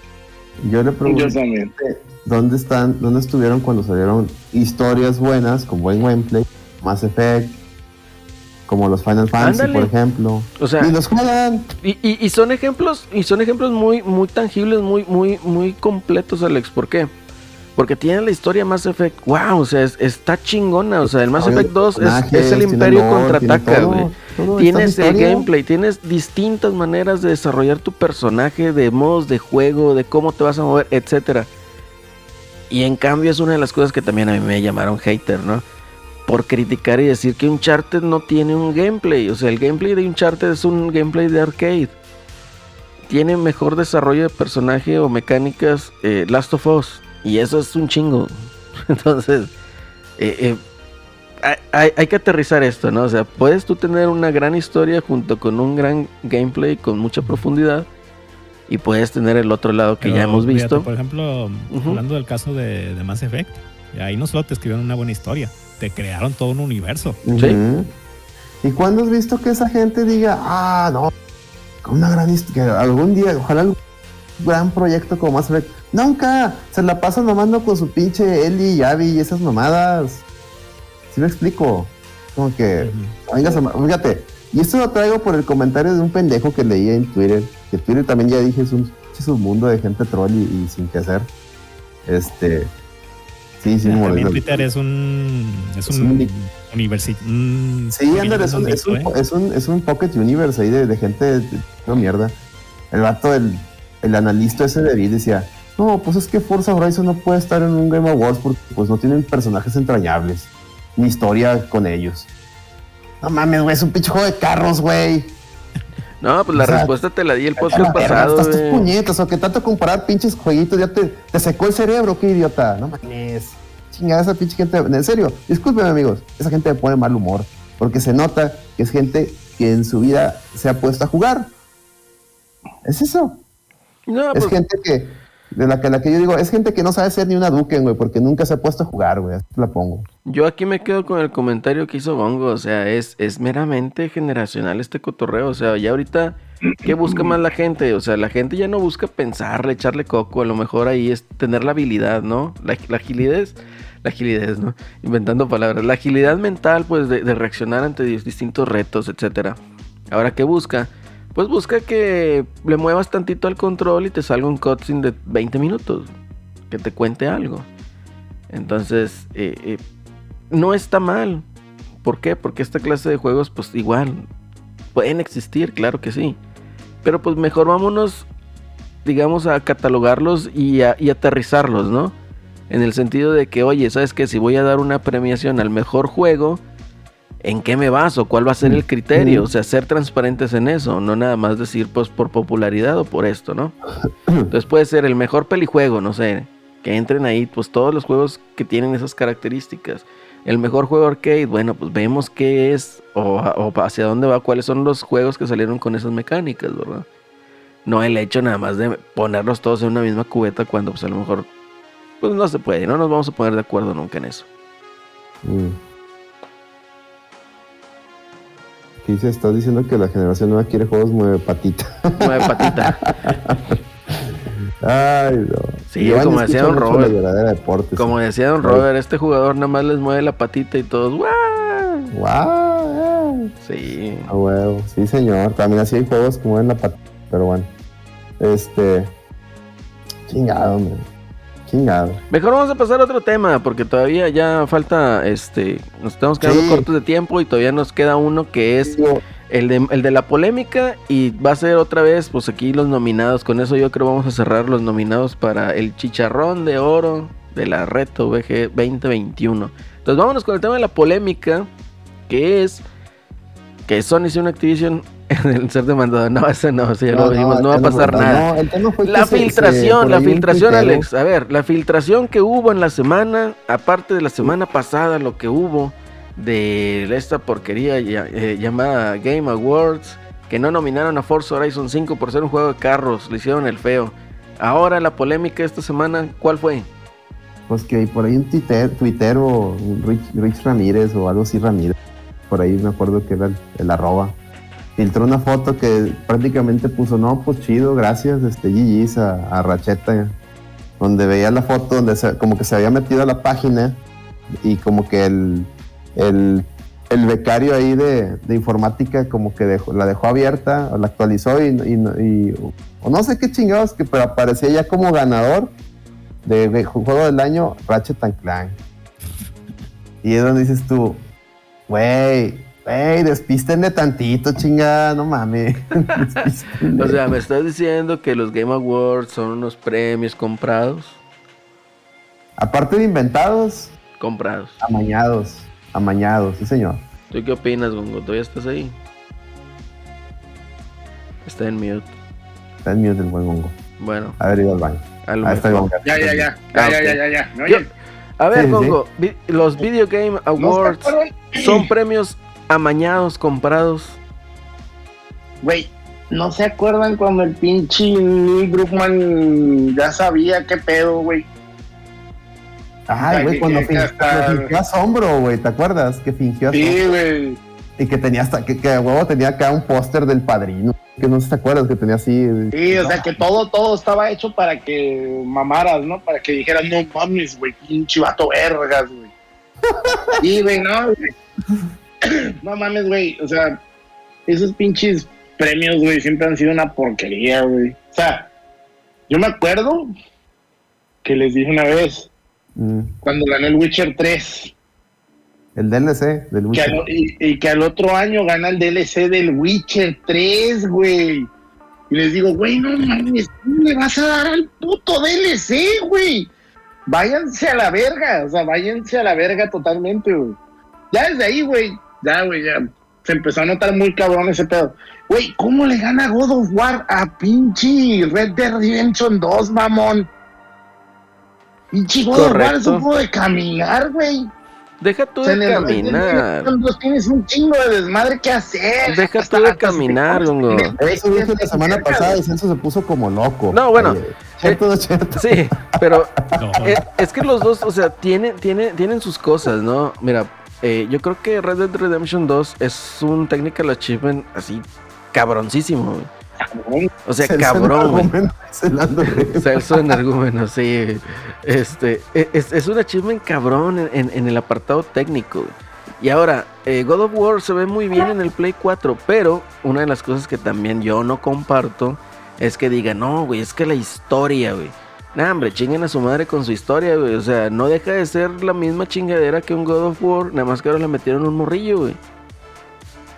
Yo le pregunto. ¿dónde están, dónde estuvieron cuando salieron historias buenas con buen gameplay, Mass Effect, como los Final Fantasy, Ándale. por ejemplo? O sea, y los juegan. Y, y- y son ejemplos, y son ejemplos muy, muy tangibles, muy, muy, muy completos, Alex. ¿Por qué? Porque tiene la historia Mass Effect. Wow, o sea, es- está chingona. O sea, el Mass Effect 2 es, el Imperio contraataca, güey. Tienes el historia. gameplay, tienes distintas maneras de desarrollar tu personaje, de modos de juego, de cómo te vas a mover, etcétera. Y en cambio es una de las cosas que también a mí me llamaron hater, ¿no? Por criticar y decir que Uncharted no tiene un gameplay. O sea, el gameplay de Uncharted es un gameplay de arcade. Tiene mejor desarrollo de personaje o mecánicas eh, Last of Us. Y eso es un chingo. Entonces, eh, eh, hay, hay- que aterrizar esto, ¿no? O sea, puedes tú tener una gran historia junto con un gran gameplay con mucha profundidad. Y puedes tener el otro lado que Pero ya hemos fíjate, visto. por ejemplo, hablando del caso de, de Mass Effect, ahí no solo te escribieron una buena historia, te crearon todo un universo. Sí. ¿Y cuándo has visto que esa gente diga, ah, no, con una gran historia, algún día, ojalá algún gran proyecto como Mass Effect? Nunca, se la pasan mamando con su pinche Ellie y Abby y esas mamadas. ¿Sí me explico? Como que, vengas a- fíjate, y esto lo traigo por el comentario de un pendejo que leí en Twitter, que Twitter también ya dije es un, es un mundo de gente troll y, y sin que hacer. Este, sí, sí, me También. Twitter es un es Es un un- universi- un- Sí, ándale, es un, es, un, es, un, Pocket Universe ahí de, de gente de, no mierda. El vato, el, el analista ese de David decía, no, pues es que Forza Horizon no puede estar en un Game Awards porque pues no tienen personajes entrañables, ni historia con ellos. No mames, güey, es un pinche juego de carros, güey. No, pues la O sea, respuesta te la di el podcast pasado. Estás tus puñetas, o que tanto comparar pinches jueguitos, ya te, te secó el cerebro, qué idiota. No mames. Chingada esa pinche gente. En serio, discúlpenme amigos, esa gente me pone mal humor. Porque se nota que es gente que en su vida se ha puesto a jugar. Es eso. No, Es pues, gente que, de la que, la que yo digo, es gente que no sabe ser ni una duque, güey, porque nunca se ha puesto a jugar, güey. Así la pongo. yo aquí me quedo con el comentario que hizo Bongo. O sea, es, es meramente generacional este cotorreo. O sea, ya ahorita, ¿qué busca más la gente? O sea, la gente ya no busca pensarle, echarle coco. A lo mejor ahí es tener la habilidad, ¿no? La, la agilidad. La agilidad, ¿no? Inventando palabras. La agilidad mental, pues, de, de reaccionar ante dis- distintos retos, etcétera. Ahora, ¿qué busca? Pues busca que le muevas tantito al control y te salga un cutscene de 20 minutos. Que te cuente algo. Entonces, eh, eh, no está mal. ¿Por qué? Porque esta clase de juegos, pues igual, pueden existir, claro que sí. Pero pues mejor vámonos, digamos, a catalogarlos y, a- y aterrizarlos, ¿no? En el sentido de que, oye, ¿sabes qué? Si voy a dar una premiación al mejor juego, ¿en qué me baso? ¿Cuál va a ser el criterio? O sea, ser transparentes en eso, no nada más decir, pues, por popularidad o por esto, ¿no? Entonces puede ser el mejor pelijuego, no sé, que entren ahí, pues, todos los juegos que tienen esas características. El mejor juego arcade, bueno, pues vemos qué es o, o hacia dónde va, cuáles son los juegos que salieron con esas mecánicas, ¿verdad? No el hecho nada más de ponerlos todos en una misma cubeta cuando pues a lo mejor pues no se puede, no nos vamos a poner de acuerdo nunca en eso. Mm. ¿Qué dice? Estás diciendo que la generación nueva quiere juegos mueve patita. Mueve patita. Ay, no. Sí, como decía don Robert. deportes. Como decía don. Robert, este jugador nada más les mueve la patita y todos, ¡guau! ¡Wow! Sí. A huevo, sí señor. También así hay juegos que mueven la patita, pero bueno. Este. Chingado, man. Chingado. Mejor vamos a pasar a otro tema, porque todavía ya falta, este, nos estamos quedando Sí. cortos de tiempo y todavía nos queda uno que es el de, el de la polémica y va a ser otra vez, pues aquí los nominados. Con eso yo creo vamos a cerrar los nominados para el chicharrón de oro de la Reto VG 2021. Entonces vámonos con el tema de la polémica, que es que Sony una Activision el ser demandado. No, ese no, ese ya lo vimos, no, va a pasar fue- nada. no, La se- se- filtración, la filtración, tuitero- Alex. A ver, la filtración que hubo en la semana, aparte de la semana pasada, lo que hubo de esta porquería ya- eh, llamada Game Awards, que no nominaron a Forza Horizon 5 por ser un juego de carros, le hicieron el feo. Ahora la polémica esta semana, ¿cuál fue? Pues que por ahí un tuiter, tuitero, Rich, Rich Ramírez o algo así Ramírez, por ahí me acuerdo que era el, el arroba, filtró una foto que prácticamente puso, no, pues chido, gracias, este GG's a, a Racheta, donde veía la foto donde como que se había metido a la página y como que el, el, el becario ahí de, de informática como que dejó- la dejó abierta, la actualizó y, y- y- o no sé qué chingados, que, pero aparecía ya como ganador de, juego del año Ratchet Clank. Y es donde dices tú, güey, güey, despístenle tantito, chingada, no mames. O sea, me estás diciendo que los Game Awards son unos premios comprados. Aparte de inventados, Comprados. amañados, amañados, sí señor. ¿Tú qué opinas, Gongo? ¿Todavía estás ahí? Está en mute. Está en mute el buen mongo. Bueno, A ver, ido al baño. a lo está. Gongo. Ya, ya, ya. Ah, Ya, ya, ya, ya, ya. ¿Me Yo- oyen? A ver, Sí, Gongo, los Video Game ¿No se Awards son premios amañados, comprados. Güey, ¿no se acuerdan cuando el pinche Neil Druckmann ya sabía qué pedo, güey? Ay, güey, cuando fingió asombro, güey, ¿te acuerdas? Que fingió asombro. Sí, güey. Y que tenía hasta, que, que huevo tenía acá un póster del padrino. Que no sé si te acuerdas que tenía así. Sí, o sea que todo, todo estaba hecho para que mamaras, ¿no? Para que dijeran, no mames, güey, pinche vato vergas, güey. Sí, güey, no, güey. No mames, güey. O sea, esos pinches premios, güey, siempre han sido una porquería, güey. O sea, yo me acuerdo que les dije una vez, Mm, cuando ganó el Witcher 3, el DLC del que Witcher. al- y, y que al otro año gana el DLC del Witcher 3, güey. Y les digo, güey, no mames, ¿cómo le vas a dar al puto DLC, güey? Váyanse a la verga, o sea, váyanse a la verga totalmente, güey. Ya desde ahí, güey, ya, güey, ya se empezó a notar muy cabrón ese pedo. Güey, ¿cómo le gana God of War a pinche Red Dead Redemption 2, mamón? Pinche God of War es un juego de caminar, güey. Deja tú de caminar. Redemption 2 tienes un chingo de desmadre que hacer. Deja tú de caminar, Gongo. Eso dije la semana pasada y Censo se puso como loco. No, bueno, cierto. Sí, pero No, es, es que los dos, o sea, tienen, tienen, tienen sus cosas, ¿no? Mira, eh, yo creo que Red Dead Redemption 2 es un technical achievement así cabroncísimo, güey. O sea, Celso cabrón, Celso. Celso energúmeno, sí. Este, e- es, es un achievement cabrón en, en- en el apartado técnico. güey. Y ahora, eh, God of War se ve muy bien en el Play 4, pero una de las cosas que también yo no comparto es que diga, no, güey, es que la historia, güey. Nah, hombre, chinguen a su madre con su historia, güey. O sea, no deja de ser la misma chingadera que un God of War, nada más que ahora le metieron un morrillo, güey.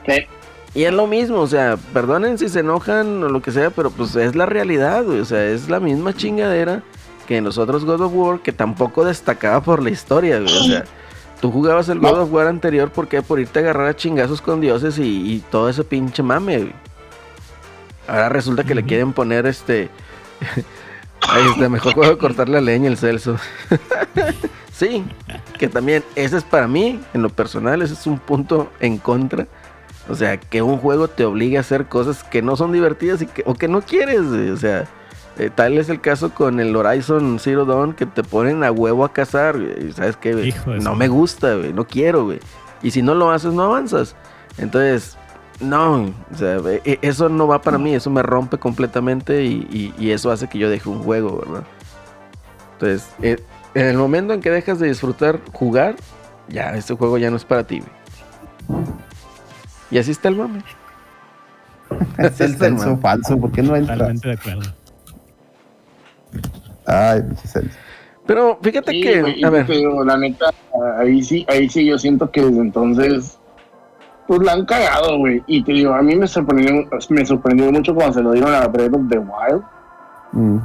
Sí. Y es lo mismo, o sea, perdonen si se enojan o lo que sea, pero pues es la realidad, güey. O sea, es la misma chingadera que en los otros God of War, que tampoco destacaba por la historia, güey. O sea, tú jugabas el God of War anterior, ¿por qué? Por irte a agarrar a chingazos con dioses y, y todo ese pinche mame, güey. Ahora resulta que le quieren poner este. Ahí está, mejor juego cortar la leña el Celso. sí, que también, ese es para mí, en lo personal, ese es un punto en contra. O sea, que un juego te obligue a hacer cosas que no son divertidas y que, o que no quieres. O sea, eh, tal es el caso con el Horizon Zero Dawn que te ponen a huevo a cazar. y ¿Sabes qué? Hijo No me gusta, güey. No quiero, güey. Y si no lo haces, no avanzas. Entonces, no. O sea, e- e- eso no va para mí. Eso me rompe completamente y, y- y eso hace que yo deje un juego, ¿verdad? Entonces, eh, en el momento en que dejas de disfrutar jugar, ya, este juego ya no es para ti. Y así está el mame. Es el Celso falso, ¿por qué no entras? Totalmente de acuerdo. Ay, Celso. Pero fíjate Sí, que, y a ver, la neta, ahí sí, ahí sí yo siento que desde entonces, pues la han cagado, güey. Y te digo, a mí me sorprendió, me sorprendió mucho cuando se lo dieron a Breath of the Wild. Mm.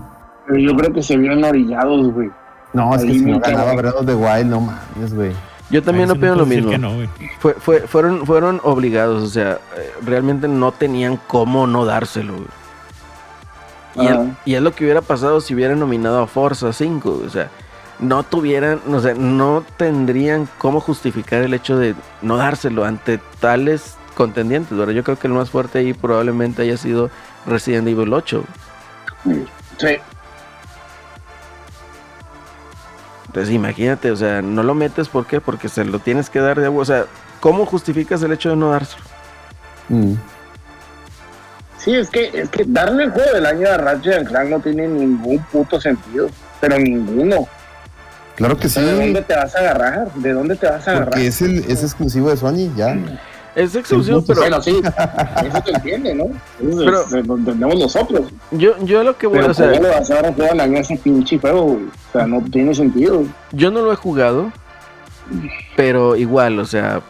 Pero yo creo que se vieron orillados, güey. No, es que si no ganaba. Breath of the Wild, no mames, güey. yo también sí opino no lo mismo. que no, güey. Fue, fue- fueron, fueron obligados, o sea, eh, realmente no tenían cómo no dárselo. güey. Y, Ajá. el- y es lo que hubiera pasado si hubieran nominado a Forza 5. O sea, no tuvieran, o sea, no tendrían cómo justificar el hecho de no dárselo ante tales contendientes. ¿verdad? Yo creo que el más fuerte ahí probablemente haya sido Resident Evil 8. Sí. Entonces imagínate, o sea, no lo metes, ¿por qué? Porque se lo tienes que dar de agua. O sea, ¿cómo justificas el hecho de no dárselo? Mm. Sí, es que, es que darle el juego del año a Ratchet Clank no tiene ningún puto sentido. Pero ninguno. Claro que sí, ¿De dónde te vas a agarrar? ¿De dónde te vas a agarrar? Porque es, el, es exclusivo de Sony, ya. Es exclusivo, pero Bueno, sí, eso se entiende, ¿no? Eso Pero- se- lo entendemos nosotros. yo, yo a lo que voy, Pero o sea, ¿cómo le vas a dar un juego del año a ese pinche juego, güey? O sea, no tiene sentido. Yo no lo he jugado, pero igual, o sea,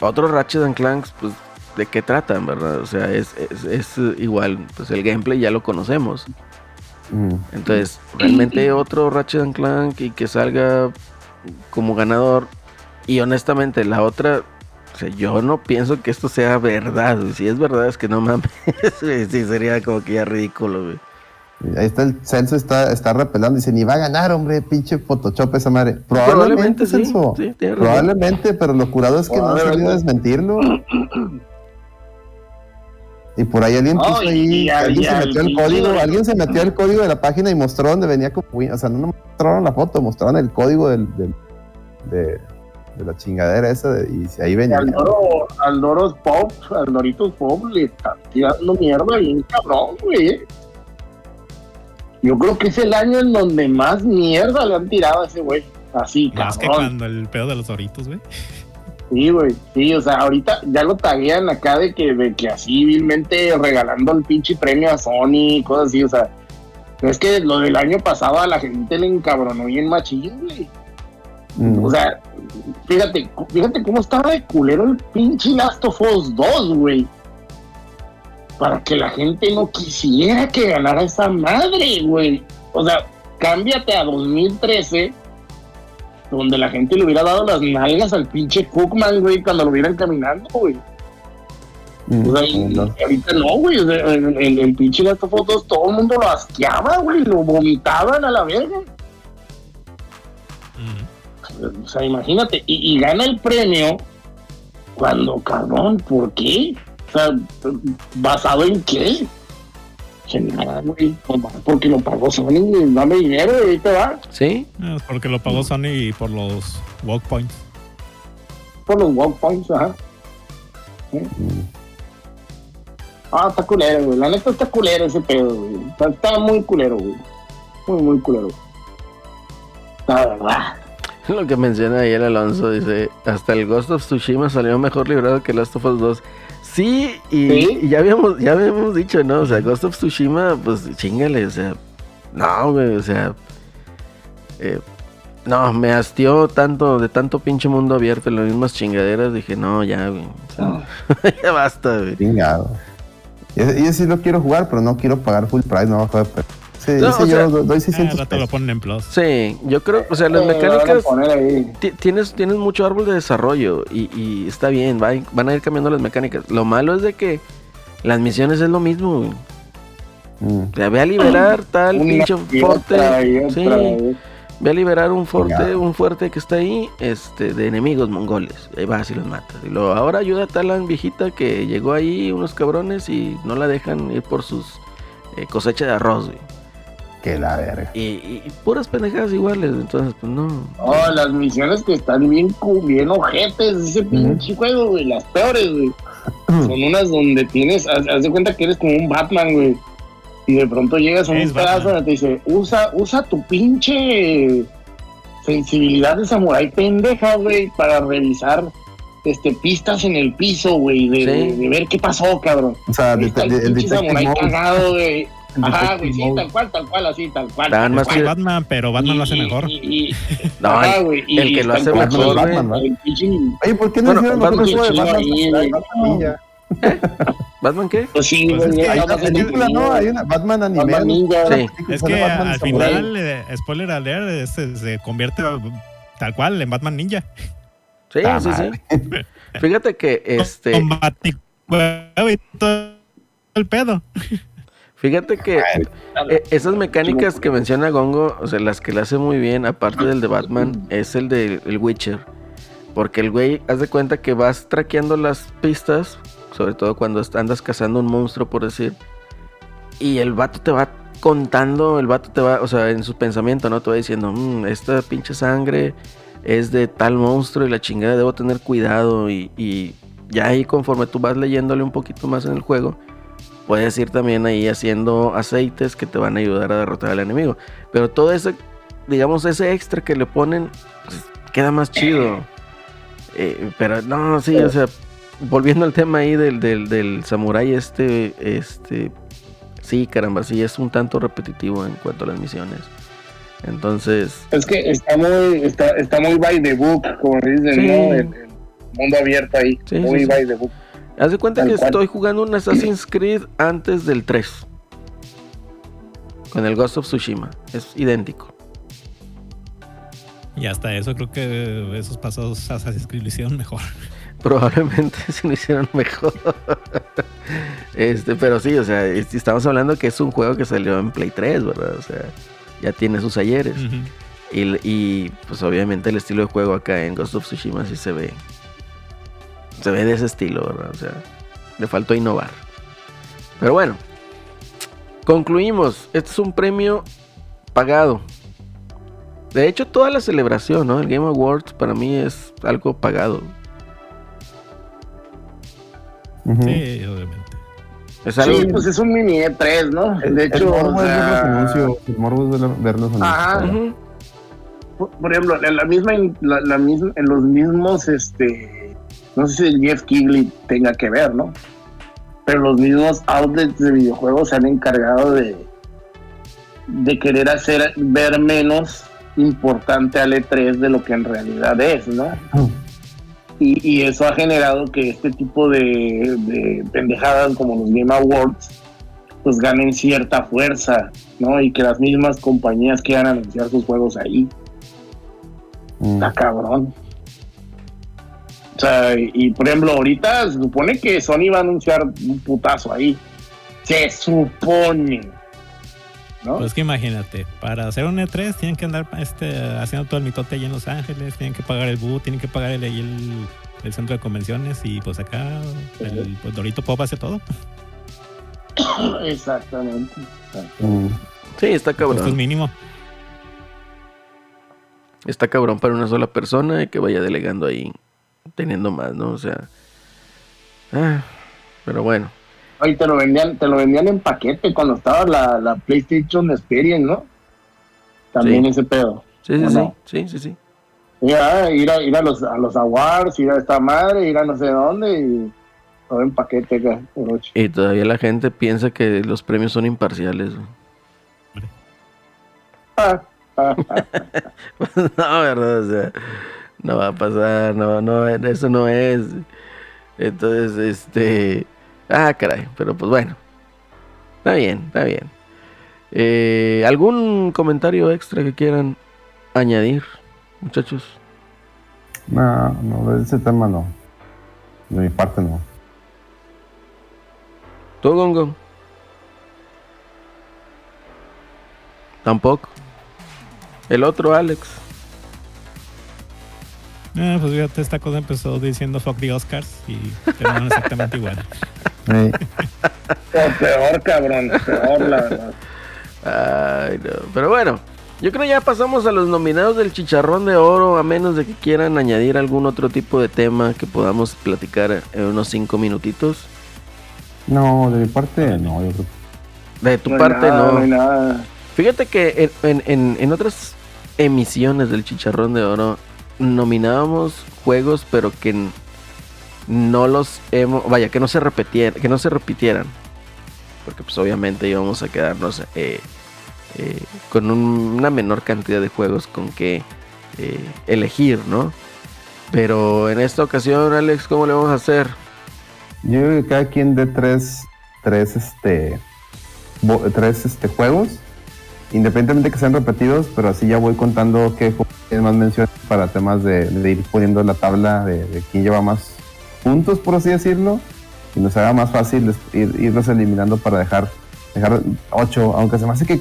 otros Ratchet and Clanks, pues, ¿de qué tratan, verdad? O sea, es, es, es, eh, igual, pues el gameplay ya lo conocemos. Mm. Entonces, realmente otro Ratchet and Clank y que salga como ganador. Y honestamente, la otra, o sea, yo no pienso que esto sea verdad. güey. Si es verdad, es que no mames. güey, sí, sería como que ya ridículo, güey. Ahí está el Celso, está, está repelando. Dice, ni va a ganar, hombre, pinche Photoshop esa madre. Probablemente Probablemente, sí, sí. Probablemente, pero lo curado es que no ha salido a desmentirlo. Y por ahí alguien puso ahí, alguien se metió el código, alguien se metió el código de la página y mostró dónde venía como, o sea, no mostraron la foto, mostraron el código del, del- de, de la chingadera esa de- y ahí venía. Al Doro, al Doros Pop, al Doritos Pop le está tirando mierda bien cabrón, güey. Yo creo que es el año en donde más mierda le han tirado a ese güey. Así, Más que cabrón. cuando el pedo de los doritos, güey. Sí, güey. Sí, o sea, ahorita ya lo taguean acá de que, de que así vilmente regalando el pinche premio a Sony y cosas así, o sea. Es que lo del año pasado a la gente le encabronó bien machín, güey. Mm. O sea, fíjate, fíjate cómo estaba de culero el pinche Last of Us 2, güey. Para que la gente no quisiera que ganara esa madre, güey. O sea, cámbiate a 2013, donde la gente le hubiera dado las nalgas al pinche Cookman, güey, cuando lo vieran caminando, güey. Mm. O sea, No. ahorita no, güey. O sea, el pinche Us 2, todo el mundo lo asqueaba, güey. Lo vomitaban a la verga. Mm. O sea, imagínate, y, y gana el premio cuando, cabrón, ¿por qué? O sea, ¿basado en qué? Güey, porque lo pagó Sony, dame dinero y ahí te va, ¿Sí? Porque lo pagó Sony por los walk points. por los walk points, ajá. ¿Sí? Ah, está culero, güey, la neta está culero ese pedo, güey. Está, está muy culero, güey. Muy, muy culero. La verdad. Lo que menciona ahí el Alonso, dice, hasta el Ghost of Tsushima salió mejor librado que Last of Us 2. Sí, y, ¿Sí? y ya habíamos, ya habíamos dicho, ¿no? O sea, Ghost of Tsushima, pues chingale, o sea, no, güey, o sea, Eh, no, me hastió tanto, de tanto pinche mundo abierto, las mismas chingaderas. Dije, no, ya, güey. o sea, ya basta, güey. Chingado. Y ese, y ese sí lo quiero jugar, pero no quiero pagar full price, no bajo de precio. Sí, No, o sea, do- doy Ah, 600 rato lo pesos. ponen en plus. Sí, yo creo, o sea, las Eh, lo mecánicas. Tienes, tienes mucho árbol de desarrollo y, y está bien, va- van a ir cambiando las mecánicas. Lo malo es de que las misiones es lo mismo. Mm. O sea, ve a liberar tal Una pinche fuerte. Sí, ve a liberar un fuerte, un fuerte que está ahí, este, de enemigos mongoles. Ahí vas y los matas. Y luego ahora ayuda a tal viejita que llegó ahí unos cabrones y no la dejan ir por sus eh, cosecha de arroz, güey. Que la verga. Y, y- puras pendejadas iguales, entonces, pues no. No, las misiones que están bien, bien ojetes, ese pinche juego, güey, las peores, güey. Son unas donde tienes, haz, haz de cuenta que eres como un Batman, güey. Y de pronto llegas a un pedazo donde te dice, usa, usa tu pinche sensibilidad de samurái pendeja, güey, para revisar este pistas en el piso, güey, de, Sí. de- de ver qué pasó, cabrón. O sea, de- el pinche samurái cagado, güey. Ajá, güey, sí, Mode. tal cual, tal cual, así, tal cual. Tal más cual. que- Batman, pero Batman lo hace Y- mejor. y- y- No, Ajá, el- güey, y el que lo hace Batman, mejor, güey. Batman, pinche- Oye, ¿por qué no Bueno, hicieron Batman otro juego de Batman? ahí, Batman. Ninja? ¿Batman qué? Pues sí, Pues es que hay una película, ¿no? Hay una Batman anime. Batman ¿no? Sí. Ninja. Es que Batman al final, eh, spoiler alert, este, se convierte tal cual en Batman Ninja. Sí, Ah, sí, madre. sí. Fíjate que este. Con Baticueva y todo el pedo. Fíjate que eh, esas mecánicas que menciona Gongo, o sea, las que le hace muy bien, aparte del de Batman, es el de el Witcher. Porque el güey, haz de cuenta que vas traqueando las pistas, sobre todo cuando andas cazando un monstruo, por decir. Y el vato te va contando, el vato te va, o sea, en su pensamiento, ¿no? Te va diciendo, "Mm, esta pinche sangre es de tal monstruo y la chingada, debo tener cuidado. Y, y ya ahí conforme tú vas leyéndole un poquito más en el juego, puedes ir también ahí haciendo aceites que te van a ayudar a derrotar al enemigo. Pero todo ese, digamos, ese extra que le ponen, pues, queda más chido. Eh, pero no, sí, o sea, volviendo al tema ahí del, del, del samurái este, este, sí, caramba, sí, es un tanto repetitivo en cuanto a las misiones. Entonces, Es que está muy, está, está muy by the book, como dicen, Sí. ¿no? El, el mundo abierto ahí, Sí, muy sí, by the book. Haz de cuenta Tal que cual. estoy jugando un Assassin's Creed antes del 3. Con el Ghost of Tsushima. Es idéntico. Y hasta eso creo que esos pasados Assassin's Creed lo hicieron mejor. Probablemente se lo hicieron mejor. este, pero sí, o sea, es- estamos hablando que es un juego que salió en Play 3, ¿verdad? O sea, ya tiene sus ayeres. Y, pues obviamente el estilo de juego acá en Ghost of Tsushima sí se ve. Se ve de ese estilo, ¿verdad? O sea, le faltó innovar. Pero bueno, concluimos. Este es un premio pagado. De hecho, toda la celebración, ¿no? El Game Awards para mí es algo pagado. Sí, obviamente. Es algo. Sí, pues es un mini E3, ¿no? De el hecho, morbo o es ver los sea, anuncios. El morbo es ver- ver los anuncios. Ajá. Por, por ejemplo, en la misma, la, la misma, en los mismos, este, no sé si el Jeff Kigley tenga que ver, ¿no? Pero los mismos outlets de videojuegos se han encargado de, de querer hacer ver menos importante al E3 de lo que en realidad es, ¿no? Y, y eso ha generado que este tipo de, de pendejadas como los Game Awards pues ganen cierta fuerza, ¿no? Y que las mismas compañías quieran anunciar sus juegos ahí. Mm. Está cabrón. O sea, y, por ejemplo, ahorita se supone que Sony va a anunciar un putazo ahí. Se supone. ¿No? Pues que imagínate, para hacer un E3 tienen que andar este, haciendo todo el mitote allí en Los Ángeles, tienen que pagar el boot, tienen que pagar el, ahí el, el centro de convenciones y pues acá el pues, Dorito Pop hace todo. Exactamente. Mm. Sí, está Esto es cabrón. mínimo. Está cabrón para una sola persona y que vaya delegando ahí, teniendo más, ¿no? O sea. ah, pero bueno. Ay, te lo vendían, te lo vendían en paquete cuando estaba la, la PlayStation Experience, ¿no? También Sí. ese pedo. Sí, sí, ¿O sí. no? Sí, sí, sí. Ir a, ir a los, a los awards, ir a esta madre, ir a no sé dónde y todo en paquete acá. Y todavía la gente piensa que los premios son imparciales. güey. Ah, no, verdad, o sea, no va a pasar, no, no, eso no es. Entonces, este, ah, caray, pero pues bueno, está bien, está bien. Eh, ¿Algún comentario extra que quieran añadir, muchachos? No, no, de ese tema no. De mi parte no. ¿Tú, Gongo? Tampoco. El otro, Alex. Ah, pues fíjate, esta cosa empezó diciendo fuck the Oscars y terminaron exactamente igual. Eh, O peor, cabrón, peor, la verdad. Ay, no. Pero bueno, yo creo ya pasamos a los nominados del Chicharrón de Oro, a menos de que quieran añadir algún otro tipo de tema que podamos platicar en unos cinco minutitos. no, de mi parte no, yo creo. De tu No parte, nada, no. No hay nada. Fíjate que en, en- en- en otras emisiones del Chicharrón de Oro nominábamos juegos, pero que no los hemos, vaya, que no se repitieran, que no se repitieran, porque pues obviamente íbamos a quedarnos eh, eh, con un- una menor cantidad de juegos con que eh, elegir, ¿no? Pero en esta ocasión, Alex, ¿cómo le vamos a hacer? Yo creo que cada quien de tres, tres, este, tres, este, juegos, independientemente que sean repetidos, pero así ya voy contando qué más menciones para temas de, de ir poniendo la tabla de, de quién lleva más puntos, por así decirlo, y nos haga más fácil ir- irlos eliminando para dejar, dejar ocho, aunque se me hace que,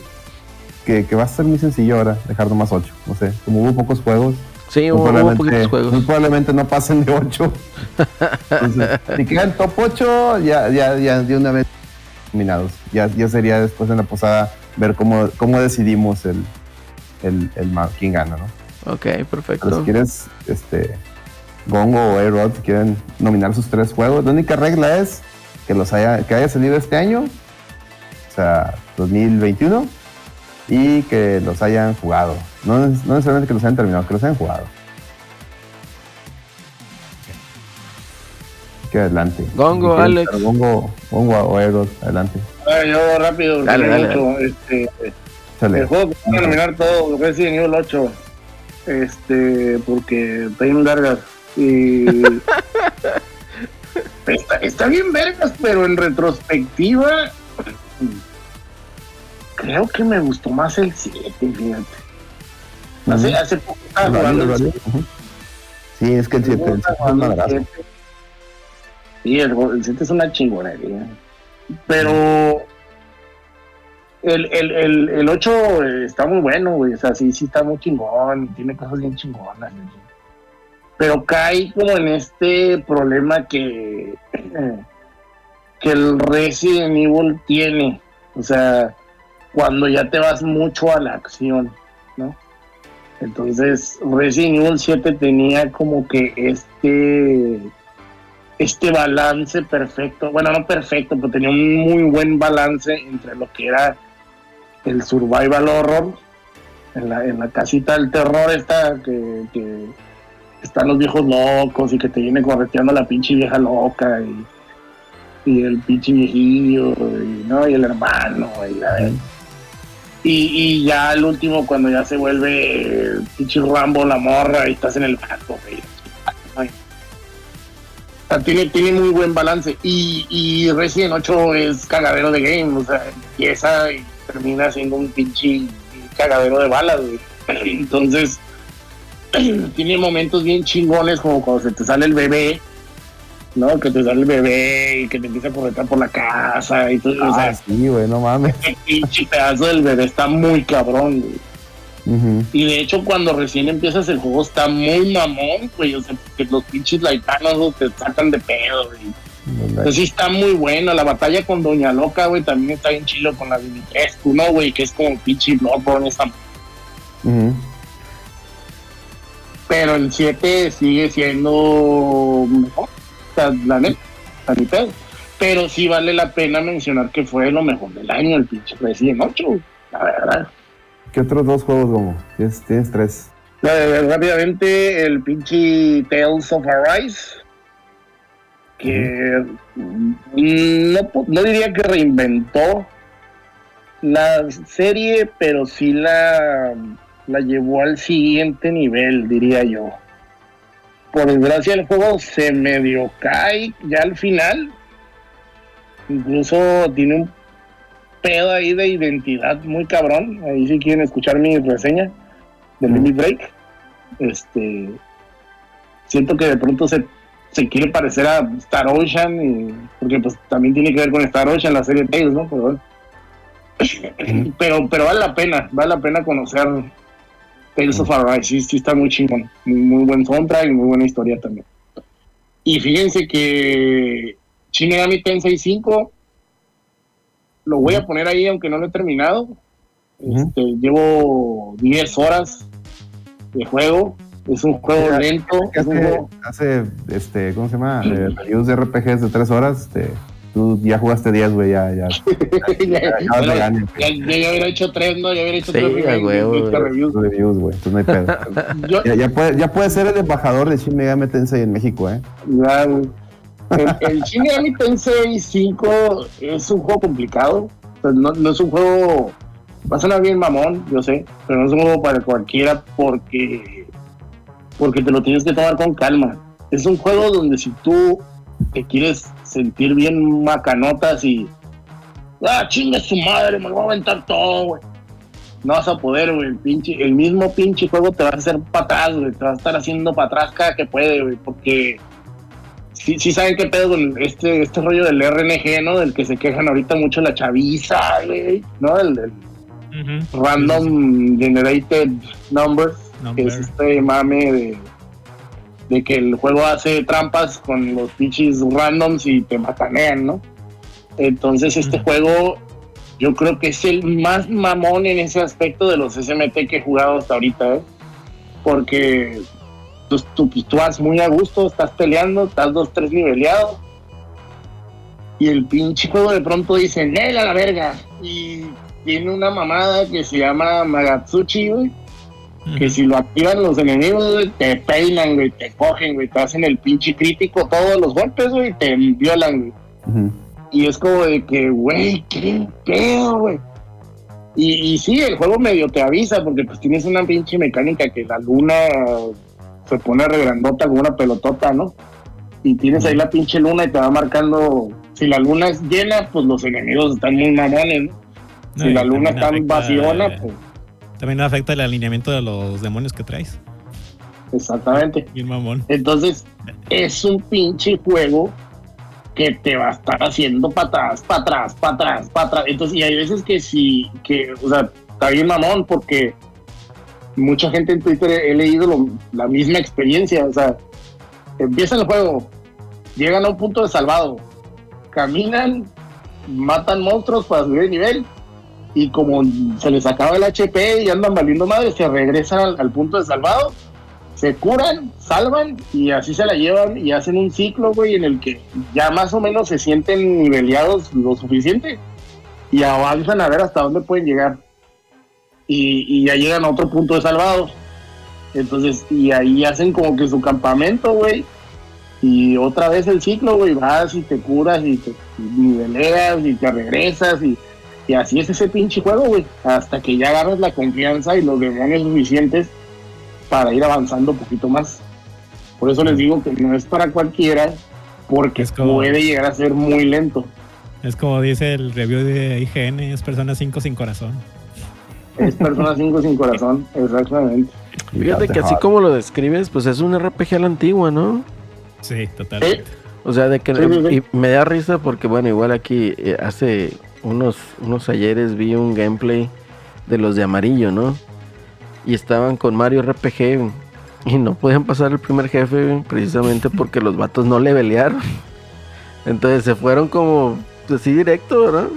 que, que va a ser muy sencillo ahora dejar nomás ocho, no sé, como hubo pocos juegos, Sí, muy hubo, hubo poquitos muy juegos. probablemente no pasen de 8. Entonces, si quedan top 8, ya, ya, ya de una vez eliminados. Ya, ya sería después en la posada ver cómo, cómo decidimos el, el, el quién gana, ¿no? Ok, Pero si perfecto. quieres, este, Gongo o A-Rod, quieren nominar sus tres juegos, la única regla es que los haya, que haya salido este año, o sea, 2021, y que los hayan jugado. No, no necesariamente que los hayan terminado, que los hayan jugado. Que adelante. Gongo, Alex. Gongo, Gongo o A-Rod, adelante. Ah, yo rápido, Dale, dale, mucho, Este, el juego que van a nominar todo, Resident Evil 8. Este, porque está bien vergas. Y. está, está bien vergas, pero en retrospectiva. Creo que me gustó más el 7, fíjate. Hace, Ujú. hace poco estaba jugando el vale. 7. Ujú. Sí, es que el 7 es un madrazo. Sí, el, el 7 es una chingonería. Pero el, el, el, el 8 está muy bueno, güey. O sea, sí, sí está muy chingón. Tiene cosas bien chingonas. Pero cae como en este problema que, que el Resident Evil tiene. O sea, cuando ya te vas mucho a la acción, ¿no? Entonces, Resident Evil 7 tenía como que este este balance perfecto, bueno, no perfecto, pero tenía un muy buen balance entre lo que era el survival horror, en la, en la casita del terror esta, que, que están los viejos locos y que te viene correteando la pinche vieja loca y, y el pinche viejillo y, ¿no? y el hermano y, la- y, y ya al último cuando ya se vuelve el pinche Rambo la morra y estás en el barco, sea, tiene, tiene muy buen balance. Y, y Resident 8 es cagadero de game. O sea, empieza y termina siendo un pinche cagadero de balas, güey. Entonces, tiene momentos bien chingones, como cuando se te sale el bebé, ¿no? Que te sale el bebé y que te empieza a corretar por la casa. Y todo, o sea, Ah, sí, güey, no mames. el pinche pedazo del bebé está muy cabrón, güey. Y de hecho, cuando recién empiezas el juego, está muy mamón, güey. O sea, que los pinches laitanos te sacan de pedo, güey. Entonces sí está muy bueno. La batalla con Doña Loca, güey, también está bien chilo con la Dimitrescu, ¿no, güey? Que es como pinche Bloodborne esa. Ujú. Pero el 7 sigue siendo mejor. O sea, la neta, a mi pedo. Pero sí vale la pena mencionar que fue lo mejor del año, el pinche Resident 8, güey, la verdad. ¿Qué otros dos juegos, Gomo? Tienes, tienes tres. Rápidamente, el pinche Tales of Arise. Que no, no diría que reinventó la serie, pero sí la la llevó al siguiente nivel, diría yo. Por desgracia el juego se medio cae ya al final. Incluso tiene un pedo ahí de identidad muy cabrón. Ahí si quieren escuchar mi reseña de Limit Break. Este siento que de pronto se, se quiere parecer a Star Ocean y- porque pues también tiene que ver con Star Ocean la serie Tales, ¿no? Pero, bueno. pero, pero vale la pena, vale la pena conocer Tales of Arise, sí, sí está muy chingón, muy, muy buen soundtrack y muy buena historia también. Y fíjense que Shin Megami Tensei 5 lo voy a poner ahí aunque no lo he terminado. Este, llevo 10 horas de juego. Es un juego Ya, lento. que Es un hace, juego, hace, este, ¿cómo se llama? Eh, reviews de RPGs de tres horas. Este, tú ya jugaste 10, güey, ya, ya. ya, ya bueno, ya- ya- ya hubiera hecho tres, ¿no? Ya hubiera hecho Sí, tres a reviews, güey. reviews. Reviews, güey, entonces no hay pedo. Yo- ya, ya, puede, ya puede ser el embajador de Shin Megami Tensei en México, ¿eh? Ya, güey. El, el Shin Megami Tensei 5 es un juego complicado. Pues no, es un juego. Va a sonar bien mamón, yo sé, pero no es un juego para cualquiera porque. Porque te lo tienes que tomar con calma. Es un juego donde si tú te quieres sentir bien macanotas y. ¡Ah, chinga su madre! Me lo voy a aventar todo, güey. No vas a poder, güey. El, pinche, el mismo pinche juego te va a hacer para atrás, güey. Te va a estar haciendo para atrás cada que puede, güey. Porque sí, sí saben qué pedo con este, este rollo del RNG, ¿no? Del que se quejan ahorita mucho la chaviza, güey, ¿no? El, Ujú. Random Generated Numbers, que es este mame de, de que el juego hace trampas con los pinches randoms y te matanean, ¿no? Entonces este juego yo creo que es el más mamón en ese aspecto de los SMT que he jugado hasta ahorita, ¿eh? Porque tú, tú, tú vas muy a gusto, estás peleando, estás dos, tres niveleado. Y el pinche juego de pronto dice, ¡Nel a la verga! Y tiene una mamada que se llama Magatsuchi, güey. Que si lo activan los enemigos, güey, te peinan, güey, te cogen, güey, te hacen el pinche crítico todos los golpes, güey, y te violan, güey. Y es como de que, güey, qué pedo, güey. Y, y sí, el juego medio te avisa porque pues tienes una pinche mecánica que la luna se pone regrandota como una pelotota, ¿no? Y tienes ahí la pinche luna y te va marcando, si la luna es llena, pues los enemigos están muy mamones, ¿no? No, Si la luna está vaciona, eh, pues También afecta el alineamiento de los demonios que traes. exactamente. Bien mamón. Entonces, es un pinche juego que te va a estar haciendo para atrás, para atrás, para atrás, para atrás. Entonces, y hay veces que sí, que, o sea, está bien mamón porque mucha gente en Twitter he, leído la misma experiencia. O sea, empieza el juego, llegan a un punto de salvado, caminan, matan monstruos para subir de nivel. Y como se les acaba el HP y andan valiendo madre, se regresan al- al punto de salvado se curan, salvan y así se la llevan y hacen un ciclo, güey, en el que ya más o menos se sienten niveleados lo suficiente y avanzan a ver hasta dónde pueden llegar. Y, y ya llegan a otro punto de salvados. Entonces, y ahí hacen como que su campamento, güey. Y otra vez el ciclo, güey, vas y te curas y te niveleas y te regresas y, y así es ese pinche juego, güey. Hasta que ya agarras la confianza y los demonios suficientes para ir avanzando un poquito más. Por eso les digo que no es para cualquiera, porque Es como- puede llegar a ser muy lento. Es como dice el review de IGN, es Persona 5 sin corazón. Es Persona 5 sin corazón, exactamente. Fíjate que así como lo describes, pues es un RPG a la antigua, ¿no? Sí, totalmente. O sea, de que Sí, sí, sí. y me da risa porque, bueno, igual aquí eh, hace unos, unos ayeres vi un gameplay de los de amarillo, ¿no? Y estaban con Mario RPG y no podían pasar el primer jefe precisamente porque los vatos no levelearon. Entonces se fueron como así directo, ¿verdad?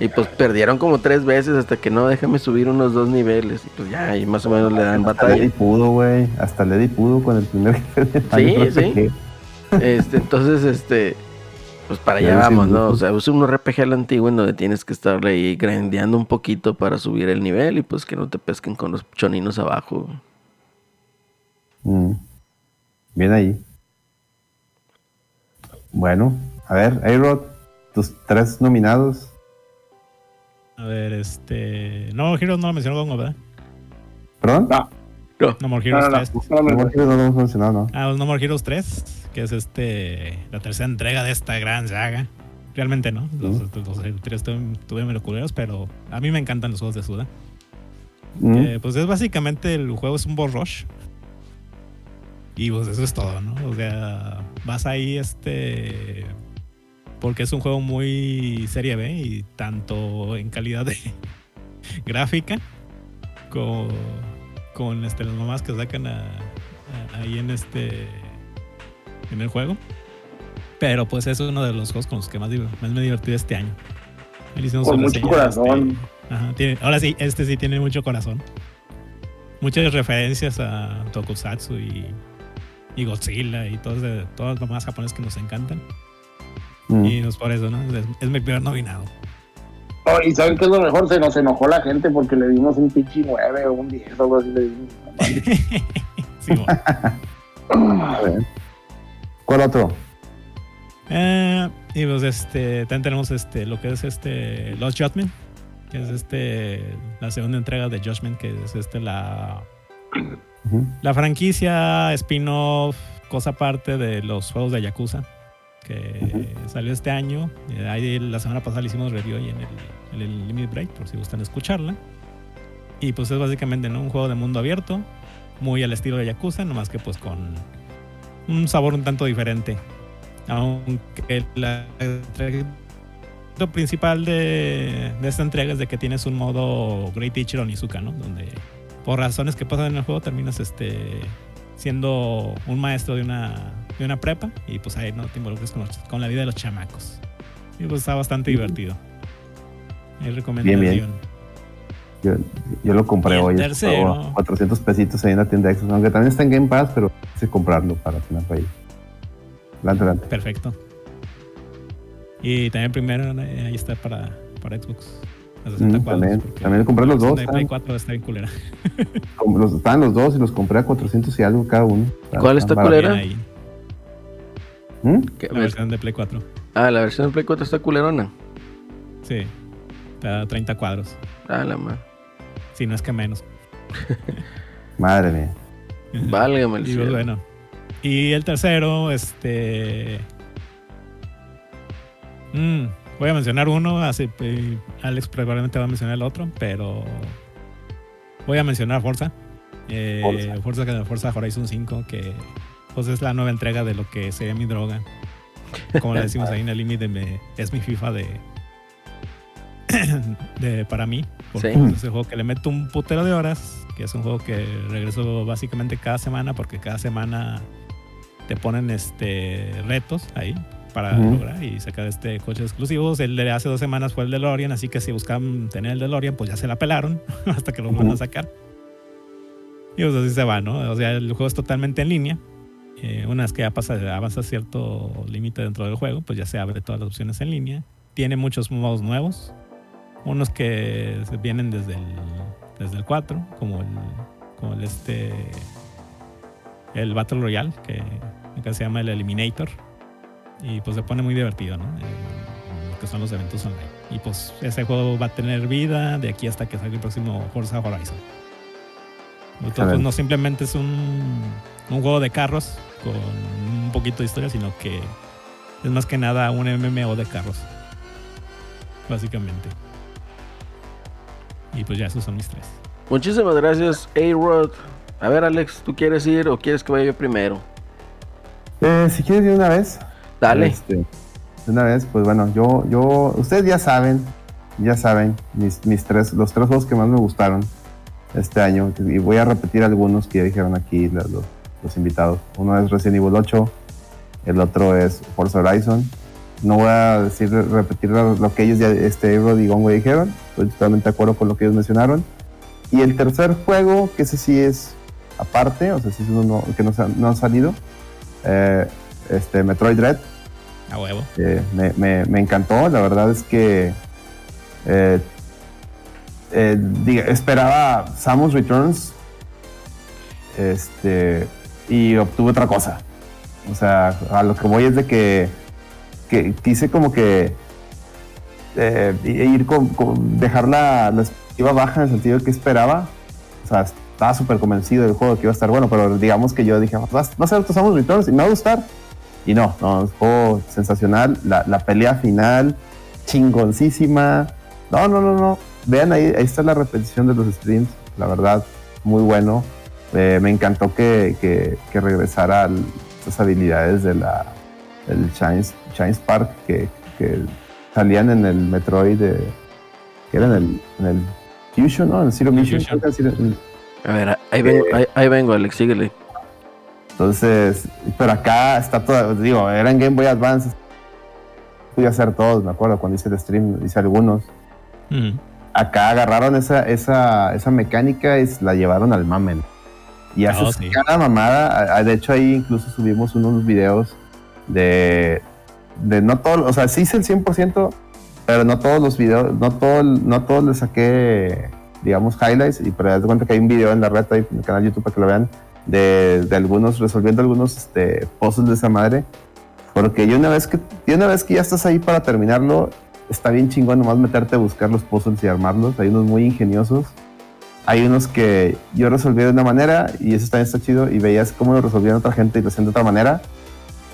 Y pues perdieron como tres veces hasta que no, déjame subir unos dos niveles. Y pues ya, ahí más o menos le dan Hasta batalla. Lady pudo, güey. Hasta Lady pudo con el primer jefe de sí. RPG. Este, entonces, este, pues para allá sí, vamos, ¿no? sí. O sea, es un RPG a la antigua en donde tienes que estar ahí grandeando un poquito para subir el nivel y pues que no te pesquen con los choninos abajo. Mm. Bien ahí. Bueno, a ver, A-Rod, tus tres nominados. A ver, este. No, Heroes no lo mencionó Gongo, ¿verdad? ¿Perdón? No, No More no, Heroes no, no, 3. no, no, No, no. no, no lo hemos mencionado, ¿no? Ah, No More Heroes 3, que es este la tercera entrega de esta gran saga. Realmente no. Los, los anteriores estuvieron estuvieron medio culeros, pero a mí me encantan los juegos de Suda. Mm. Eh, pues es básicamente el juego es un boss rush. Y pues eso es todo, ¿no? O sea, vas ahí este. Porque es un juego muy serie B y tanto en calidad de gráfica con, con este, las mamás que sacan a- a- ahí en este. en el juego. Pero pues eso es uno de los juegos con los que más, más me he divertido este año. Con mucho reseña, corazón. este, Ajá, tiene- ahora sí, este sí tiene mucho corazón. Muchas referencias a Tokusatsu y, y Godzilla y todos, de, todos los más japoneses que nos encantan. Mm. Y pues por eso, ¿no? Es, es mi primer nominado. Oh, y ¿saben qué es lo mejor? Se nos enojó la gente porque le dimos un pinche 9 o un 10 o algo así. Le dimos. Sí, bueno. A ver. ¿Cuál otro? Eh, y pues este, también tenemos este, lo que es este Lost Judgment, que es este, la segunda entrega de Judgment, que es este, la, la franquicia spin-off, cosa aparte de los juegos de Yakuza, que salió este año. Eh, la semana pasada le hicimos review ahí en el, en el Limit Break, por si gustan escucharla. Y pues es básicamente ¿no? un juego de mundo abierto, muy al estilo de Yakuza, nomás que pues con un sabor un tanto diferente. Aunque la lo principal de, de esta entrega es de que tienes un modo Great Teacher Onizuka, ¿no? Donde por razones que pasan en el juego terminas este siendo un maestro de una, de una prepa y pues ahí no te involucras con, los- con la vida de los chamacos. Y pues está bastante divertido. Ahí recomendación. Bien, bien. Yo, yo lo compré hoy. tercero. estaba 400 pesitos ahí en la tienda de Xbox, aunque también está en Game Pass, pero quise comprarlo para tenerlo ahí. Adelante, adelante. Perfecto. Y también primero eh, ahí está para, para Xbox. a 60 Mm, cuadros, también, también compré los dos. Play 4 está bien culera. los, estaban los dos y los compré a 400 y algo cada uno. ¿Cuál está culera? Ahí. ¿Mm? La versión de Play 4. Ah, la versión de Play 4 está culerona. Sí. Está a 30 cuadros. Ah, la madre. Si no es que menos. Madre mía. Válgame el Y pues, cielo. bueno. Y el tercero, este. Mm, voy a mencionar uno, así eh, Alex probablemente va a mencionar el otro, pero voy a mencionar Forza. Eh, Forza. Forza. Forza Horizon 5, que pues es la nueva entrega de lo que sería mi droga. Como le decimos ahí en el límite, es mi FIFA de, de para mí. Porque Sí. es el juego que le meto un putero de horas, que es un juego que regreso básicamente cada semana, porque cada semana te ponen este retos ahí para Ujú. lograr y sacar este coches exclusivos. El de hace dos semanas fue el DeLorean, así que si buscaban tener el DeLorean, pues ya se la pelaron hasta que lo van a Ujú. sacar. Y pues así se va, ¿no? O sea, el juego es totalmente en línea. Eh, una vez que ya pasa, avanza cierto límite dentro del juego, pues ya se abre todas las opciones en línea. Tiene muchos modos nuevos. Unos que vienen desde el, desde el 4, como el, como el este el Battle Royale, que acá se llama el Eliminator. Y pues se pone muy divertido, ¿no? Eh, que son los eventos online. Y pues ese juego va a tener vida de aquí hasta que salga el próximo Forza Horizon. Entonces, pues, no simplemente es un, un juego de carros con un poquito de historia, sino que es más que nada un MMO de carros. Básicamente. Y pues ya, esos son mis tres. Muchísimas gracias, A-Rod. A ver, Alex, ¿tú quieres ir o quieres que vaya yo primero? Eh, si quieres de una vez. Dale. Este, de una vez, pues bueno, yo, yo, ustedes ya saben, ya saben, mis, mis tres, los tres juegos que más me gustaron este año, y voy a repetir algunos que ya dijeron aquí los, los- los invitados. Uno es Resident Evil 8, el otro es Forza Horizon. No voy a decir, repetir lo, que ellos ya, este, Rod y Gongo dijeron, estoy totalmente de acuerdo con lo que ellos mencionaron. Y el tercer juego, que ese sí es aparte, o sea, sí es uno que no, no ha salido, eh, este, Metroid Dread. A huevo. Eh, me, me- me encantó, la verdad es que eh, eh, diga- esperaba Samus Returns este, y obtuve otra cosa. O sea, a lo que voy es de que, que quise como que eh, ir con, con- dejar la, la expectativa baja en el sentido que esperaba. O sea, estaba súper convencido del juego que iba a estar bueno, pero digamos que yo dije, va, a ser Samus Returns y me va a gustar. Y no, no, es juego sensacional. La, la pelea final, chingoncísima. No, no, no, no. Vean ahí, ahí está la repetición de los streams. La verdad, muy bueno. Eh, me encantó que, que, que regresara esas habilidades de la del Shines, Shines Park que, que salían en el Metroid de, que era en el, en el Fusion, ¿no? En el Zero Mission. A ver, ahí vengo, ahí, ahí vengo, Alex, síguele. Entonces, pero acá está todo, digo, era en Game Boy Advance. A hacer todos, me acuerdo, cuando hice el stream, hice algunos. Ujú. Acá agarraron esa, esa, esa mecánica y la llevaron al mamen. Y haces Oh, sí. cada mamada. ah, De hecho, ahí incluso subimos unos videos de, de no todo, o sea, sí hice el 100%, pero no todos los videos, no todo, no todos le saqué, digamos, highlights. Y pero de cuenta que hay un video en la red ahí en el canal de YouTube para que lo vean de, de algunos, resolviendo algunos este, puzzles de esa madre. Porque yo una vez que, yo una vez que ya estás ahí para terminarlo, está bien chingón nomás meterte a buscar los puzzles y armarlos. Hay unos muy ingeniosos. Hay unos que yo resolví de una manera y eso también está chido y veías cómo lo resolvían otra gente y lo hacían de otra manera,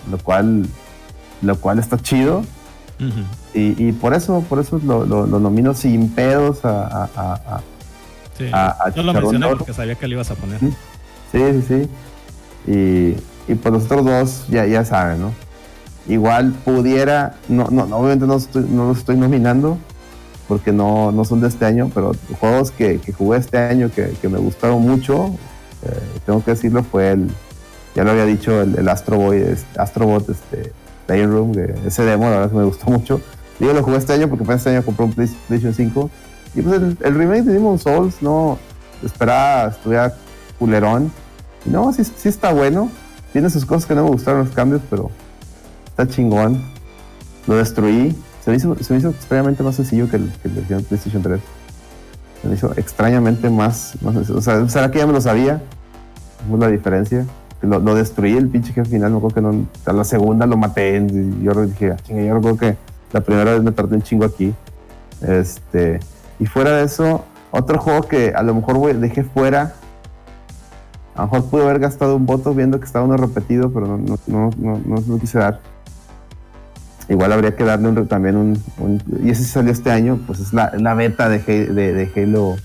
lo cual, lo cual está chido. Ujú. Y, y por eso, por eso lo, lo- lo nomino sin pedos a, a- a- Sí. a- Yo lo mencioné porque sabía que lo ibas a poner. Sí, sí, sí. Y, y pues los otros dos ya, ya saben, ¿no? Igual pudiera, no, no, obviamente no, estoy, no los estoy nominando porque no, no son de este año, pero juegos que, que jugué este año que, que me gustaron mucho, eh, tengo que decirlo, fue el, ya lo había dicho, el, el Astro Boy, este, Astrobot este, Playroom, que ese demo la verdad que me gustó mucho. Digo, lo jugué este año porque este año compré un Play- PlayStation 5. Y pues el, el remake de Demon Souls, no, esperaba estuviera culerón. No, sí, sí está bueno. Tiene sus cosas que no me gustaron los cambios, pero está chingón. Lo destruí. Se me hizo, se hizo extrañamente más sencillo que el, que el original PlayStation 3. Se me hizo extrañamente más, más. O sea, ¿será que ya me lo sabía? La diferencia. Lo, lo destruí el pinche jefe final. Me acuerdo que no, a la segunda lo maté. Y yo dije, "Ah, chinga, yo recuerdo que la primera vez me tardé un chingo aquí. Este, y fuera de eso, otro juego que a lo mejor dejé fuera. A lo mejor pude haber gastado un voto viendo que estaba uno repetido, pero no, no, no, no, no lo quise dar. Igual habría que darle un- también un, un- Y ese salió este año, pues es la, la beta de, de, de Halo,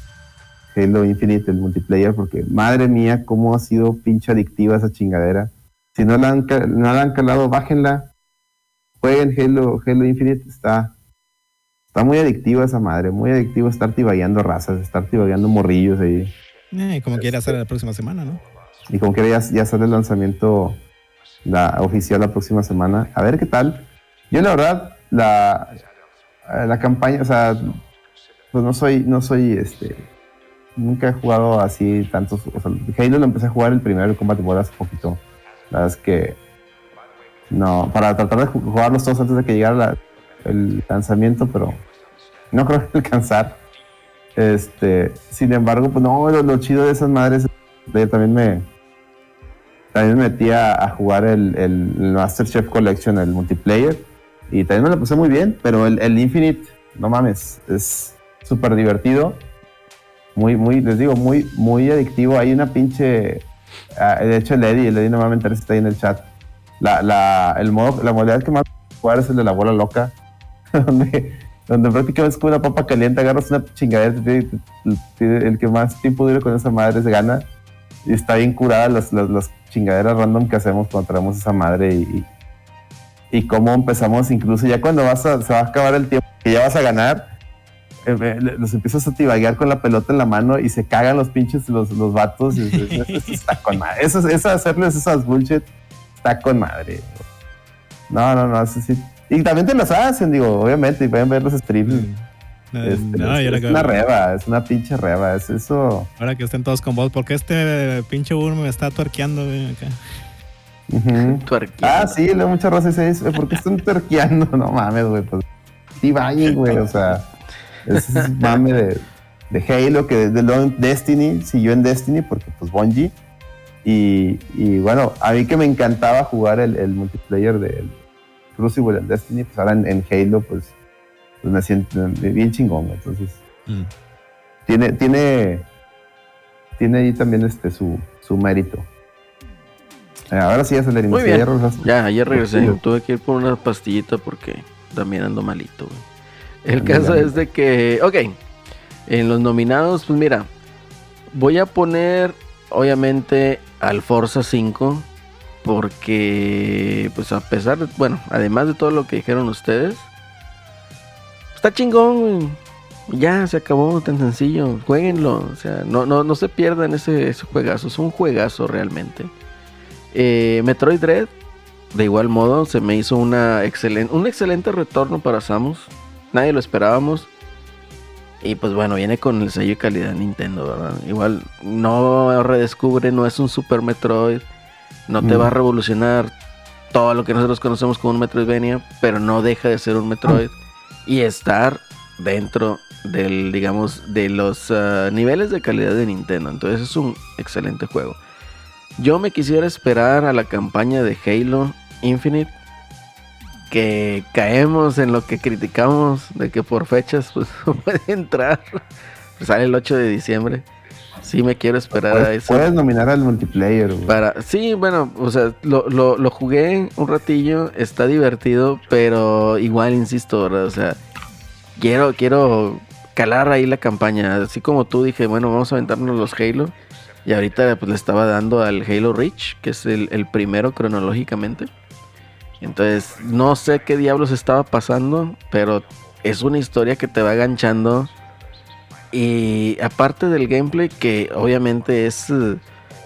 Halo Infinite, el multiplayer, porque madre mía, cómo ha sido pinche adictiva esa chingadera. Si no la han, no la han calado, bájenla. Jueguen Halo, Halo Infinite, está, está muy adictiva esa madre, muy adictivo estar tibagueando razas, estar tibagueando morrillos ahí. Eh, como quiere hacer la próxima semana, ¿no? Y como que ya, ya sale el lanzamiento la oficial la próxima semana. A ver qué tal. Yo la verdad, la, eh, la campaña, o sea, pues no soy, no soy este. Nunca he jugado así tantos. O sea, Halo lo empecé a jugar el primero, el Combat Evolved hace poquito. La verdad es que. No, para tratar de ju- jugarlos todos antes de que llegara el lanzamiento, pero no creo que alcanzar. Este, sin embargo, pues no, lo, chido de esas madres de- también me también me metí a, jugar el, el, el MasterChef Collection, el multiplayer, y también me lo puse muy bien, pero el, el Infinite, no mames, es súper divertido, muy, muy, les digo, muy, muy adictivo. Hay una pinche, ah, de hecho el Eddie, el Eddie normalmente está ahí en el chat. La, la, el modo, la modalidad que más jugar es el de la bola loca, donde, donde prácticamente es como una papa caliente, agarras una chingadera, el que más tiempo dure con esa madre se gana. Y está bien curada las, las, las chingaderas random que hacemos cuando traemos esa madre y, y, y cómo empezamos incluso ya cuando vas a, se va a acabar el tiempo que ya vas a ganar, eh, los empiezas a tibaguear con la pelota en la mano y se cagan los pinches los, los vatos. y- eso, eso está con madre. Eso, eso hacerles esas bullshit está con madre. No, no, no, eso sí. Y también te las hacen, digo, obviamente, y pueden ver los streams. Eh, Este, no, es, una reba, es una pinche reba, es eso. Ahora que estén todos con vos, porque este pinche Burro me está tuerqueando, güey, acá. Tuerqueando. Ah, sí, le mucha raza dice eso. ¿Por qué están terqueando? No mames, güey. Pues, sí, vayan, güey. O sea, ese es mame de, de Halo que desde luego en Destiny siguió en Destiny porque, pues, Bungie. Y, y bueno, a mí que me encantaba jugar el, el multiplayer del Crucible en Destiny, pues ahora en, en Halo, pues, pues me siento bien chingón, güey. Entonces, Mm. tiene, tiene, tiene ahí también este su, su mérito. Eh, ahora sí, Acelerín. Muy sí, bien. ya. Ya, ayer regresé. Sí. Tuve que ir por una pastillita porque también ando malito. güey. El caso es de que, ok, en los nominados, pues mira, voy a poner obviamente al Forza 5 porque, pues a pesar de, bueno, además de todo lo que dijeron ustedes, está chingón, güey. Ya se acabó tan sencillo. Jueguenlo. O sea, no, no, no se pierdan ese, ese juegazo. Es un juegazo realmente. Eh, Metroid Dread, de igual modo, se me hizo una un excelente retorno para Samus. Nadie lo esperábamos. Y pues bueno, viene con el sello de calidad de Nintendo, ¿verdad? Igual no redescubre, no es un Super Metroid. No te Mm. va a revolucionar todo lo que nosotros conocemos como un Metroidvania, pero no deja de ser un Metroid. Y estar dentro del, digamos, de los ah, niveles de calidad de Nintendo. Entonces es un excelente juego. Yo me quisiera esperar a la campaña de Halo Infinite. Que caemos en lo que criticamos de que por fechas pues no puede entrar. Sale el 8 de diciembre. Sí me quiero esperar a Puedes, eso. puedes nominar al multiplayer, güey. Para, sí, bueno, o sea, lo, lo, lo jugué un ratillo, está divertido, pero igual insisto, ¿verdad? O sea, quiero, quiero calar ahí la campaña. Así como tú dije, bueno, vamos a aventarnos los Halo. Y ahorita pues le estaba dando al Halo Reach, que es el, el primero cronológicamente. Entonces, no sé qué diablos estaba pasando, pero es una historia que te va enganchando. Y aparte del gameplay, que obviamente es... eh,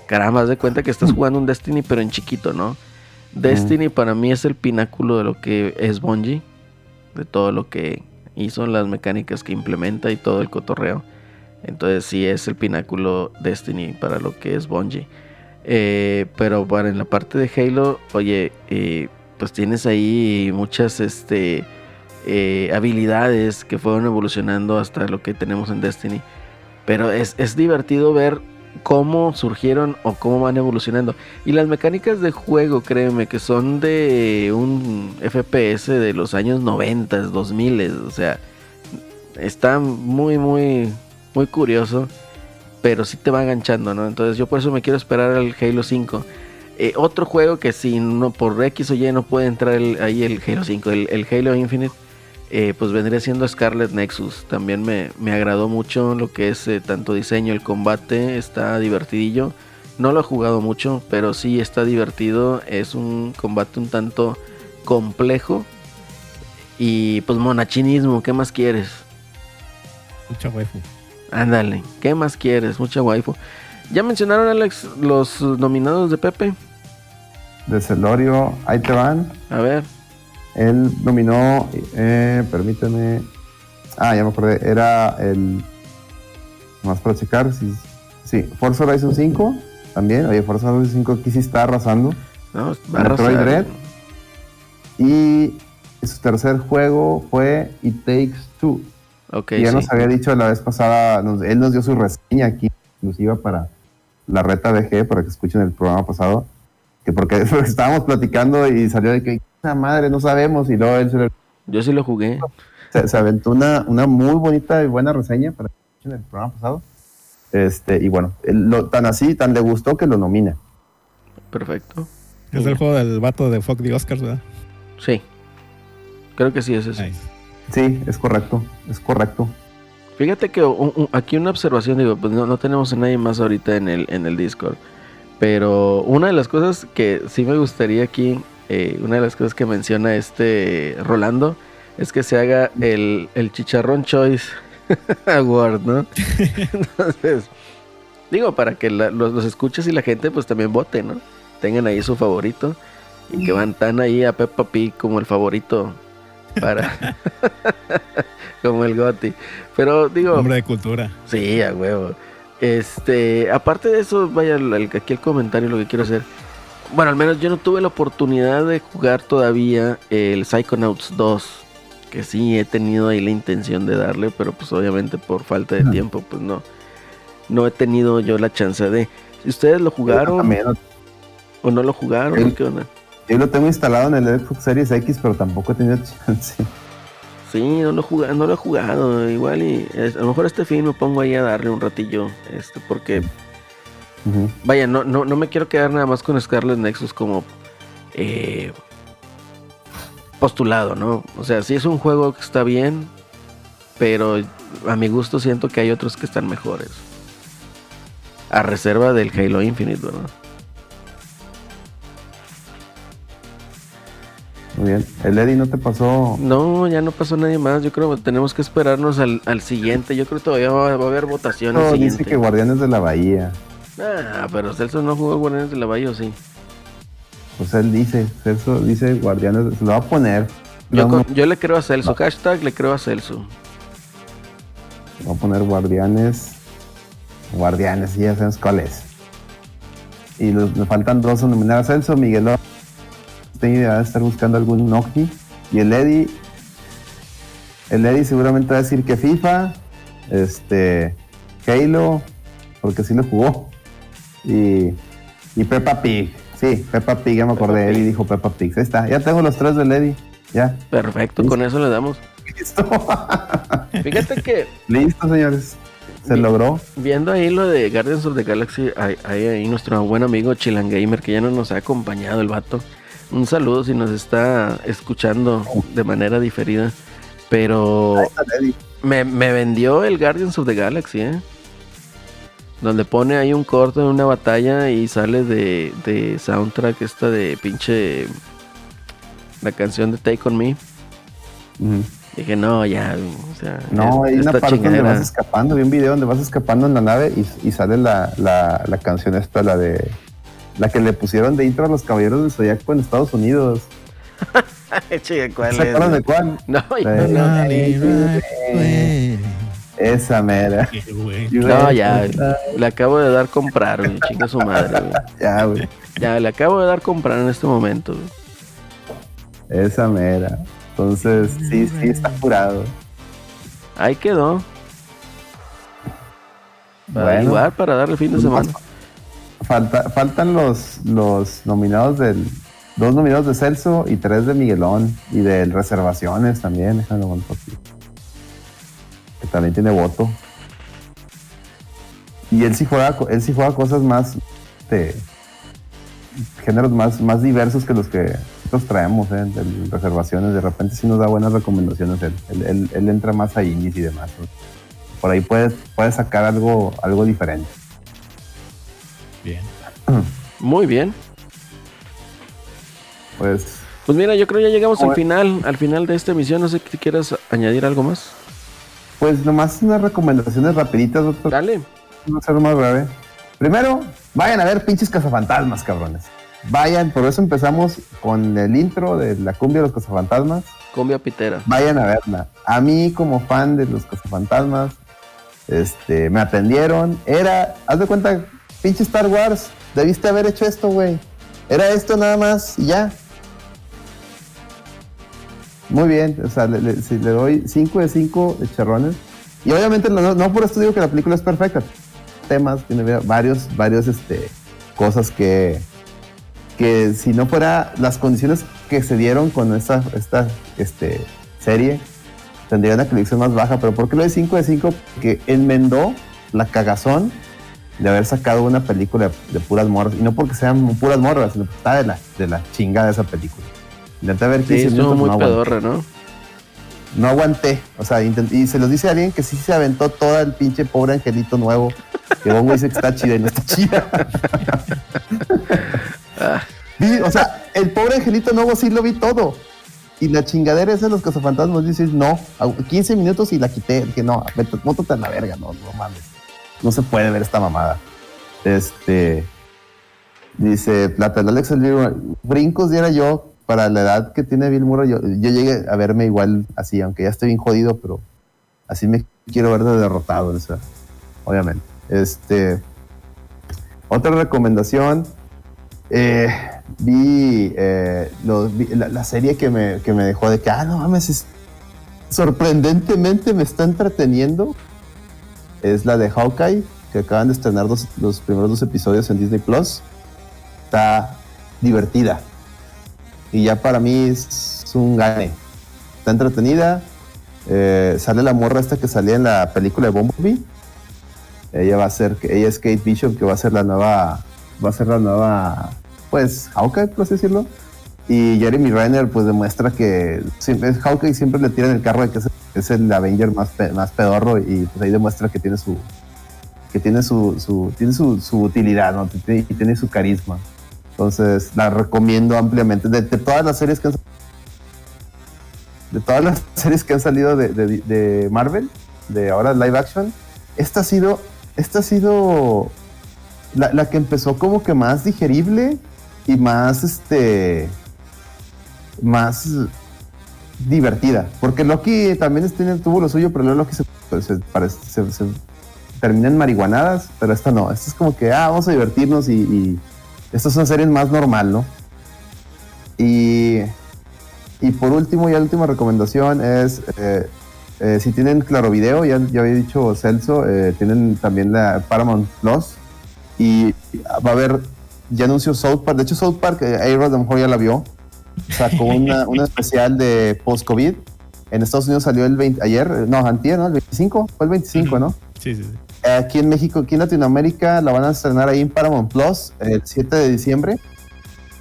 Caramba, haz de cuenta que estás jugando un Destiny, pero en chiquito, ¿no? Destiny para mí es el pináculo de lo que es Bungie, de todo lo que hizo, las mecánicas que implementa y todo el cotorreo. Entonces sí es el pináculo Destiny para lo que es Bungie. Eh, pero para en la parte de Halo, oye, eh, pues tienes ahí muchas este, eh, habilidades que fueron evolucionando hasta lo que tenemos en Destiny. Pero es, es divertido ver cómo surgieron o cómo van evolucionando. Y las mecánicas de juego, créeme, que son de un FPS de los años 90, 2000, o sea, está muy, muy, muy curioso, pero sí te va enganchando, ¿no? Entonces yo por eso me quiero esperar al Halo 5. Eh, otro juego que si no por X o Y no puede entrar ahí el Halo 5, el, el Halo Infinite, eh, pues vendría siendo Scarlet Nexus. También me, me agradó mucho lo que es eh, tanto diseño, el combate, está divertidillo. No lo he jugado mucho, pero sí está divertido. Es un combate un tanto complejo. Y pues monachinismo, ¿qué más quieres? Mucha waifu. Ándale, ¿qué más quieres? Mucha waifu. ¿Ya mencionaron, Alex, los eh, nominados de Pepe? De Celorio, ahí te van. A ver. Él nominó, eh, permíteme. Ah, ya me acordé. Era el. Más para checar. Sí, sí. Forza Horizon 5 también. Oye, Forza Horizon 5 aquí sí está arrasando. No, va a Metroid arrasar. Dread. Y su tercer juego fue It Takes Two. Ok, y ya sí. nos había dicho la vez pasada, nos- él nos dio su reseña aquí, exclusiva para la reta BG, para que escuchen el programa pasado. Que porque, porque estábamos platicando y salió de que, esa madre, no sabemos. Y luego él se, le- Yo sí lo jugué. se- se aventó una, una muy bonita y buena reseña para que escuchen el programa pasado. Este, y bueno, él lo, tan así, tan le gustó que lo nomina. Perfecto. Es el juego del vato de Fuck the Oscars, ¿verdad? Sí. Creo que sí es eso. Nice. Sí, es correcto, es correcto. Fíjate que un- un- aquí una observación, digo, pues no, no tenemos a nadie más ahorita en el, en el Discord. Pero una de las cosas que sí me gustaría aquí, eh, una de las cosas que menciona este Rolando, es que se haga el, el Chicharrón Choice Award, ¿no? Entonces, digo, para que la- los, los escuches y la gente pues también vote, ¿no? Tengan ahí su favorito y que van tan ahí a Peppa Pig como el favorito para... como el Goti. Pero digo... Hombre de cultura. Sí, a huevo. Este, aparte de eso, vaya, el- aquí el comentario lo que quiero hacer. Bueno, al menos yo no tuve la oportunidad de jugar todavía el Psychonauts 2. Que sí he tenido ahí la intención de darle, pero pues obviamente por falta de tiempo, pues no. No he tenido yo la chance de. Si ustedes lo jugaron o no lo jugaron, Sí. ¿qué onda? Yo lo tengo instalado en el Xbox Series X, pero tampoco he tenido chance. Sí, no lo, he jugado, no lo he jugado. Igual y es- a lo mejor este fin me pongo ahí a darle un ratillo. Este, porque. Vaya, no, no, no me quiero quedar nada más con Scarlet Nexus como eh, postulado, ¿no? O sea, sí es un juego que está bien, pero a mi gusto siento que hay otros que están mejores. A reserva del Halo Infinite, ¿verdad? Muy bien. El Eddie no te pasó. No, ya no pasó nadie más. Yo creo que tenemos que esperarnos al, al siguiente. Yo creo que todavía va, va a haber votación al No, siguiente. dice que Guardianes de la Bahía. Ah, pero Celso no jugó Guardianes de la Bahía, ¿o sí? Pues él dice, Celso dice Guardianes, se lo va a poner. Yo, Vamos- con- yo le creo a Celso. Hashtag le creo a Celso. Voy a poner Guardianes. Guardianes, ya sabemos cuál es. Y me faltan dos a nominar a Celso, Miguel. Tengo idea de estar buscando algún Nocti. Y el Eddie. El Eddie seguramente va a decir que FIFA. Este. Halo. Porque sí lo jugó. Y. Y Peppa Pig. Sí, Peppa Pig, ya me acordé. Eddie dijo Peppa Pig. Ahí está. Ya tengo los tres del Eddie. Ya. Perfecto, con eso le damos. Listo. Fíjate que Listo, señores. Se logró. viendo ahí lo de Guardians of the Galaxy, hay, hay ahí nuestro buen amigo Chilan Gamer que ya no nos ha acompañado el vato. Un saludo si nos está escuchando de manera diferida. Pero me, me vendió el Guardians of the Galaxy, ¿eh? Donde pone ahí un corto de una batalla y sale de, de soundtrack esta de pinche... La canción de Take On Me. Dije, no, ya, o sea... No, es- hay una parte donde chingadera- vas escapando, vi un video donde vas escapando en la nave y, y sale la, la, la canción esta, la de la que le pusieron de intro a los caballeros del Zodiaco en Estados Unidos. ¿cuál ¿Se es? acuerdan de cuál? No, Eh, no, rally, Esa mera. güey. Qué güey. no, ya, le acabo de dar comprar, güey, chinga su madre, güey. Ya, güey. Ya, le acabo de dar comprar en este momento, güey. Esa mera. Entonces, sí, sí, está apurado. Ahí quedó. Para Bueno. igual, para darle fin de semana. Falta, faltan los, los nominados del. Dos nominados de Celso y tres de Miguelón. Y de Reservaciones también. Déjame por aquí. Que también tiene voto. Y él sí juega, él sí juega cosas más de géneros más, más diversos que los que nosotros traemos ¿eh? de reservaciones. De repente sí nos da buenas recomendaciones. Él, él, él- él entra más a indies y demás. Por ahí puedes, puedes sacar algo, algo diferente. Bien. Muy bien. Pues Pues mira, yo creo ya llegamos al final, al final de esta emisión. No sé si quieras añadir algo más. Pues nomás unas recomendaciones rapiditas, doctor. Dale. No ser más breve. Primero, vayan a ver pinches cazafantasmas, cabrones. Vayan, por eso empezamos con el intro de la cumbia de los cazafantasmas. Cumbia pitera. Vayan a verla. A mí, como fan de los cazafantasmas, este, me atendieron. Era, haz de cuenta, pinche Star Wars. Debiste haber hecho esto, güey. Era esto nada más y ya. Muy bien, o sea, le, le- si le doy 5 de 5 de charrones. Y obviamente no, no- por esto digo que la película es perfecta. Temas, tiene varios, varios, este, cosas que, que si no fuera las condiciones que se dieron con esta, esta este, serie, tendría una calificación más baja. Pero ¿por qué le doy 5 de 5? Porque enmendó la cagazón de haber sacado una película de, puras morras. Y no porque sean puras morras, sino porque está de la, de la chingada esa película. Intenté ver 15 Sí, minutos, muy no aguanté. pedorra, ¿no? No aguanté. O sea, intent- y se los dice alguien que sí se aventó todo el pinche pobre angelito nuevo. Que Bongo dice que está chida y no está chida. Vi- o sea, el pobre angelito nuevo sí lo vi todo. Y la chingadera esa de los cazafantasmas dices, no, a 15 minutos y la quité. Dije, no, mótate a la verga, no, no mames. No se puede ver esta mamada. Este. Dice Plata, Alex brincos diera yo para la edad que tiene Bill Murray. Yo, yo llegué a verme igual así, aunque ya estoy bien jodido, pero así me quiero ver de derrotado, o sea, obviamente. Este. Otra recomendación. eh, vi, eh, la serie que me, que me dejó de que, ah, no mames, es- sorprendentemente me está entreteniendo. Es la de Hawkeye, que acaban de estrenar dos- los primeros dos episodios en Disney Plus. Está divertida. Y ya para mí es un gane. Está entretenida. eh, sale la morra esta que salía en la película de Bumblebee. Ella va a ser, ella es Kate Bishop, que va a ser la nueva, va a ser la nueva, pues, Hawkeye, por así decirlo. Y Jeremy Renner, pues, demuestra que siempre, Hawkeye siempre le tiran el carro de que es, es el Avenger más, más pedorro y pues ahí demuestra que tiene su, que tiene su, tiene su, utilidad, ¿no? Y tiene su carisma. Entonces, la recomiendo ampliamente. De, de todas las series que han de todas las series que han salido de, de- de Marvel, de ahora live action, esta ha sido, esta ha sido la, la que empezó como que más digerible y más, este, más divertida. Porque Loki también tuvo lo suyo, pero Loki se, pues, se, se- termina en marihuanadas, pero esta no. Esta es como que, ah, vamos a divertirnos y, y esta es una serie más normal, ¿no? Y, y por último, ya la última recomendación es, eh, eh, si tienen Claro Video, ya, ya había dicho Celso, eh, tienen también la Paramount Plus y va a haber, ya anunció South Park, de hecho South Park, eh, a lo mejor ya la vio, sacó una, una especial de post-COVID. En Estados Unidos salió el 20, ayer, no, antier, ¿no? El 25, fue el 25, ¿no? Sí, sí, sí. Aquí en México, aquí en Latinoamérica, la van a estrenar ahí en Paramount Plus el 7 de diciembre.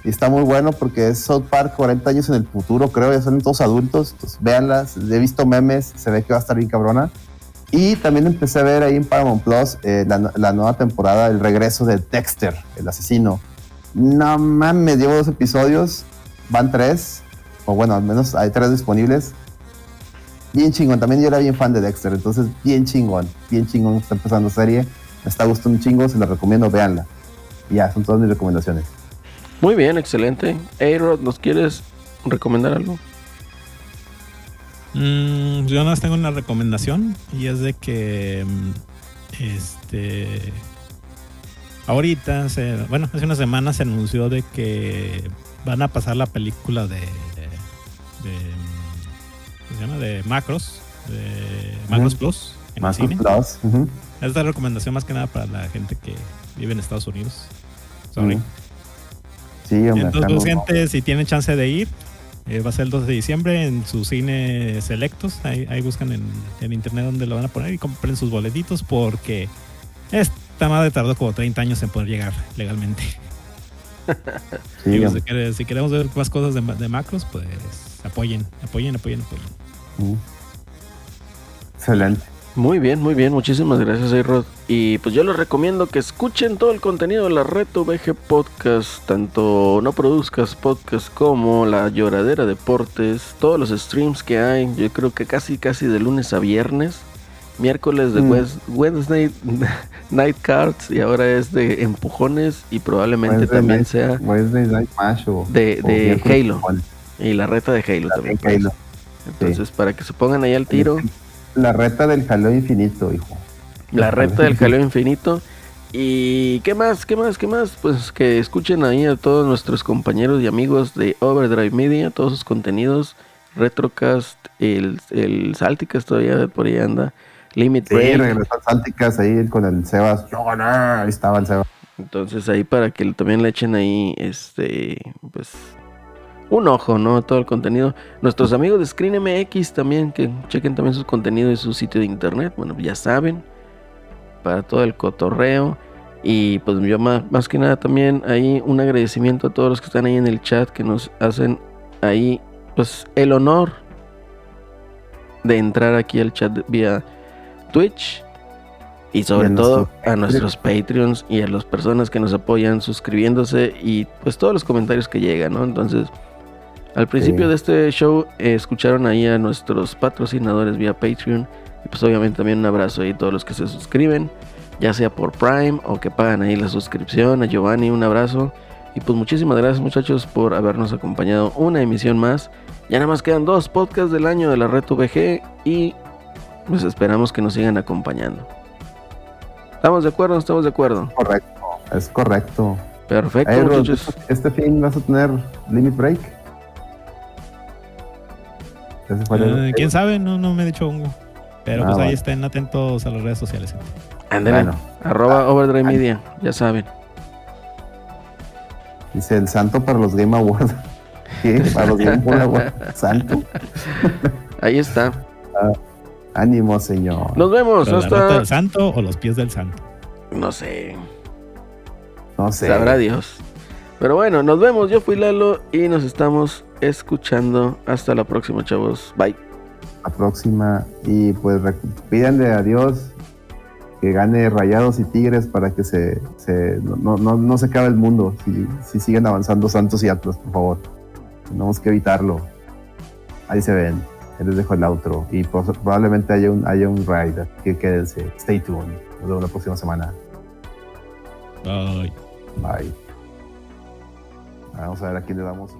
Y está muy bueno porque es South Park 40 años en el futuro, creo, ya son todos adultos. Entonces, véanlas, he visto memes, se ve que va a estar bien cabrona. Y también empecé a ver ahí en Paramount Plus eh, la, la nueva temporada, el regreso de Dexter, el asesino. No mames, llevo dos episodios, van tres, o bueno, al menos hay tres disponibles. Bien chingón, también yo era bien fan de Dexter, entonces bien chingón, bien chingón está empezando serie. Me está gustando un chingo, se la recomiendo, véanla. Y ya, son todas mis recomendaciones. Muy bien, excelente. A-Rod, ¿nos quieres recomendar algo? Mm, yo nada más tengo una recomendación y es de que mm, este ahorita se, bueno hace una semana se anunció de que van a pasar la película de, de, ¿cómo se llama? de Macros de Macros. Plus en Más cine. Plus. es recomendación más que nada para la gente que vive en Estados Unidos. Sorry. Sí, hombre. acá Entonces, no- gente, si tienen chance de ir, eh, va a ser el 12 de diciembre en sus cines selectos. Ahí, ahí buscan en, en internet donde lo van a poner y compren sus boletitos porque esta madre tardó como 30 años en poder llegar legalmente. Sí, Digo, hombre. si, quere- si queremos ver más cosas de, ma- de macros, pues apoyen, apoyen, apoyen, apoyen. Ujú. Excelente. Muy bien, muy bien, muchísimas gracias, A-Rod. Y pues yo les recomiendo que escuchen todo el contenido de la Reto VG Podcast, tanto No Produzcas Podcast como La Lloradera Deportes, todos los streams que hay, yo creo que casi, casi de lunes a viernes, miércoles de Mm. Wednesday Night Cards y ahora es de empujones y probablemente Wednesday también Night- sea Wednesday Night Mash o, de, o de miércoles Halo y la reta de Halo también. pues. Halo. Entonces, para que se pongan ahí al tiro. La reta del jaleo infinito, hijo. La reta del jaleo infinito. Y qué más, qué más, qué más. Pues que escuchen ahí a todos nuestros compañeros y amigos de Overdrive Media, todos sus contenidos. Retrocast, el, el Salticast todavía por ahí anda. Limit Sí, Break. regresó al Sálticas ahí con el Sebas. Yo gané. Ahí estaba el Sebas. Entonces ahí para que también le echen ahí este pues un ojo, ¿no? a Todo el contenido. Nuestros amigos de Screen MX también, que chequen también sus contenidos y su sitio de internet. Bueno, ya saben. Para todo el cotorreo. Y pues yo más, más que nada también ahí un agradecimiento a todos los que están ahí en el chat que nos hacen ahí pues el honor de entrar aquí al chat vía Twitch. Y sobre Y todo a nuestros Patreons y a las personas que nos apoyan suscribiéndose y pues todos los comentarios que llegan, ¿no? Entonces, al principio Sí. de este show eh, escucharon ahí a nuestros patrocinadores vía Patreon y pues obviamente también un abrazo ahí a todos los que se suscriben, ya sea por Prime o que pagan ahí la suscripción, a Giovanni un abrazo y pues muchísimas gracias muchachos por habernos acompañado una emisión más. Ya nada más quedan dos podcasts del año de la Red VG y pues esperamos que nos sigan acompañando. ¿Estamos de acuerdo? ¿Estamos de acuerdo? Correcto. Es correcto. Perfecto, Rod, muchachos. este fin vas a tener Limit Break. Eh, ¿Quién sabe? No, no me he dicho hongo. Pero Ah, pues ahí vale. estén atentos a las redes sociales. Ándale. Bueno. Arroba Overdrive Media, ya saben. Dice el santo para los Game Awards. ¿Qué? Para los Game Awards. Santo. Ahí está. Ánimo, señor. Nos vemos ¿Pero ¿La rata hasta. del santo o los pies del santo? No sé. No sé. Sabrá Dios. Pero bueno, nos vemos. Yo fui Lalo y nos estamos escuchando. Hasta la próxima, chavos. Bye. La próxima. Y pues pídanle a Dios que gane Rayados y Tigres para que se, se- no, no, no- no se acabe el mundo. Si, si siguen avanzando Santos y Atlas, por favor. Tenemos que evitarlo. Ahí se ven. Les dejo el outro. Y pos- probablemente haya un, haya un raid. así Que quédense. Stay tuned. Nos vemos la próxima semana. Ay. Bye. Vamos a ver a quién le damos.